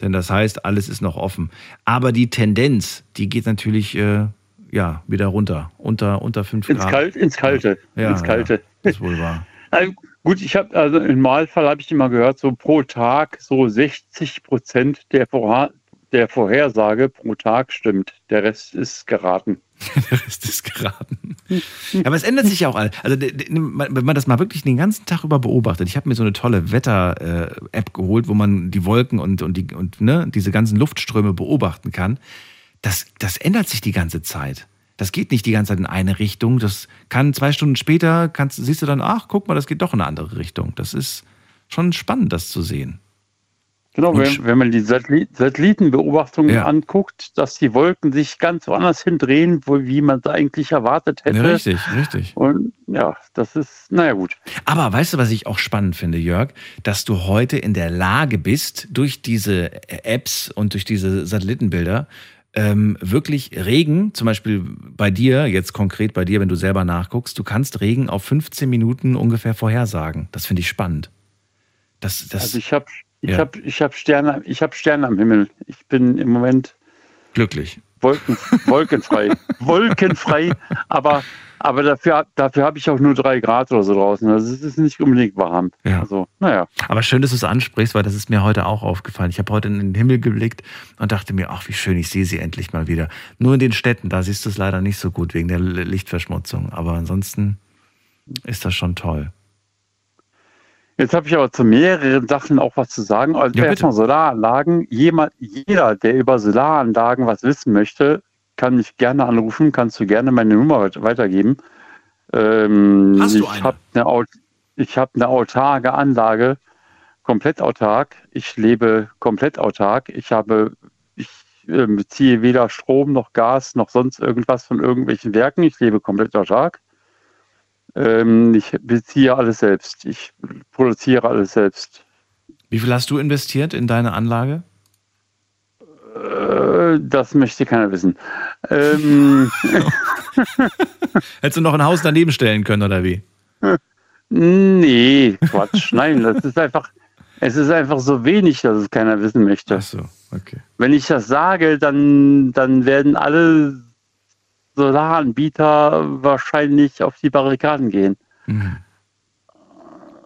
denn das heißt, alles ist noch offen. Aber die Tendenz, die geht natürlich, äh, ja, wieder runter, unter, unter 5 Ins, Grad. Kalt, ins Kalte. Ja, ins Kalte. Ja, das ist wohl wahr. (laughs) Also, gut, ich habe also im Normalfall habe ich immer gehört, so pro Tag so 60 Prozent der, Vorha der Vorhersage pro Tag stimmt. Der Rest ist geraten. (laughs) Der Rest ist geraten. Ja, aber es ändert sich ja auch all. Also wenn man das mal wirklich den ganzen Tag über beobachtet. Ich habe mir so eine tolle Wetter-App geholt, wo man die Wolken und, und, die, und ne, diese ganzen Luftströme beobachten kann. Das, das ändert sich die ganze Zeit. Das geht nicht die ganze Zeit in eine Richtung. Das kann zwei Stunden später, kannst, siehst du dann, ach, guck mal, das geht doch in eine andere Richtung. Das ist schon spannend, das zu sehen. Genau, wenn, wenn man die Satelliten Satellitenbeobachtungen Ja. anguckt, dass die Wolken sich ganz woanders hindrehen, wo, wie man es eigentlich erwartet hätte. Ja, richtig, richtig. Und ja, das ist, naja gut. Aber weißt du, was ich auch spannend finde, Jörg? Dass du heute in der Lage bist, durch diese Apps und durch diese Satellitenbilder, ähm, wirklich Regen, zum Beispiel bei dir, jetzt konkret bei dir, wenn du selber nachguckst, du kannst Regen auf 15 Minuten ungefähr vorhersagen. Das finde ich spannend. Das, das, also ich habe ich Ja. hab, ich hab Sterne, ich hab Sterne am Himmel. Ich bin im Moment glücklich. Wolken, wolkenfrei. (laughs) wolkenfrei, aber, aber dafür, dafür habe ich auch nur drei Grad oder so draußen. Also es ist nicht unbedingt warm. Ja. Also, naja. Aber schön, dass du es ansprichst, weil das ist mir heute auch aufgefallen. Ich habe heute in den Himmel geblickt und dachte mir, ach, wie schön, ich sehe sie endlich mal wieder. Nur in den Städten, da siehst du es leider nicht so gut wegen der Lichtverschmutzung. Aber ansonsten ist das schon toll. Jetzt habe ich aber zu mehreren Sachen auch was zu sagen. Also Ja, erstmal Solaranlagen. Jemand, jeder, der über Solaranlagen was wissen möchte, kann mich gerne anrufen, kannst du gerne meine Nummer weit- weitergeben. Ähm, Hast du ich eine? habe eine, ich hab eine autarke Anlage, komplett autark. Ich lebe komplett autark. Ich habe, ich beziehe weder Strom noch Gas noch sonst irgendwas von irgendwelchen Werken. Ich lebe komplett autark. Ähm, ich beziehe alles selbst. Ich produziere alles selbst. Wie viel hast du investiert in deine Anlage? Äh, das möchte keiner wissen. Ähm, (laughs) Hättest du noch ein Haus daneben stellen können oder wie? nee, Quatsch. Nein, das ist einfach, es ist einfach so wenig, dass es keiner wissen möchte. Ach so, okay. Wenn ich das sage, dann, dann werden alle Solaranbieter wahrscheinlich auf die Barrikaden gehen. Mhm.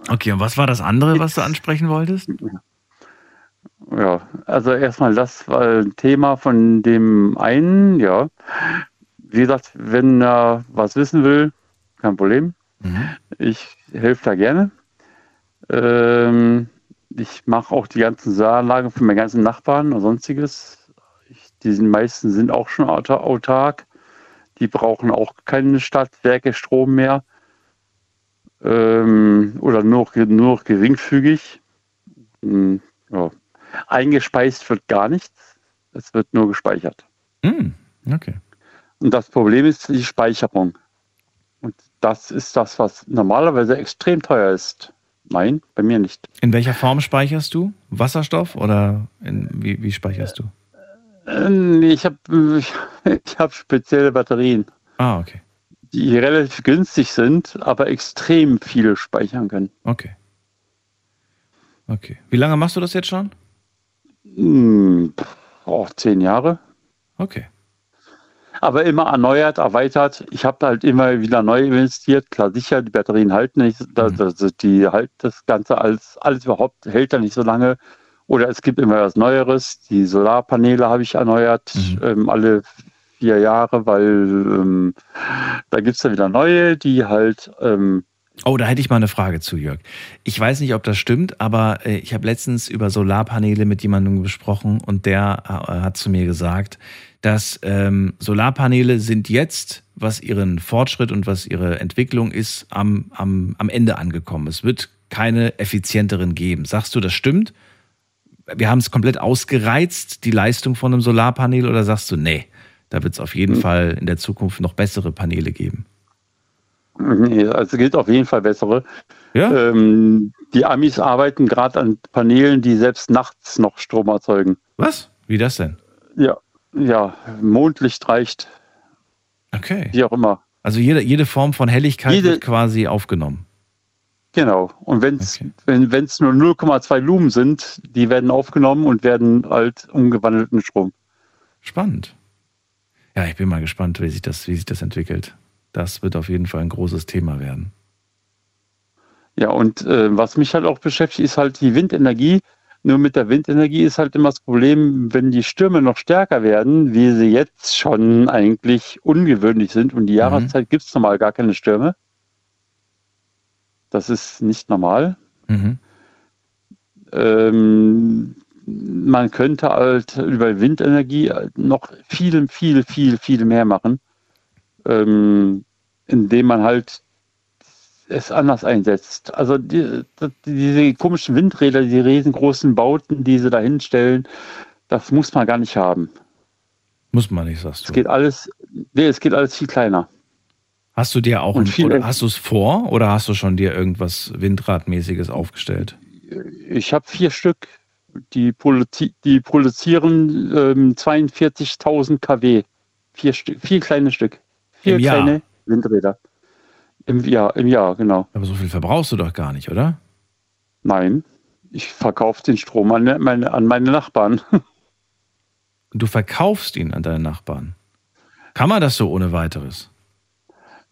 Okay, und was war das andere, was du ansprechen wolltest? Ja, also erstmal das war ein Thema von dem einen, ja. Wie gesagt, wenn er was wissen will, kein Problem. Ich helfe da gerne. Ähm, ich mache auch die ganzen Solaranlagen für meine ganzen Nachbarn und sonstiges. Ich, die meisten sind auch schon auta- autark. Die brauchen auch keine Stadtwerke Strom mehr. Ähm, oder nur, nur geringfügig. Hm, ja. Eingespeist wird gar nichts. Es wird nur gespeichert. Hm, okay. Und das Problem ist die Speicherung. Und das ist das, was normalerweise extrem teuer ist. Nein, bei mir nicht. In welcher Form speicherst du? Wasserstoff oder in, wie, wie speicherst du? Äh, nee, Ich habe (laughs) ich, hab spezielle Batterien, Ah, okay. die relativ günstig sind, aber extrem viel speichern können. Okay. Okay. Wie lange machst du das jetzt schon? Hm, oh, zehn Jahre. Okay. Aber immer erneuert, erweitert. Ich habe halt immer wieder neu investiert. Klar, sicher, die Batterien halten nicht. Das, das, die halt das Ganze als alles überhaupt hält da nicht so lange. Oder es gibt immer was Neueres. Die Solarpaneele habe ich erneuert, ähm, alle vier Jahre, weil ähm, da gibt es dann wieder neue, die halt ähm, Oh, da hätte ich mal eine Frage zu, Jörg. Ich weiß nicht, ob das stimmt, aber äh, ich habe letztens über Solarpaneele mit jemandem gesprochen und der äh, hat zu mir gesagt, dass ähm, Solarpaneele sind jetzt, was ihren Fortschritt und was ihre Entwicklung ist, am, am, am Ende angekommen. Es wird keine effizienteren geben. Sagst du, das stimmt? Wir haben es komplett ausgereizt, die Leistung von einem Solarpanel, oder sagst du, nee, da wird es auf jeden Fall in der Zukunft noch bessere Paneele geben? Nee, also gilt auf jeden Fall bessere. Ähm, die Amis arbeiten gerade an Paneelen, die selbst nachts noch Strom erzeugen. Was? Wie das denn? Ja, ja, Mondlicht reicht. Okay. Wie auch immer. Also jede, jede Form von Helligkeit Jede- wird quasi aufgenommen. Genau. Und wenn's, wenn es nur 0,2 Lumen sind, die werden aufgenommen und werden halt umgewandelt in Strom. Spannend. Ja, ich bin mal gespannt, wie sich das, wie sich das entwickelt. Das wird auf jeden Fall ein großes Thema werden. Ja, und äh, was mich halt auch beschäftigt, ist halt die Windenergie. Nur mit der Windenergie ist halt immer das Problem, wenn die Stürme noch stärker werden, wie sie jetzt schon eigentlich ungewöhnlich sind und die Jahreszeit gibt es normal gar keine Stürme. Das ist nicht normal. Mhm. Ähm, man könnte halt über Windenergie noch viel, viel, viel, viel mehr machen, ähm, indem man halt es anders einsetzt. Also die, die, diese komischen Windräder, die riesengroßen Bauten, die sie da hinstellen, das muss man gar nicht haben. Muss man nicht, sagst Es du. geht alles, nee, es geht alles viel kleiner. Hast du dir auch ein, oder hast du es vor oder hast du schon dir irgendwas Windradmäßiges aufgestellt? Ich habe vier Stück, die, produzi die produzieren ähm, 42.000 kW. Vier, Stück, vier kleine Stück. Vier Im Jahr? kleine Windräder. Im Jahr, im Jahr, genau. Aber so viel verbrauchst du doch gar nicht, oder? Nein, ich verkaufe den Strom an meine, an meine Nachbarn. (laughs) Du verkaufst ihn an deine Nachbarn. Kann man das so ohne weiteres?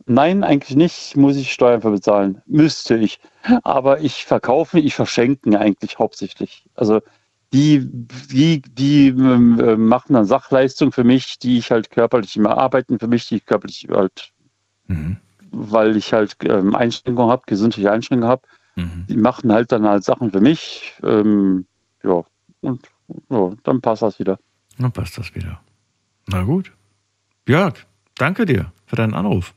Nein, eigentlich nicht, muss ich Steuern für bezahlen. Müsste ich. Aber ich verkaufe, ich verschenke eigentlich hauptsächlich. Also die, die, die ähm, äh, machen dann Sachleistung für mich, die ich halt körperlich immer arbeiten für mich, die ich körperlich halt, weil ich halt ähm, Einschränkungen habe, gesundheitliche Einschränkungen habe. Die machen halt dann halt Sachen für mich. Ähm, ja, und ja, dann passt das wieder. Dann passt das wieder. Na gut. Jörg, danke dir für deinen Anruf.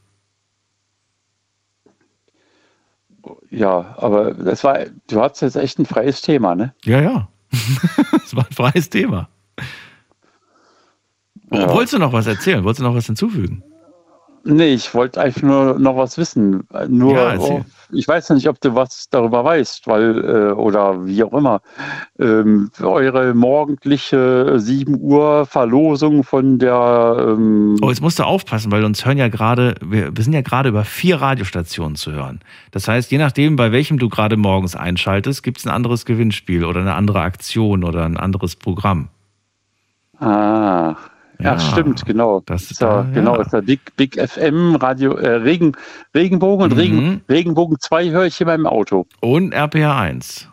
Ja, aber das war, du hattest jetzt echt ein freies Thema, ne? Ja, ja. (laughs) Das war ein freies Thema. Ja. Wolltest du noch was erzählen? Wolltest du noch was hinzufügen? Nee, ich wollte einfach nur noch was wissen. Nur, Ja, oh, ich weiß ja nicht, ob du was darüber weißt, weil, äh, oder wie auch immer, ähm, eure morgendliche 7 Uhr Verlosung von der, ähm, Oh, jetzt musst du aufpassen, weil uns hören ja gerade, wir, wir sind ja gerade über vier Radiostationen zu hören. Das heißt, je nachdem, bei welchem du gerade morgens einschaltest, gibt es ein anderes Gewinnspiel oder eine andere Aktion oder ein anderes Programm. ah, ja, Ja, stimmt, genau. Das ist ja, genau, ist der Big, Big FM Radio, äh, Regen, Regenbogen und Mhm. Regen, Regenbogen 2 höre ich hier beim Auto. Und RPA 1.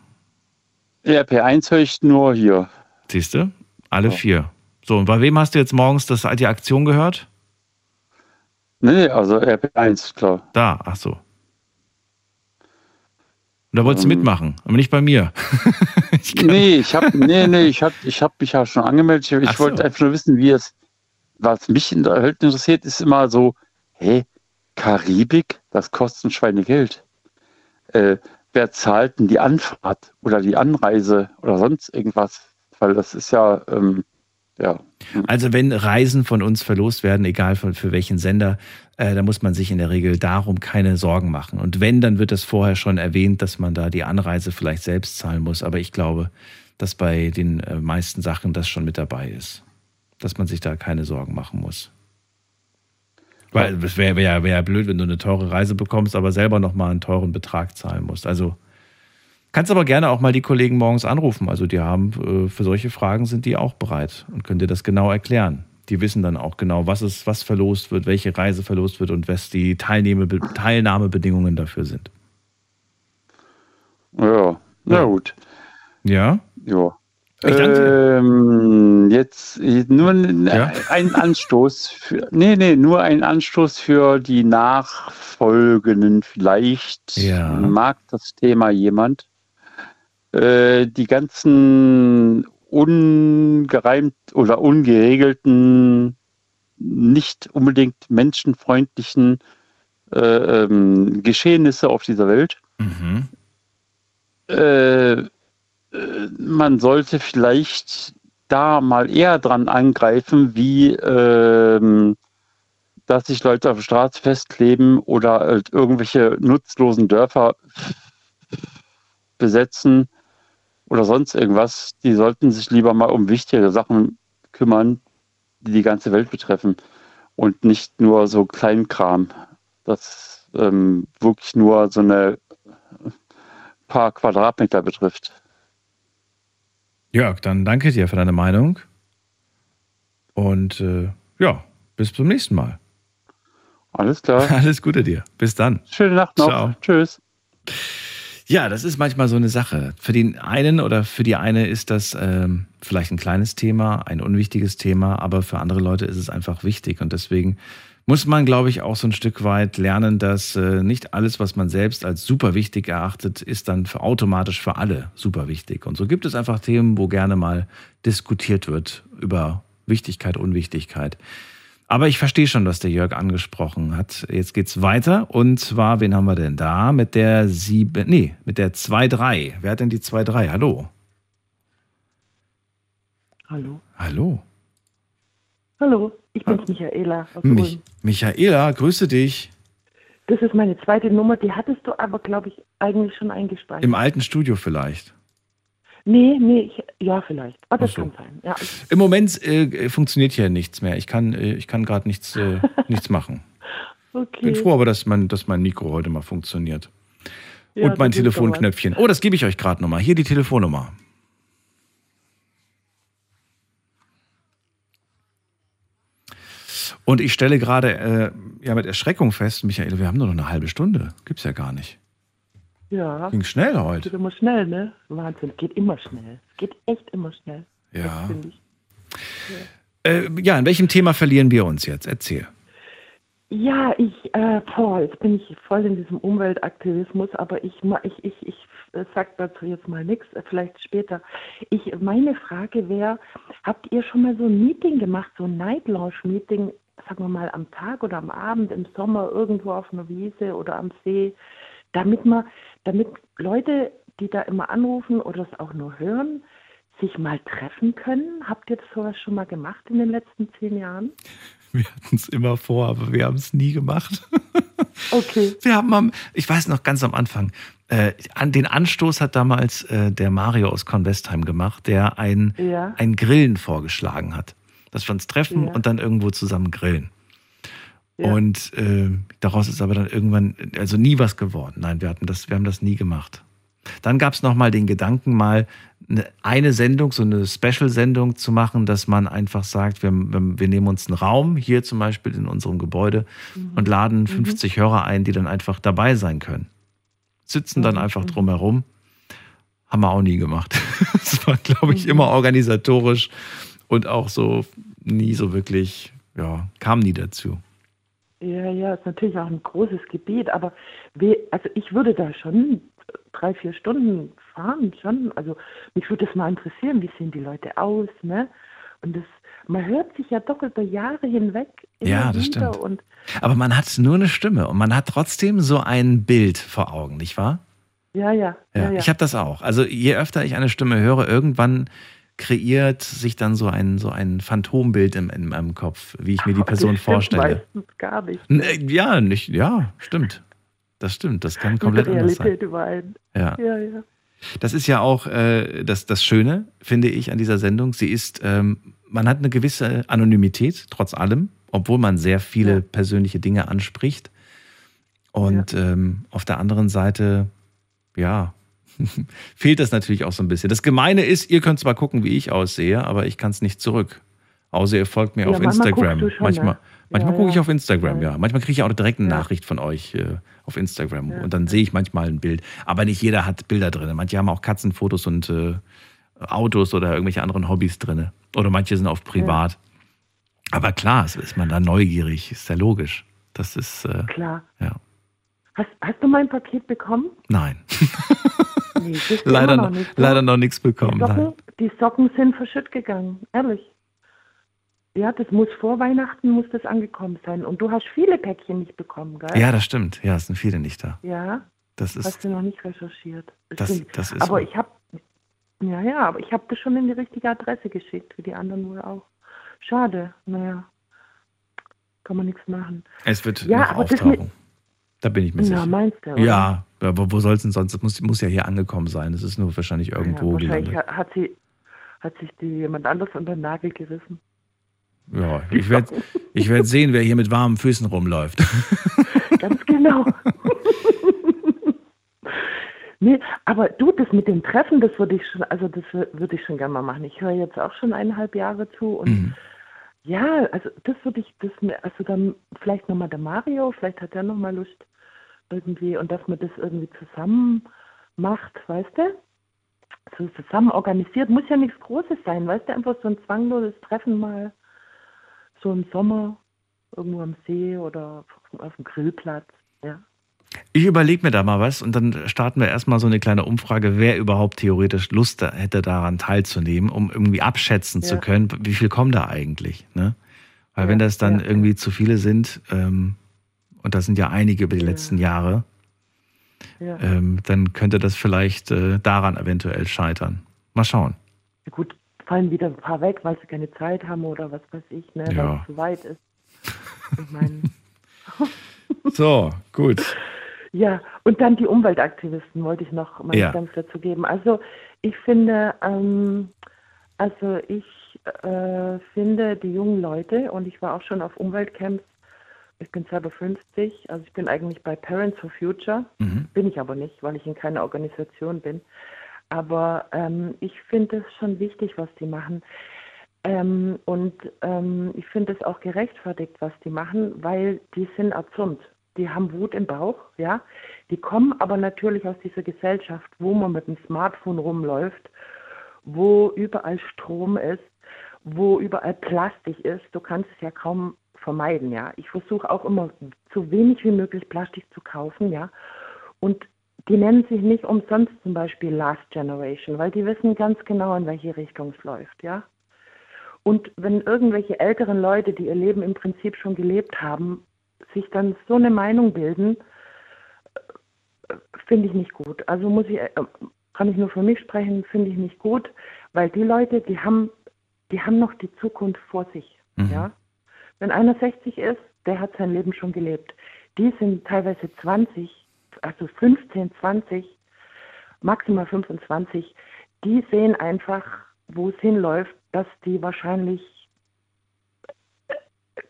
RP1 höre ich nur hier. Siehst du? Alle vier. So, und bei wem hast du jetzt morgens das, die Aktion gehört? Nee, also RP1, klar. Da, ach so. Und da wolltest du Ähm. mitmachen, aber nicht bei mir. (laughs) nee, ich habe nee, nee, ich hab, ich hab mich ja schon angemeldet. Ich, ich so. wollte einfach nur wissen, wie es, was mich in- halt interessiert, ist immer so, hey, Karibik, das kostet ein Schweinegeld. Äh, wer zahlt denn die Anfahrt oder die Anreise oder sonst irgendwas? Weil das ist ja, ähm, ja. Also wenn Reisen von uns verlost werden, egal für, für welchen Sender, äh, da muss man sich in der Regel darum keine Sorgen machen. Und wenn, dann wird das vorher schon erwähnt, dass man da die Anreise vielleicht selbst zahlen muss. Aber ich glaube, dass bei den äh, meisten Sachen das schon mit dabei ist. Dass man sich da keine Sorgen machen muss. Weil es wäre wär, wär blöd, wenn du eine teure Reise bekommst, aber selber nochmal einen teuren Betrag zahlen musst. Also kannst aber gerne auch mal die Kollegen morgens anrufen. Also die haben äh, für solche Fragen sind die auch bereit und können dir das genau erklären. Die wissen dann auch genau, was ist, was verlost wird, welche Reise verlost wird und was die Teilnehme, Teilnahmebedingungen dafür sind. Ja, na gut. Ja? Ja. Ähm, jetzt nur ja? ein Anstoß für, nee, nee, nur ein Anstoß für die Nachfolgenden. Vielleicht ja. mag das Thema jemand. Äh, die ganzen ungereimt oder ungeregelten, nicht unbedingt menschenfreundlichen äh, ähm, Geschehnisse auf dieser Welt. Mhm. Äh, man sollte vielleicht da mal eher dran angreifen, wie ähm, dass sich Leute auf der Straße festkleben oder halt irgendwelche nutzlosen Dörfer besetzen oder sonst irgendwas. Die sollten sich lieber mal um wichtige Sachen kümmern, die die ganze Welt betreffen und nicht nur so Kleinkram, das ähm, wirklich nur so eine paar Quadratmeter betrifft. Jörg, dann danke dir für deine Meinung. Und äh, ja, bis zum nächsten Mal. Alles klar. (laughs) Alles Gute dir. Bis dann. Schöne Nacht noch. Ciao. Tschüss. Ja, das ist manchmal so eine Sache. Für den einen oder für die eine ist das ähm, vielleicht ein kleines Thema, ein unwichtiges Thema, aber für andere Leute ist es einfach wichtig. Und deswegen muss man, glaube ich, auch so ein Stück weit lernen, dass äh, nicht alles, was man selbst als super wichtig erachtet, ist dann für automatisch für alle super wichtig. Und so gibt es einfach Themen, wo gerne mal diskutiert wird über Wichtigkeit, Unwichtigkeit. Aber ich verstehe schon, was der Jörg angesprochen hat. Jetzt geht's weiter. Und zwar, wen haben wir denn da? Mit der sieben, nee, mit der 2-3. Wer hat denn die 2-3? Hallo? Hallo. Hallo. Hallo, ich bin's Michaela Mich. Michaela, grüße dich. Das ist meine zweite Nummer, die hattest du aber, glaube ich, eigentlich schon eingespeichert. Im alten Studio vielleicht. Nee, nee, ich, ja, vielleicht. Aber das so. kann sein. Ja, Im Moment äh, funktioniert hier nichts mehr. Ich kann, äh, ich kann gerade nichts, äh, (laughs) nichts machen. okay. Bin froh aber, dass mein, dass mein Mikro heute mal funktioniert. Ja, Und mein Telefonknöpfchen. Oh, das gebe ich euch gerade nochmal. Hier die Telefonnummer. Und ich stelle gerade äh, ja mit Erschreckung fest, Michael, wir haben nur noch eine halbe Stunde. Gibt's ja gar nicht. Ja. Ging schnell heute. Geht immer schnell, ne? Wahnsinn, geht immer schnell. Geht echt immer schnell. Ja. Ich. Äh, ja, in welchem Thema verlieren wir uns jetzt? Erzähl. Ja, ich, äh, boah, jetzt bin ich voll in diesem Umweltaktivismus, aber ich, ich, ich, ich äh, sag dazu jetzt mal nichts, äh, vielleicht später. Ich, meine Frage wäre, habt ihr schon mal so ein Meeting gemacht, so ein Night Lounge Meeting, sagen wir mal am Tag oder am Abend im Sommer irgendwo auf einer Wiese oder am See, damit man, damit Leute, die da immer anrufen oder es auch nur hören, sich mal treffen können? Habt ihr das sowas schon mal gemacht in den letzten zehn Jahren? Wir hatten es immer vor, aber wir haben es nie gemacht. (laughs) Okay. Wir haben am, ich weiß noch ganz am Anfang, äh, an den Anstoß hat damals äh, der Mario aus Convestheim gemacht, der ein, Ja. ein Grillen vorgeschlagen hat. Dass wir uns treffen Ja. und dann irgendwo zusammen grillen. Ja. Und äh, daraus ist aber dann irgendwann, also nie was geworden. Nein, wir hatten das, wir haben das nie gemacht. Dann gab es nochmal den Gedanken, mal eine, eine Sendung, so eine Special-Sendung zu machen, dass man einfach sagt, wir, wir, nehmen uns einen Raum, hier zum Beispiel in unserem Gebäude, und laden 50 Hörer ein, die dann einfach dabei sein können. Sitzen dann einfach drumherum. Haben wir auch nie gemacht. (laughs) Das war, glaube ich, immer organisatorisch und auch so nie so wirklich, ja, kam nie dazu. Ja, ja, ist natürlich auch ein großes Gebiet, aber we, also ich würde da schon drei, vier Stunden fahren, schon. Also mich würde es mal interessieren, wie sehen die Leute aus, ne? Und das, man hört sich ja doch über Jahre hinweg Ja, das stimmt. Aber man hat nur eine Stimme und man hat trotzdem so ein Bild vor Augen, nicht wahr? ja, ja, Ja, ja. ich habe das auch. Also je öfter ich eine Stimme höre, irgendwann kreiert sich dann so ein, so ein Phantombild in, in meinem Kopf, wie ich mir die Aber Person vorstelle. Meistens gar nicht. Äh, Ja, nicht, ja, stimmt. Das stimmt. Das kann komplett der anders sein. Überein. Ja. ja, ja. Das ist ja auch äh, das, das Schöne, finde ich, an dieser Sendung. Sie ist, ähm, man hat eine gewisse Anonymität, trotz allem, obwohl man sehr viele persönliche Dinge anspricht. Und ähm, auf der anderen Seite, ja, (laughs) fehlt das natürlich auch so ein bisschen. Das Gemeine ist, ihr könnt zwar gucken, wie ich aussehe, aber ich kann es nicht zurück. Außer ihr folgt mir Ja, auf manchmal Instagram. schon, manchmal ne? manchmal Ja, gucke ich auf Instagram, ja. Ja. Manchmal kriege ich auch direkt eine. Nachricht von euch äh, auf Instagram. Und dann sehe ich manchmal ein Bild. Aber nicht jeder hat Bilder drin. Manche haben auch Katzenfotos und äh, Autos oder irgendwelche anderen Hobbys drin. Oder manche sind auf privat. Aber klar, ist- ist man da neugierig, ist ja logisch. Das ist, äh, Klar. ja. Hast, hast du mein Paket bekommen? Nein. Nee, das (laughs) leider, noch, nicht. leider noch nichts bekommen. die. Socken, die Socken sind verschütt gegangen, ehrlich. Ja, das muss vor Weihnachten muss das angekommen sein. Und du hast viele Päckchen nicht bekommen, gell? Ja, das stimmt. Ja, es sind viele nicht da. Ja, Das ist, hast du noch nicht recherchiert. das, stimmt. das ist aber so. ich habe, ja, ja, aber ich habe das schon in die richtige Adresse geschickt, wie die anderen wohl auch. Schade, naja, kann man nichts machen. Es wird Ja, noch das auftauchen. Da bin ich mir sicher. meinst du, oder? Ja, aber wo soll es denn sonst? Es muss, muss ja hier angekommen sein. Es ist nur wahrscheinlich irgendwo ja, wahrscheinlich gelandet. ha- hat sie, hat sich die jemand anders unter den Nagel gerissen. Ja, ich werde ich werd sehen, wer hier mit warmen Füßen rumläuft. (laughs) Ganz genau. nee, aber du, das mit dem Treffen, das würde ich schon, also das wür- würde ich schon gerne mal machen. Ich höre jetzt auch schon eineinhalb Jahre zu und Mhm. Ja, also das würde ich, das, also dann vielleicht nochmal der Mario, vielleicht hat der nochmal Lust irgendwie und dass man das irgendwie zusammen macht, weißt du? So zusammen organisiert, muss ja nichts Großes sein, weißt du, einfach so ein zwangloses Treffen mal, so im Sommer, irgendwo am See oder auf dem Grillplatz, ja. Ich überlege mir da mal was und dann starten wir erstmal so eine kleine Umfrage, wer überhaupt theoretisch Lust hätte, daran teilzunehmen, um irgendwie abschätzen zu Ja. können, wie viel kommen da eigentlich. Ne? Weil wenn das dann irgendwie zu viele sind, ähm, und das sind ja einige über die letzten Jahre, Ja. ähm, dann könnte das vielleicht äh, daran eventuell scheitern. Mal schauen. Gut, fallen wieder ein paar weg, weil sie keine Zeit haben oder was weiß ich, ne, weil Ja. es zu weit ist. Ich meine, (laughs) So, gut. Ja, und dann die Umweltaktivisten wollte ich noch mal Ja. ganz dazu geben. Also ich finde, ähm, also ich äh, finde die jungen Leute und ich war auch schon auf Umweltcamps. Ich bin selber 50, also ich bin eigentlich bei Parents for Future. Mhm. Bin ich aber nicht, weil ich in keiner Organisation bin. Aber ähm, ich finde es schon wichtig, was die machen. Ähm, und ähm, ich finde es auch gerechtfertigt, was die machen, weil die sind erzürnt. Die haben Wut im Bauch, ja. Die kommen aber natürlich aus dieser Gesellschaft, wo man mit dem Smartphone rumläuft, wo überall Strom ist, wo überall Plastik ist. Du kannst es ja kaum vermeiden, ja. Ich versuche auch immer so wenig wie möglich Plastik zu kaufen, ja. Und die nennen sich nicht umsonst zum Beispiel Last Generation, weil die wissen ganz genau, in welche Richtung es läuft, ja. Und wenn irgendwelche älteren Leute, die ihr Leben im Prinzip schon gelebt haben, sich dann so eine Meinung bilden, finde ich nicht gut. Also muss ich, äh, kann ich nur für mich sprechen, finde ich nicht gut, weil die Leute, die haben, die haben noch die Zukunft vor sich, ja. Wenn einer 60 ist, der hat sein Leben schon gelebt. Die sind teilweise 20, also 15, 20, maximal 25. Die sehen einfach, wo es hinläuft, dass die wahrscheinlich äh,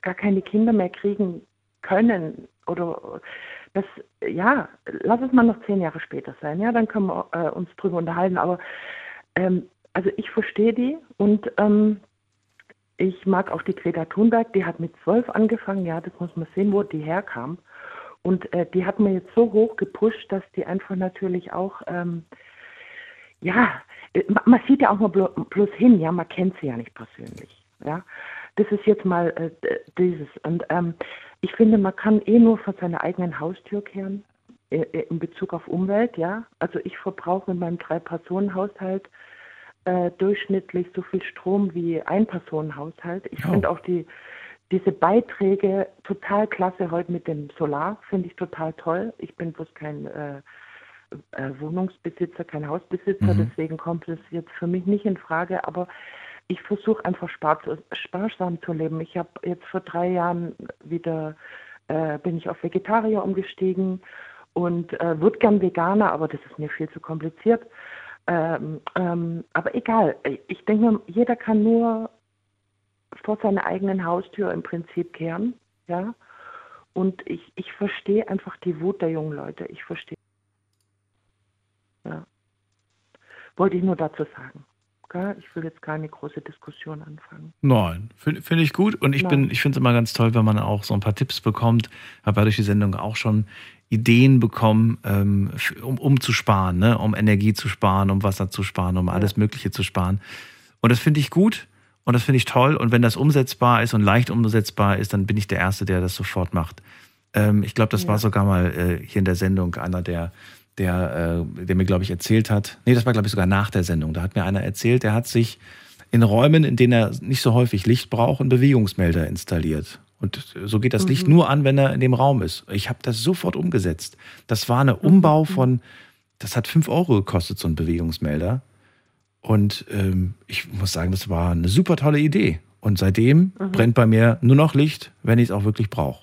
gar keine Kinder mehr kriegen können oder das, ja, lass es mal noch zehn Jahre später sein, ja, dann können wir äh, uns drüber unterhalten, aber ähm, also ich verstehe die und ähm, ich mag auch die Greta Thunberg, die hat mit zwölf angefangen, ja, das muss man sehen, wo die herkam. Und äh, die hat mir jetzt so hoch gepusht, dass die einfach natürlich auch, ähm, ja, äh, ma- man sieht ja auch mal blo bloß hin, ja, man kennt sie ja nicht persönlich, ja. Das ist jetzt mal äh, dieses. Und ähm, ich finde, man kann eh nur vor seiner eigenen Haustür kehren äh, äh, in Bezug auf Umwelt, ja. Also ich verbrauche mit meinem Drei-Personen-Haushalt äh, durchschnittlich so viel Strom wie ein Personenhaushalt. Ich finde auch die diese Beiträge total klasse heute mit dem Solar, finde ich total toll. Ich bin bloß kein äh, äh, Wohnungsbesitzer, kein Hausbesitzer, Mhm. deswegen kommt es jetzt für mich nicht in Frage, aber ich versuche einfach spar sparsam zu leben. Ich habe jetzt vor drei Jahren wieder, äh, bin ich auf Vegetarier umgestiegen und äh, würde gern Veganer, aber das ist mir viel zu kompliziert. Ähm, ähm, aber egal, ich denke jeder kann nur vor seiner eigenen Haustür im Prinzip kehren, ja. Und ich, ich verstehe einfach die Wut der jungen Leute. Ich verstehe. Ja. Wollte ich nur dazu sagen. Gell? Ich will jetzt keine große Diskussion anfangen. Nein, finde find ich gut. Und ich, Nein. bin, ich finde es immer ganz toll, wenn man auch so ein paar Tipps bekommt. Habe ja durch die Sendung auch schon Ideen bekommen, ähm, um, um zu sparen, ne? um Energie zu sparen, um Wasser zu sparen, um alles Mögliche zu sparen. Und das finde ich gut und das finde ich toll. Und wenn das umsetzbar ist und leicht umsetzbar ist, dann bin ich der Erste, der das sofort macht. Ähm, ich glaube, das Ja. war sogar mal äh, hier in der Sendung einer, der, der, äh, der mir, glaube ich, erzählt hat. Nee, das war, glaube ich, sogar nach der Sendung. Da hat mir einer erzählt, der hat sich in Räumen, in denen er nicht so häufig Licht braucht, einen Bewegungsmelder installiert. Und so geht das Licht Mhm. nur an, wenn er in dem Raum ist. Ich habe das sofort umgesetzt. Das war eine Umbau von, das hat 5 Euro gekostet, so ein Bewegungsmelder. Und ähm, ich muss sagen, das war eine super tolle Idee. Und seitdem Mhm. brennt bei mir nur noch Licht, wenn ich es auch wirklich brauche.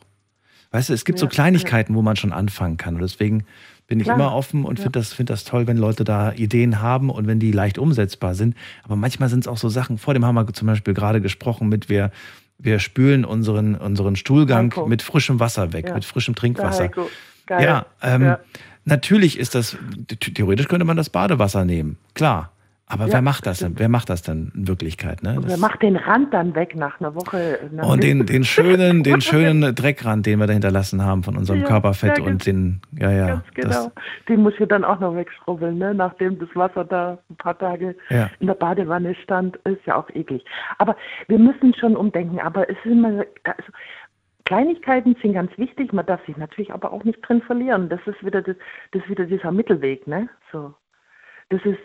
Weißt du, es gibt so Ja, Kleinigkeiten, wo man schon anfangen kann. Und deswegen bin ich Klar, immer offen und ja. finde das, find das toll, wenn Leute da Ideen haben und wenn die leicht umsetzbar sind. Aber manchmal sind es auch so Sachen, vor dem haben wir zum Beispiel gerade gesprochen mit, wir, wir spülen unseren, unseren Stuhlgang Heiko. mit frischem Wasser weg, Ja. mit frischem Trinkwasser. Ja, ähm, Ja. natürlich ist das, theoretisch könnte man das Badewasser nehmen, klar. Aber Ja, wer macht das denn? Wer macht das denn in Wirklichkeit? Ne? Wer macht den Rand dann weg nach einer Woche? Na, und den, den schönen, (laughs) den schönen Dreckrand, den wir da hinterlassen haben von unserem Ja, Körperfett ja, und den, ja, ja. Genau. Den muss ich dann auch noch wegschrubbeln, ne? nachdem das Wasser da ein paar Tage in der Badewanne stand. Ist ja auch eklig. Aber wir müssen schon umdenken. Aber es ist immer, also, Kleinigkeiten sind ganz wichtig. Man darf sich natürlich aber auch nicht drin verlieren. Das ist wieder, das, das ist wieder dieser Mittelweg. Ne? So. Das ist,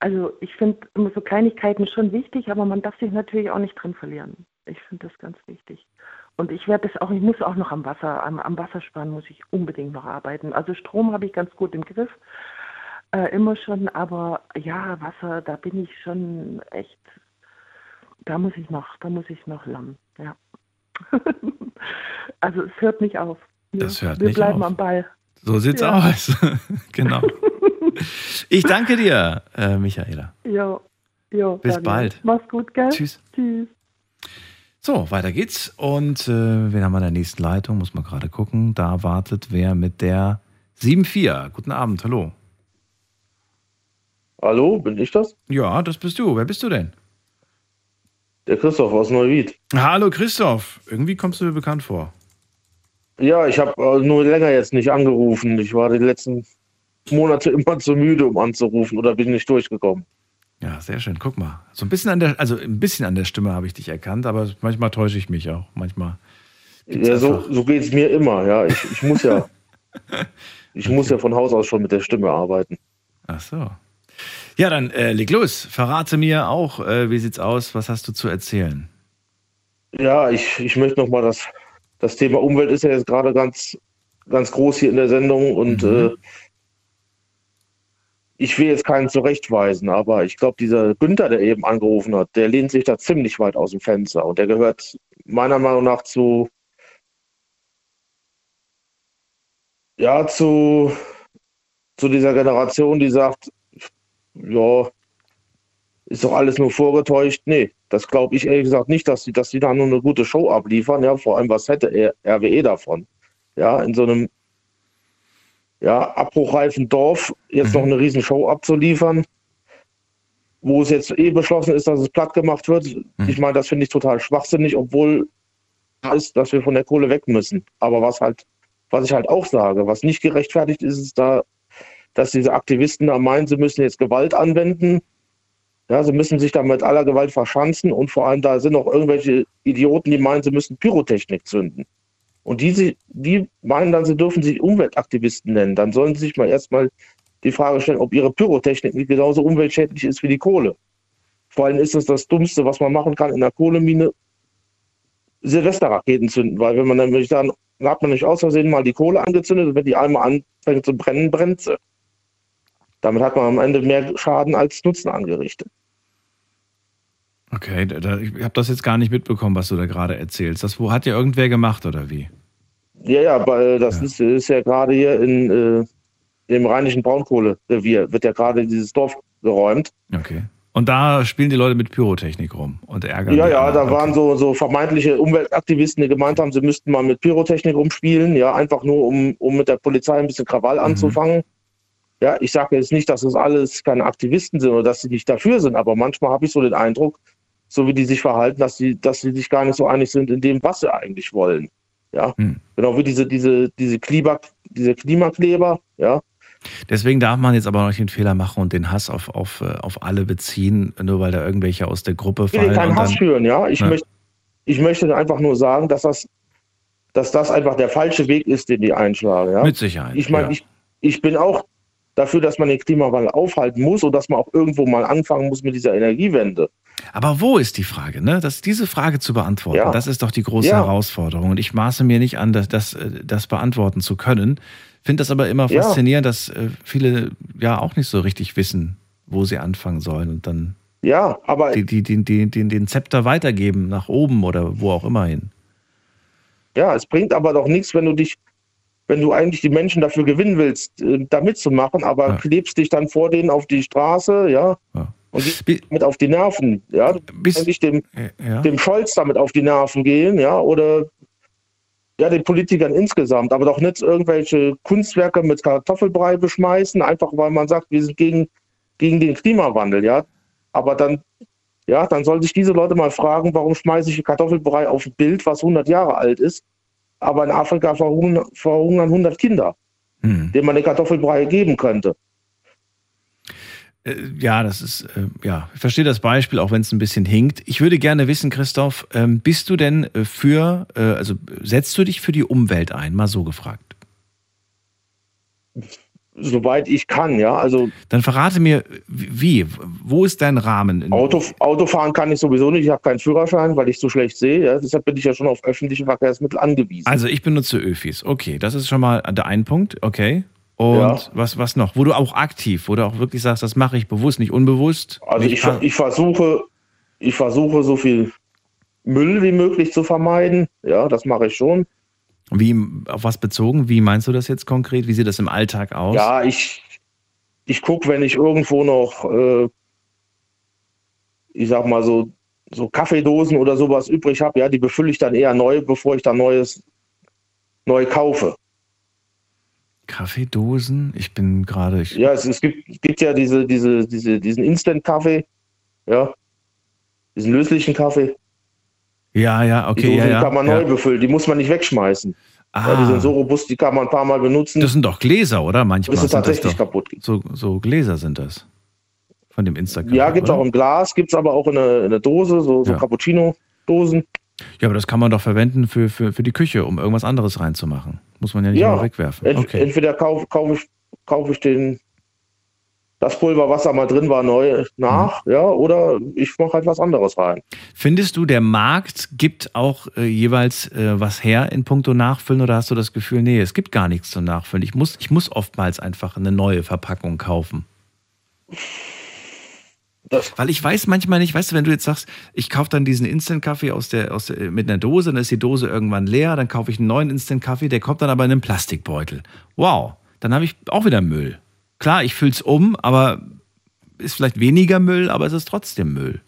also ich finde immer so Kleinigkeiten schon wichtig, aber man darf sich natürlich auch nicht drin verlieren. Ich finde das ganz wichtig. Und ich werde das auch, ich muss auch noch am Wasser, am, am Wassersparen muss ich unbedingt noch arbeiten. Also Strom habe ich ganz gut im Griff, äh, immer schon, aber ja, Wasser, da bin ich schon echt, da muss ich noch, da muss ich noch lernen, ja. (laughs) also es hört nicht auf. Wir, Das hört wir nicht bleiben auf. am Ball. so sieht's Ja. aus. (laughs) genau. (laughs) (laughs) Ich danke dir, äh, Michaela. Jo, jo. Bis Daniel. bald. Mach's gut, gell? Tschüss. Tschüss. So, weiter geht's. Und äh, wen haben wir in der nächsten Leitung? Muss man gerade gucken. Da wartet wer mit der 7-4. Guten Abend, hallo. Hallo, bin ich das? Ja, das bist du. Wer bist du denn? Der Christoph aus Neuwied. Hallo Christoph. Irgendwie kommst du mir bekannt vor. Ja, ich habe äh, nur länger jetzt nicht angerufen. Ich war die letzten Monate immer zu müde, um anzurufen oder bin nicht durchgekommen. Ja, sehr schön. Guck mal. So ein bisschen an der, also ein bisschen an der Stimme habe ich dich erkannt, aber manchmal täusche ich mich auch. Manchmal. Ja, so, so geht es mir immer. Ja, ich, ich muss ja, (laughs) ich muss ja von Haus aus schon mit der Stimme arbeiten. Ach so. Ja, dann äh, leg los. Verrate mir auch, äh, wie sieht's aus? Was hast du zu erzählen? Ja, ich, ich möchte noch mal das, das Thema Umwelt ist ja jetzt gerade ganz, ganz groß hier in der Sendung und äh, ich will jetzt keinen zurechtweisen, aber ich glaube, dieser Günther, der eben angerufen hat, der lehnt sich da ziemlich weit aus dem Fenster und der gehört meiner Meinung nach zu, ja, zu, zu dieser Generation, die sagt, ja, ist doch alles nur vorgetäuscht. Nee, das glaube ich ehrlich gesagt nicht, dass die, dass die da nur eine gute Show abliefern. Ja, vor allem, was hätte RWE davon? Ja, in so einem ja, abbruchreifen Dorf jetzt noch eine riesen Show abzuliefern, wo es jetzt eh beschlossen ist, dass es platt gemacht wird. Ich meine, das finde ich total schwachsinnig, obwohl ist, dass wir von der Kohle weg müssen. Aber was halt, was ich halt auch sage, was nicht gerechtfertigt ist, ist da, dass diese Aktivisten da meinen, sie müssen jetzt Gewalt anwenden. Ja, sie müssen sich da mit aller Gewalt verschanzen und vor allem da sind auch irgendwelche Idioten, die meinen, sie müssen Pyrotechnik zünden. Und diese, die meinen dann, sie dürfen sich Umweltaktivisten nennen. Dann sollen sie sich mal erstmal die Frage stellen, ob ihre Pyrotechnik nicht genauso umweltschädlich ist wie die Kohle. Vor allem ist es das Dummste, was man machen kann in der Kohlemine, Silvesterraketen zünden, weil wenn man dann, dann hat man nicht aus Versehen mal die Kohle angezündet und wenn die einmal anfängt zu brennen, brennt sie. damit hat man am Ende mehr Schaden als Nutzen angerichtet. Okay, da, ich habe das jetzt gar nicht mitbekommen, was du da gerade erzählst. Das wo hat ja irgendwer gemacht oder wie? Ja, ja, weil das ja. Ist, ist ja gerade hier in, äh, im rheinischen Braunkohlerevier, wird ja gerade dieses Dorf geräumt. Okay. Und da spielen die Leute mit Pyrotechnik rum und ärgern. Ja, ja, da okay. waren so, so vermeintliche Umweltaktivisten, die gemeint haben, sie müssten mal mit Pyrotechnik rumspielen, ja, einfach nur, um, um mit der Polizei ein bisschen Krawall mhm. anzufangen. Ja, ich sage jetzt nicht, dass das alles keine Aktivisten sind oder dass sie nicht dafür sind, aber manchmal habe ich so den Eindruck, so wie die sich verhalten, dass sie, dass sie sich gar nicht so einig sind in dem, was sie eigentlich wollen. Ja, hm. genau wie diese, diese, diese, Klima, diese Klimakleber, ja. Deswegen darf man jetzt aber nicht den Fehler machen und den Hass auf, auf, äh, auf alle beziehen, nur weil da irgendwelche aus der Gruppe fallen. Ich will keinen Hass schüren, ja. Ich, ja. Möchte, ich möchte einfach nur sagen, dass das, dass das einfach der falsche Weg ist, den die einschlagen. Ja? Mit Sicherheit. Ich meine, ja. ich, ich bin auch dafür, dass man den Klimawandel aufhalten muss und dass man auch irgendwo mal anfangen muss mit dieser Energiewende. Aber wo ist die Frage? Ne? Das, diese Frage zu beantworten, ja. das ist doch die große ja. Herausforderung. Und ich maße mir nicht an, das, das, das beantworten zu können. Finde das aber immer faszinierend, ja. dass äh, viele ja auch nicht so richtig wissen, wo sie anfangen sollen und dann ja, aber die, die, die, die, den, den Zepter weitergeben nach oben oder wo auch immer hin. Ja, es bringt aber doch nichts, wenn du dich, wenn du eigentlich die Menschen dafür gewinnen willst, äh, da mitzumachen, aber ja. klebst dich dann vor denen auf die Straße, ja, ja. Und gehst damit auf die Nerven, ja. Du Bis, eigentlich dem, ja. dem Scholz damit auf die Nerven gehen, ja, oder ja, den Politikern insgesamt, aber doch nicht irgendwelche Kunstwerke mit Kartoffelbrei beschmeißen, einfach weil man sagt, wir sind gegen, gegen den Klimawandel, ja. Aber dann, ja, dann sollen sich diese Leute mal fragen, warum schmeiße ich Kartoffelbrei auf ein Bild, was 100 Jahre alt ist, aber in Afrika verhungern, verhungern 100 Kinder, hm. denen man den Kartoffelbrei geben könnte. Äh, ja, das ist, äh, ja, ich verstehe das Beispiel, auch wenn es ein bisschen hinkt. Ich würde gerne wissen, Christoph, ähm, bist du denn äh, für, also setzt du dich für die Umwelt ein? Mal so gefragt. Soweit ich kann, ja. Also Dann verrate mir, wie, wo ist dein Rahmen? Auto, Autofahren kann ich sowieso nicht, ich habe keinen Führerschein, weil ich so schlecht sehe. Ja. Deshalb bin ich ja schon auf öffentliche Verkehrsmittel angewiesen. Also ich benutze Öfis, okay, das ist schon mal der ein Punkt, okay. Und ja. was, was noch? Wo du auch aktiv, wo du auch wirklich sagst, das mache ich bewusst, nicht unbewusst. Also ich, ich, versuche, ich versuche so viel Müll wie möglich zu vermeiden. Ja, das mache ich schon. Wie, auf was bezogen? Wie meinst du das jetzt konkret? Wie sieht das im Alltag aus? Ja, ich, ich gucke, wenn ich irgendwo noch, äh, ich sag mal so, so Kaffeedosen oder sowas übrig habe, ja, die befülle ich dann eher neu, bevor ich dann neues neu kaufe. Kaffeedosen? Ich bin gerade. Ja, es, es, gibt, es gibt ja diese, diese, diese, diesen Instant-Kaffee, ja, diesen löslichen Kaffee. Ja, ja, okay. Die Dosen ja, ja, kann man ja. neu befüllen, die muss man nicht wegschmeißen. Ah. Die sind so robust, die kann man ein paar Mal benutzen. Das sind doch Gläser, oder? Manchmal. Bis es tatsächlich kaputt geht. So, so Gläser sind das. Von dem Instagram. Ja, gibt es auch im Glas, gibt es aber auch in einer Dose, so, so Cappuccino-Dosen. Ja, aber das kann man doch verwenden für, für, für die Küche, um irgendwas anderes reinzumachen. Muss man ja nicht ja, immer wegwerfen. Ent, okay. Entweder kaufe kauf ich, kauf ich den, das Pulver, was da mal drin war, neu nach, mhm. ja, oder ich mache halt was anderes rein. Findest du, der Markt gibt auch äh, jeweils äh, was her in puncto Nachfüllen oder hast du das Gefühl, nee, es gibt gar nichts zum Nachfüllen? Ich muss, ich muss oftmals einfach eine neue Verpackung kaufen. Weil ich weiß manchmal nicht, weißt du, wenn du jetzt sagst, ich kaufe dann diesen Instant-Kaffee aus der, aus der, mit einer Dose, dann ist die Dose irgendwann leer, dann kaufe ich einen neuen Instant-Kaffee, der kommt dann aber in einen Plastikbeutel. Wow, dann habe ich auch wieder Müll. Klar, ich fülle es um, aber ist vielleicht weniger Müll, aber es ist trotzdem Müll.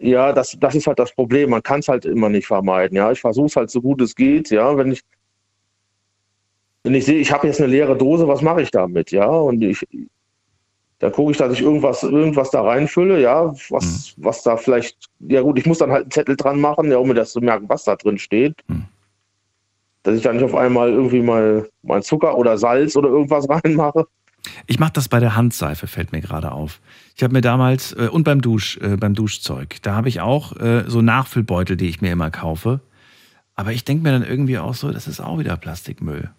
Ja, das, das ist halt das Problem. Man kann es halt immer nicht vermeiden. Ja, ich versuche es halt so gut es geht. Ja, wenn ich, wenn ich sehe, ich habe jetzt eine leere Dose, was mache ich damit? Ja, und ich, da gucke ich, dass ich irgendwas, irgendwas da reinfülle, ja, was, mhm. was da vielleicht, ja gut, ich muss dann halt einen Zettel dran machen, ja, um mir das zu merken, was da drin steht. Mhm. Dass ich da nicht auf einmal irgendwie mal, mal Zucker oder Salz oder irgendwas (laughs) reinmache. Ich mache das bei der Handseife, fällt mir gerade auf. Ich habe mir damals, äh, und beim, Dusch, äh, beim Duschzeug, da habe ich auch äh, so Nachfüllbeutel, die ich mir immer kaufe. Aber ich denke mir dann irgendwie auch so, das ist auch wieder Plastikmüll.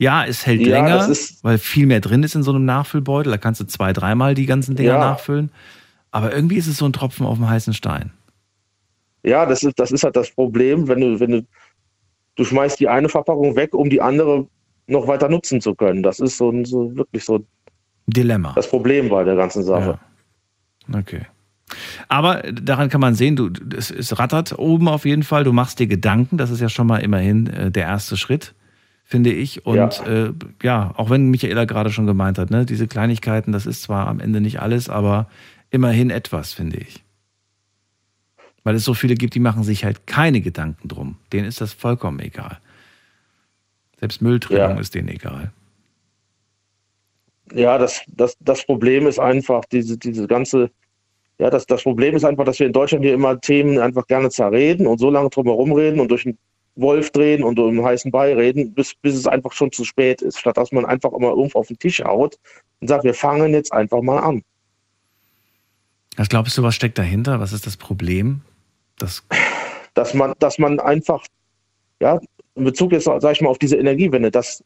Ja, es hält ja, länger, weil viel mehr drin ist in so einem Nachfüllbeutel. Da kannst du zwei, dreimal die ganzen Dinger ja. nachfüllen. Aber irgendwie ist es so ein Tropfen auf dem heißen Stein. Ja, das ist, das ist halt das Problem, wenn du, wenn du, du schmeißt die eine Verpackung weg, um die andere noch weiter nutzen zu können. Das ist so, so wirklich so Dilemma. das Problem bei der ganzen Sache. Okay. Aber daran kann man sehen, du, es, es rattert oben auf jeden Fall. Du machst dir Gedanken. Das ist ja schon mal immerhin äh, der erste Schritt, finde ich. Und ja. Äh, ja, auch wenn Michaela gerade schon gemeint hat, ne, diese Kleinigkeiten, das ist zwar am Ende nicht alles, aber immerhin etwas, finde ich. Weil es so viele gibt, die machen sich halt keine Gedanken drum. Denen ist das vollkommen egal. Selbst Mülltrennung Ja. ist denen egal. Ja, das, das, das Problem ist einfach, diese, diese ganze, ja, das, das Problem ist einfach, dass wir in Deutschland hier immer Themen einfach gerne zerreden und so lange drum herum reden und durch den Wolf drehen und um heißen Brei reden, bis, bis es einfach schon zu spät ist, statt dass man einfach immer irgendwo auf den Tisch haut und sagt, wir fangen jetzt einfach mal an. Was glaubst du, was steckt dahinter? Was ist das Problem? Das (sighs) dass man, dass man einfach, ja, in Bezug jetzt, sag ich mal, auf diese Energiewende, dass,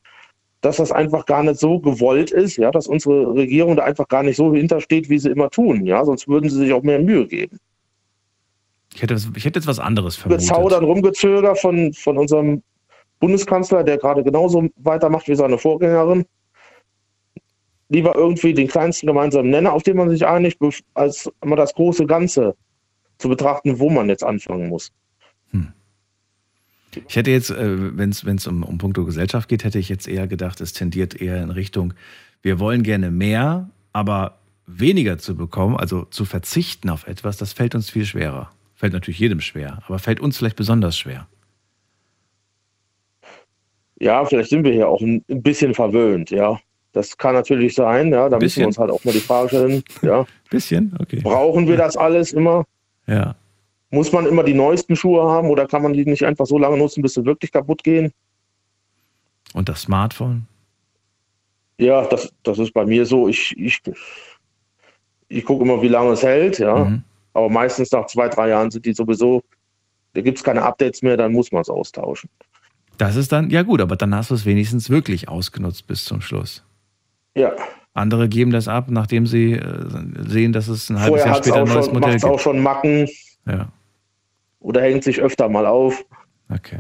dass das einfach gar nicht so gewollt ist, ja, dass unsere Regierung da einfach gar nicht so hintersteht, wie sie immer tun, ja, sonst würden sie sich auch mehr Mühe geben. Ich, hätte, ich hätte jetzt was anderes vermutet. Gezaudern, rumgezöger von, von unserem Bundeskanzler, der gerade genauso weitermacht wie seine Vorgängerin. Lieber irgendwie den kleinsten gemeinsamen Nenner, auf den man sich einigt, als immer das große Ganze zu betrachten, wo man jetzt anfangen muss. Ich hätte jetzt, äh, wenn es um, um puncto Gesellschaft geht, hätte ich jetzt eher gedacht, es tendiert eher in Richtung, wir wollen gerne mehr, aber weniger zu bekommen, also zu verzichten auf etwas, das fällt uns viel schwerer. Fällt natürlich jedem schwer, aber fällt uns vielleicht besonders schwer. Ja, vielleicht sind wir hier auch ein, bisschen verwöhnt, ja. Das kann natürlich sein, ja. Da müssen Bisschen? wir uns halt auch mal die Frage stellen, ja. (laughs) Bisschen? Okay. Brauchen wir das alles immer? Ja. Muss man immer die neuesten Schuhe haben oder kann man die nicht einfach so lange nutzen, bis sie wirklich kaputt gehen? Und das Smartphone? Ja, das, das ist bei mir so. Ich, ich, ich gucke immer, wie lange es hält, ja. Mhm. Aber meistens nach zwei, drei Jahren sind die sowieso, da gibt es keine Updates mehr, dann muss man es austauschen. Das ist dann, ja gut, aber dann hast du es wenigstens wirklich ausgenutzt bis zum Schluss. Ja. Andere geben das ab, nachdem sie äh, sehen, dass es ein halbes Vorher Jahr später ein neues schon, Modell gibt. auch schon Macken Ja. oder hängt sich öfter mal auf. Okay.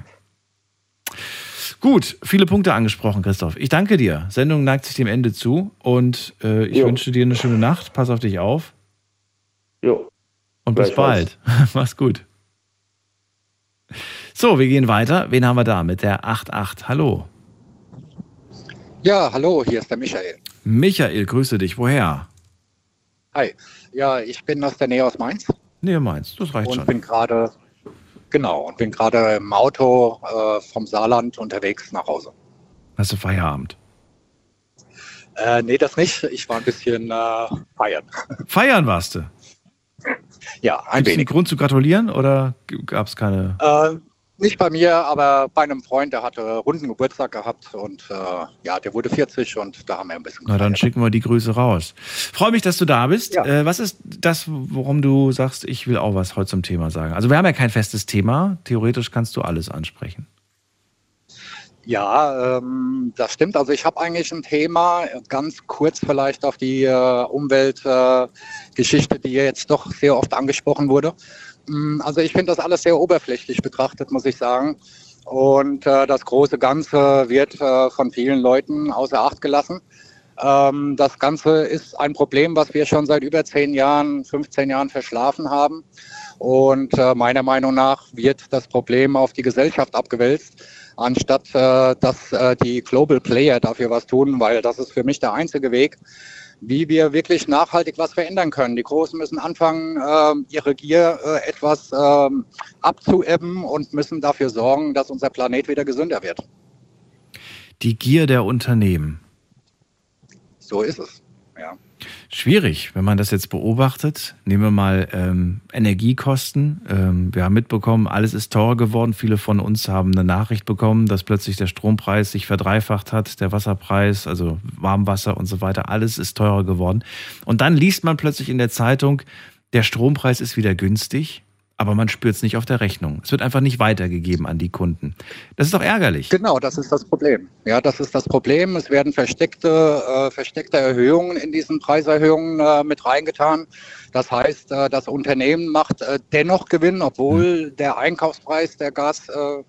Gut, viele Punkte angesprochen, Christoph. Ich danke dir. Sendung neigt sich dem Ende zu und äh, ich Jo. wünsche dir eine schöne Nacht. Pass auf dich auf. Jo. Und bis bald. (laughs) Mach's gut. So, wir gehen weiter. Wen haben wir da mit der 88? Hallo. Ja, hallo, hier ist der Michael. Michael, grüße dich. Woher? Hi. Ja, ich bin aus der Nähe aus Mainz Nee, Mainz. Das reicht und schon. bin gerade genau und bin gerade im Auto äh, vom Saarland unterwegs nach Hause. Hast du Feierabend? Äh, nee, das nicht. Ich war ein bisschen äh, feiern. (laughs) Feiern warst du? Ja, ein Gibt's einen wenig. Grund zu gratulieren oder gab es keine? Äh, nicht bei mir, aber bei einem Freund, der hatte runden Geburtstag gehabt und äh, ja, der wurde 40 und da haben wir ein bisschen. Na, dann schicken wir die Grüße raus. Freue mich, dass du da bist. Äh, was ist das, worum du sagst, ich will auch was heute zum Thema sagen? Also wir haben ja kein festes Thema. Theoretisch kannst du alles ansprechen. Ja, ähm, das stimmt. Also ich habe eigentlich ein Thema, ganz kurz vielleicht auf die äh, Umweltgeschichte, äh, die jetzt doch sehr oft angesprochen wurde. Mm, Also ich finde das alles sehr oberflächlich betrachtet, muss ich sagen. Und äh, das große Ganze wird äh, von vielen Leuten außer Acht gelassen. Ähm, das Ganze ist ein Problem, was wir schon seit über zehn Jahren, 15 Jahren verschlafen haben. Und äh, meiner Meinung nach wird das Problem auf die Gesellschaft abgewälzt, anstatt äh, dass äh, die Global Player dafür was tun, weil das ist für mich der einzige Weg, wie wir wirklich nachhaltig was verändern können. Die Großen müssen anfangen, ähm, ihre Gier äh, etwas ähm, abzuebben und müssen dafür sorgen, dass unser Planet wieder gesünder wird. Die Gier der Unternehmen. So ist es. Ja. Schwierig, wenn man das jetzt beobachtet. Nehmen wir mal ähm, Energiekosten. Ähm, wir haben mitbekommen, alles ist teurer geworden. Viele von uns haben eine Nachricht bekommen, dass plötzlich der Strompreis sich verdreifacht hat, der Wasserpreis, also Warmwasser und so weiter. Alles ist teurer geworden. Und dann liest man plötzlich in der Zeitung, der Strompreis ist wieder günstig, aber man spürt es nicht auf der Rechnung. Es wird einfach nicht weitergegeben an die Kunden. Das ist doch ärgerlich. Genau, das ist das Problem. Ja, das ist das Problem. Es werden versteckte, äh, versteckte Erhöhungen in diesen Preiserhöhungen äh, mit reingetan. Das heißt, äh, das Unternehmen macht äh, dennoch Gewinn, obwohl der Einkaufspreis der Gas, äh,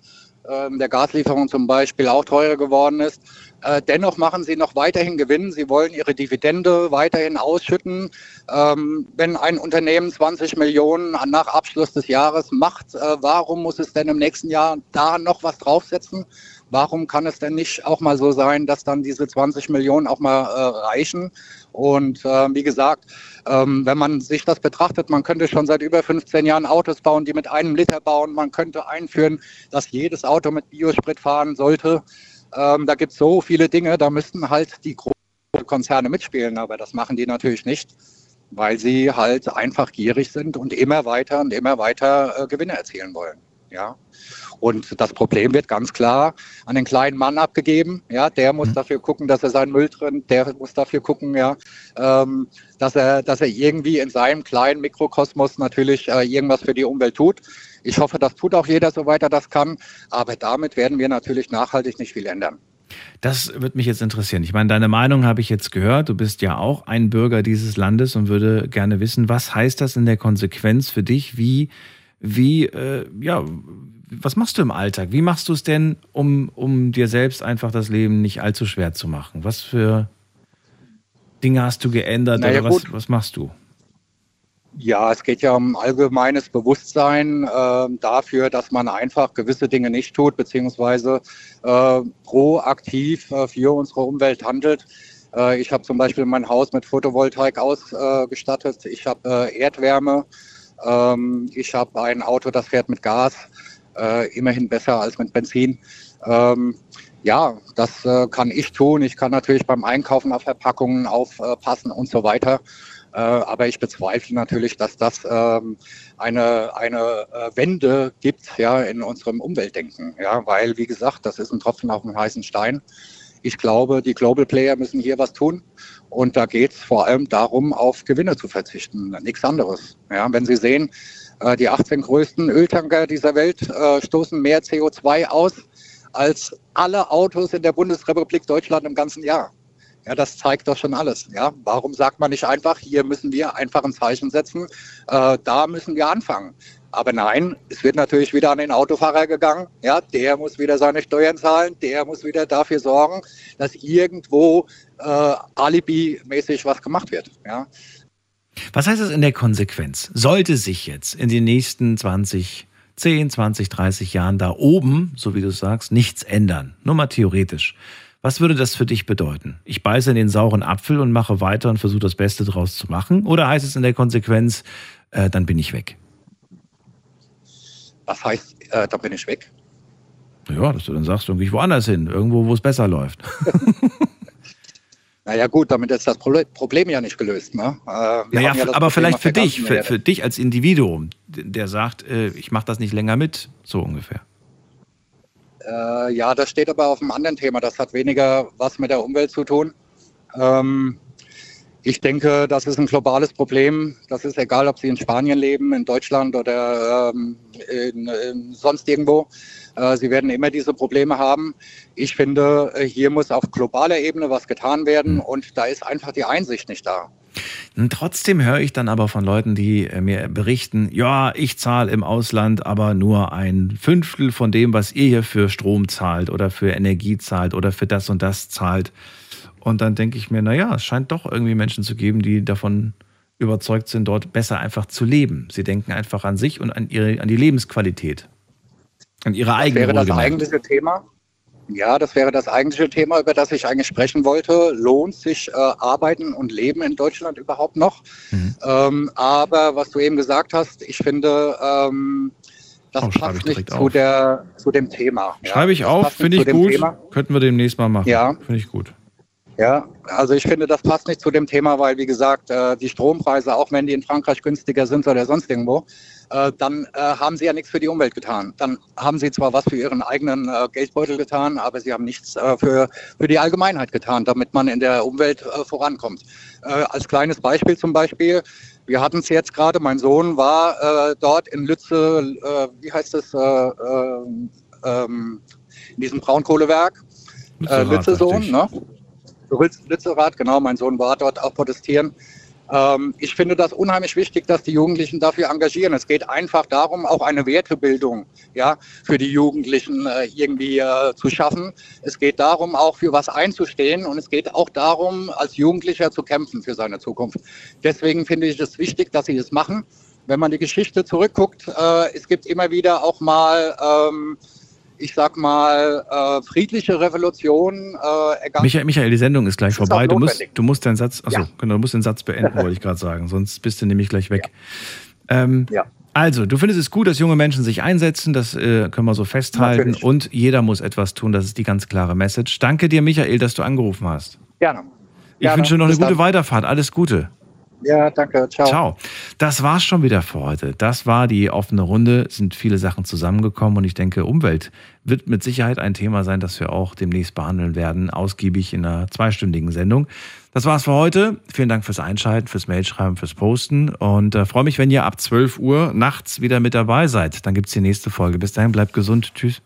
ähm, der Gaslieferung zum Beispiel auch teurer geworden ist. Äh, dennoch machen sie noch weiterhin Gewinn. Sie wollen ihre Dividende weiterhin ausschütten. Ähm, wenn ein Unternehmen 20 Millionen nach Abschluss des Jahres macht, äh, warum muss es denn im nächsten Jahr da noch was draufsetzen? Warum kann es denn nicht auch mal so sein, dass dann diese 20 Millionen auch mal äh, reichen? Und wie gesagt, ähm, wenn man sich das betrachtet, man könnte schon seit über 15 Jahren Autos bauen, die mit einem Liter bauen. Man könnte einführen, dass jedes Auto mit Biosprit fahren sollte. Ähm, da gibt es so viele Dinge, da müssten halt die großen Konzerne mitspielen, aber das machen die natürlich nicht, weil sie halt einfach gierig sind und immer weiter und immer weiter äh, Gewinne erzielen wollen. Ja. Und das Problem wird ganz klar an den kleinen Mann abgegeben. Ja, der muss mhm. dafür gucken, dass er seinen Müll trennt. Der muss dafür gucken, ja, ähm, dass er, dass er irgendwie in seinem kleinen Mikrokosmos natürlich äh, irgendwas für die Umwelt tut. Ich hoffe, das tut auch jeder, soweit er das kann. Aber damit werden wir natürlich nachhaltig nicht viel ändern. Das wird mich jetzt interessieren. Ich meine, deine Meinung habe ich jetzt gehört. Du bist ja auch ein Bürger dieses Landes und würde gerne wissen, was heißt das in der Konsequenz für dich? Wie, wie, äh, ja, was machst du im Alltag? Wie machst du es denn, um, um dir selbst einfach das Leben nicht allzu schwer zu machen? Was für Dinge hast du geändert naja, oder was, was machst du? Ja, es geht ja um allgemeines Bewusstsein äh, dafür, dass man einfach gewisse Dinge nicht tut, beziehungsweise äh, proaktiv äh, für unsere Umwelt handelt. Äh, ich habe zum Beispiel mein Haus mit Photovoltaik ausgestattet. ich habe äh, Erdwärme. Ähm, ich habe ein Auto, das fährt mit Gas äh, immerhin besser als mit Benzin. Ähm, ja, das kann ich tun. Ich kann natürlich beim Einkaufen auf Verpackungen aufpassen und so weiter. Äh, aber ich bezweifle natürlich, dass das ähm, eine, eine äh, Wende gibt ja, in unserem Umweltdenken. Ja, weil, wie gesagt, das ist ein Tropfen auf dem heißen Stein. Ich glaube, die Global Player müssen hier was tun. Und da geht es vor allem darum, auf Gewinne zu verzichten, nichts anderes. Ja, wenn Sie sehen, äh, die 18 größten Öltanker dieser Welt stoßen mehr CO2 aus als alle Autos in der Bundesrepublik Deutschland im ganzen Jahr. Ja, das zeigt doch schon alles. Ja, warum sagt man nicht einfach, hier müssen wir einfach ein Zeichen setzen, äh, da müssen wir anfangen. Aber nein, es wird natürlich wieder an den Autofahrer gegangen. Ja, der muss wieder seine Steuern zahlen, der muss wieder dafür sorgen, dass irgendwo äh, alibi-mäßig was gemacht wird. Ja, was heißt das in der Konsequenz? Sollte sich jetzt in den nächsten 20, 10, 20, 30 Jahren da oben, so wie du sagst, nichts ändern? Nur mal theoretisch. Was würde das für dich bedeuten? Ich beiße in den sauren Apfel und mache weiter und versuche das Beste draus zu machen? Oder heißt es in der Konsequenz, äh, dann bin ich weg? Was heißt, äh, dann bin ich weg? Ja, dass du dann sagst, irgendwie woanders hin, irgendwo, wo es besser läuft. (laughs) Naja gut, damit ist das Problem ja nicht gelöst. Ne? Äh, naja, ja aber vielleicht für dich, für, für, dich als Individuum, der sagt, äh, ich mache das nicht länger mit, so ungefähr. Äh, ja, das steht aber auf einem anderen Thema. Das hat weniger was mit der Umwelt zu tun. Ähm, ich denke, das ist ein globales Problem. Das ist egal, ob Sie in Spanien leben, in Deutschland oder ähm, in, in sonst irgendwo. Äh, sie werden immer diese Probleme haben. Ich finde, hier muss auf globaler Ebene was getan werden hm. und da ist einfach die Einsicht nicht da. Und trotzdem höre ich dann aber von Leuten, die äh, mir berichten, ja, ich zahle im Ausland aber nur ein Fünftel von dem, was ihr hier für Strom zahlt oder für Energie zahlt oder für das und das zahlt. Und dann denke ich mir, naja, es scheint doch irgendwie Menschen zu geben, die davon überzeugt sind, dort besser einfach zu leben. Sie denken einfach an sich und an, ihre, an die Lebensqualität. An ihre eigene wäre das eigentliche Thema. Ja, das wäre das eigentliche Thema, über das ich eigentlich sprechen wollte. Lohnt sich äh, Arbeiten und Leben in Deutschland überhaupt noch? Mhm. Ähm, aber was du eben gesagt hast, ich finde, ähm, das oh, passt nicht zu, der, zu, dem Thema. Schreibe ich auf, finde ich gut. Könnten wir demnächst mal machen. Ja. Finde ich gut. Ja, also ich finde, das passt nicht zu dem Thema, weil, wie gesagt, äh, die Strompreise, auch wenn die in Frankreich günstiger sind oder sonst irgendwo, äh, dann äh, haben sie ja nichts für die Umwelt getan. Dann haben sie zwar was für ihren eigenen Geldbeutel getan, aber sie haben nichts für, für die Allgemeinheit getan, damit man in der Umwelt vorankommt. Als kleines Beispiel zum Beispiel, wir hatten es jetzt gerade, mein Sohn war dort in Lütze, wie heißt es, ähm, in diesem Braunkohlewerk, Lütze, Lütze Sohn, ne? Lützerath, genau, mein Sohn war dort auch protestieren. Ähm, ich finde das unheimlich wichtig, dass die Jugendlichen dafür engagieren. Es geht einfach darum, auch eine Wertebildung ja, für die Jugendlichen äh, irgendwie äh, zu schaffen. Es geht darum, auch für was einzustehen und es geht auch darum, als Jugendlicher zu kämpfen für seine Zukunft. Deswegen finde ich es wichtig, dass sie es machen. Wenn man die Geschichte zurückguckt, äh, es gibt immer wieder auch mal ähm, ich sag mal, äh, friedliche Revolution. Äh, egal. Michael, Michael, die Sendung ist gleich ist vorbei. Du musst, du musst deinen Satz, achso, Ja. genau, du musst den Satz beenden, (laughs) wollte ich gerade sagen. Sonst bist du nämlich gleich weg. Ähm, Also, du findest es gut, dass junge Menschen sich einsetzen, das äh, können wir so festhalten. Natürlich. Und jeder muss etwas tun, das ist die ganz klare Message. Danke dir, Michael, dass du angerufen hast. Gerne. Ich Gerne. wünsche dir noch eine Bis gute dann. Weiterfahrt. Alles Gute. Ja, danke. Ciao. Ciao. Das war's schon wieder für heute. Das war die offene Runde. Es sind viele Sachen zusammengekommen und ich denke, Umwelt wird mit Sicherheit ein Thema sein, das wir auch demnächst behandeln werden, ausgiebig in einer zweistündigen Sendung. Das war's für heute. Vielen Dank fürs Einschalten, fürs Mailschreiben, fürs Posten und äh, freue mich, wenn ihr ab 12 Uhr nachts wieder mit dabei seid. Dann gibt's die nächste Folge. Bis dahin, bleibt gesund. Tschüss.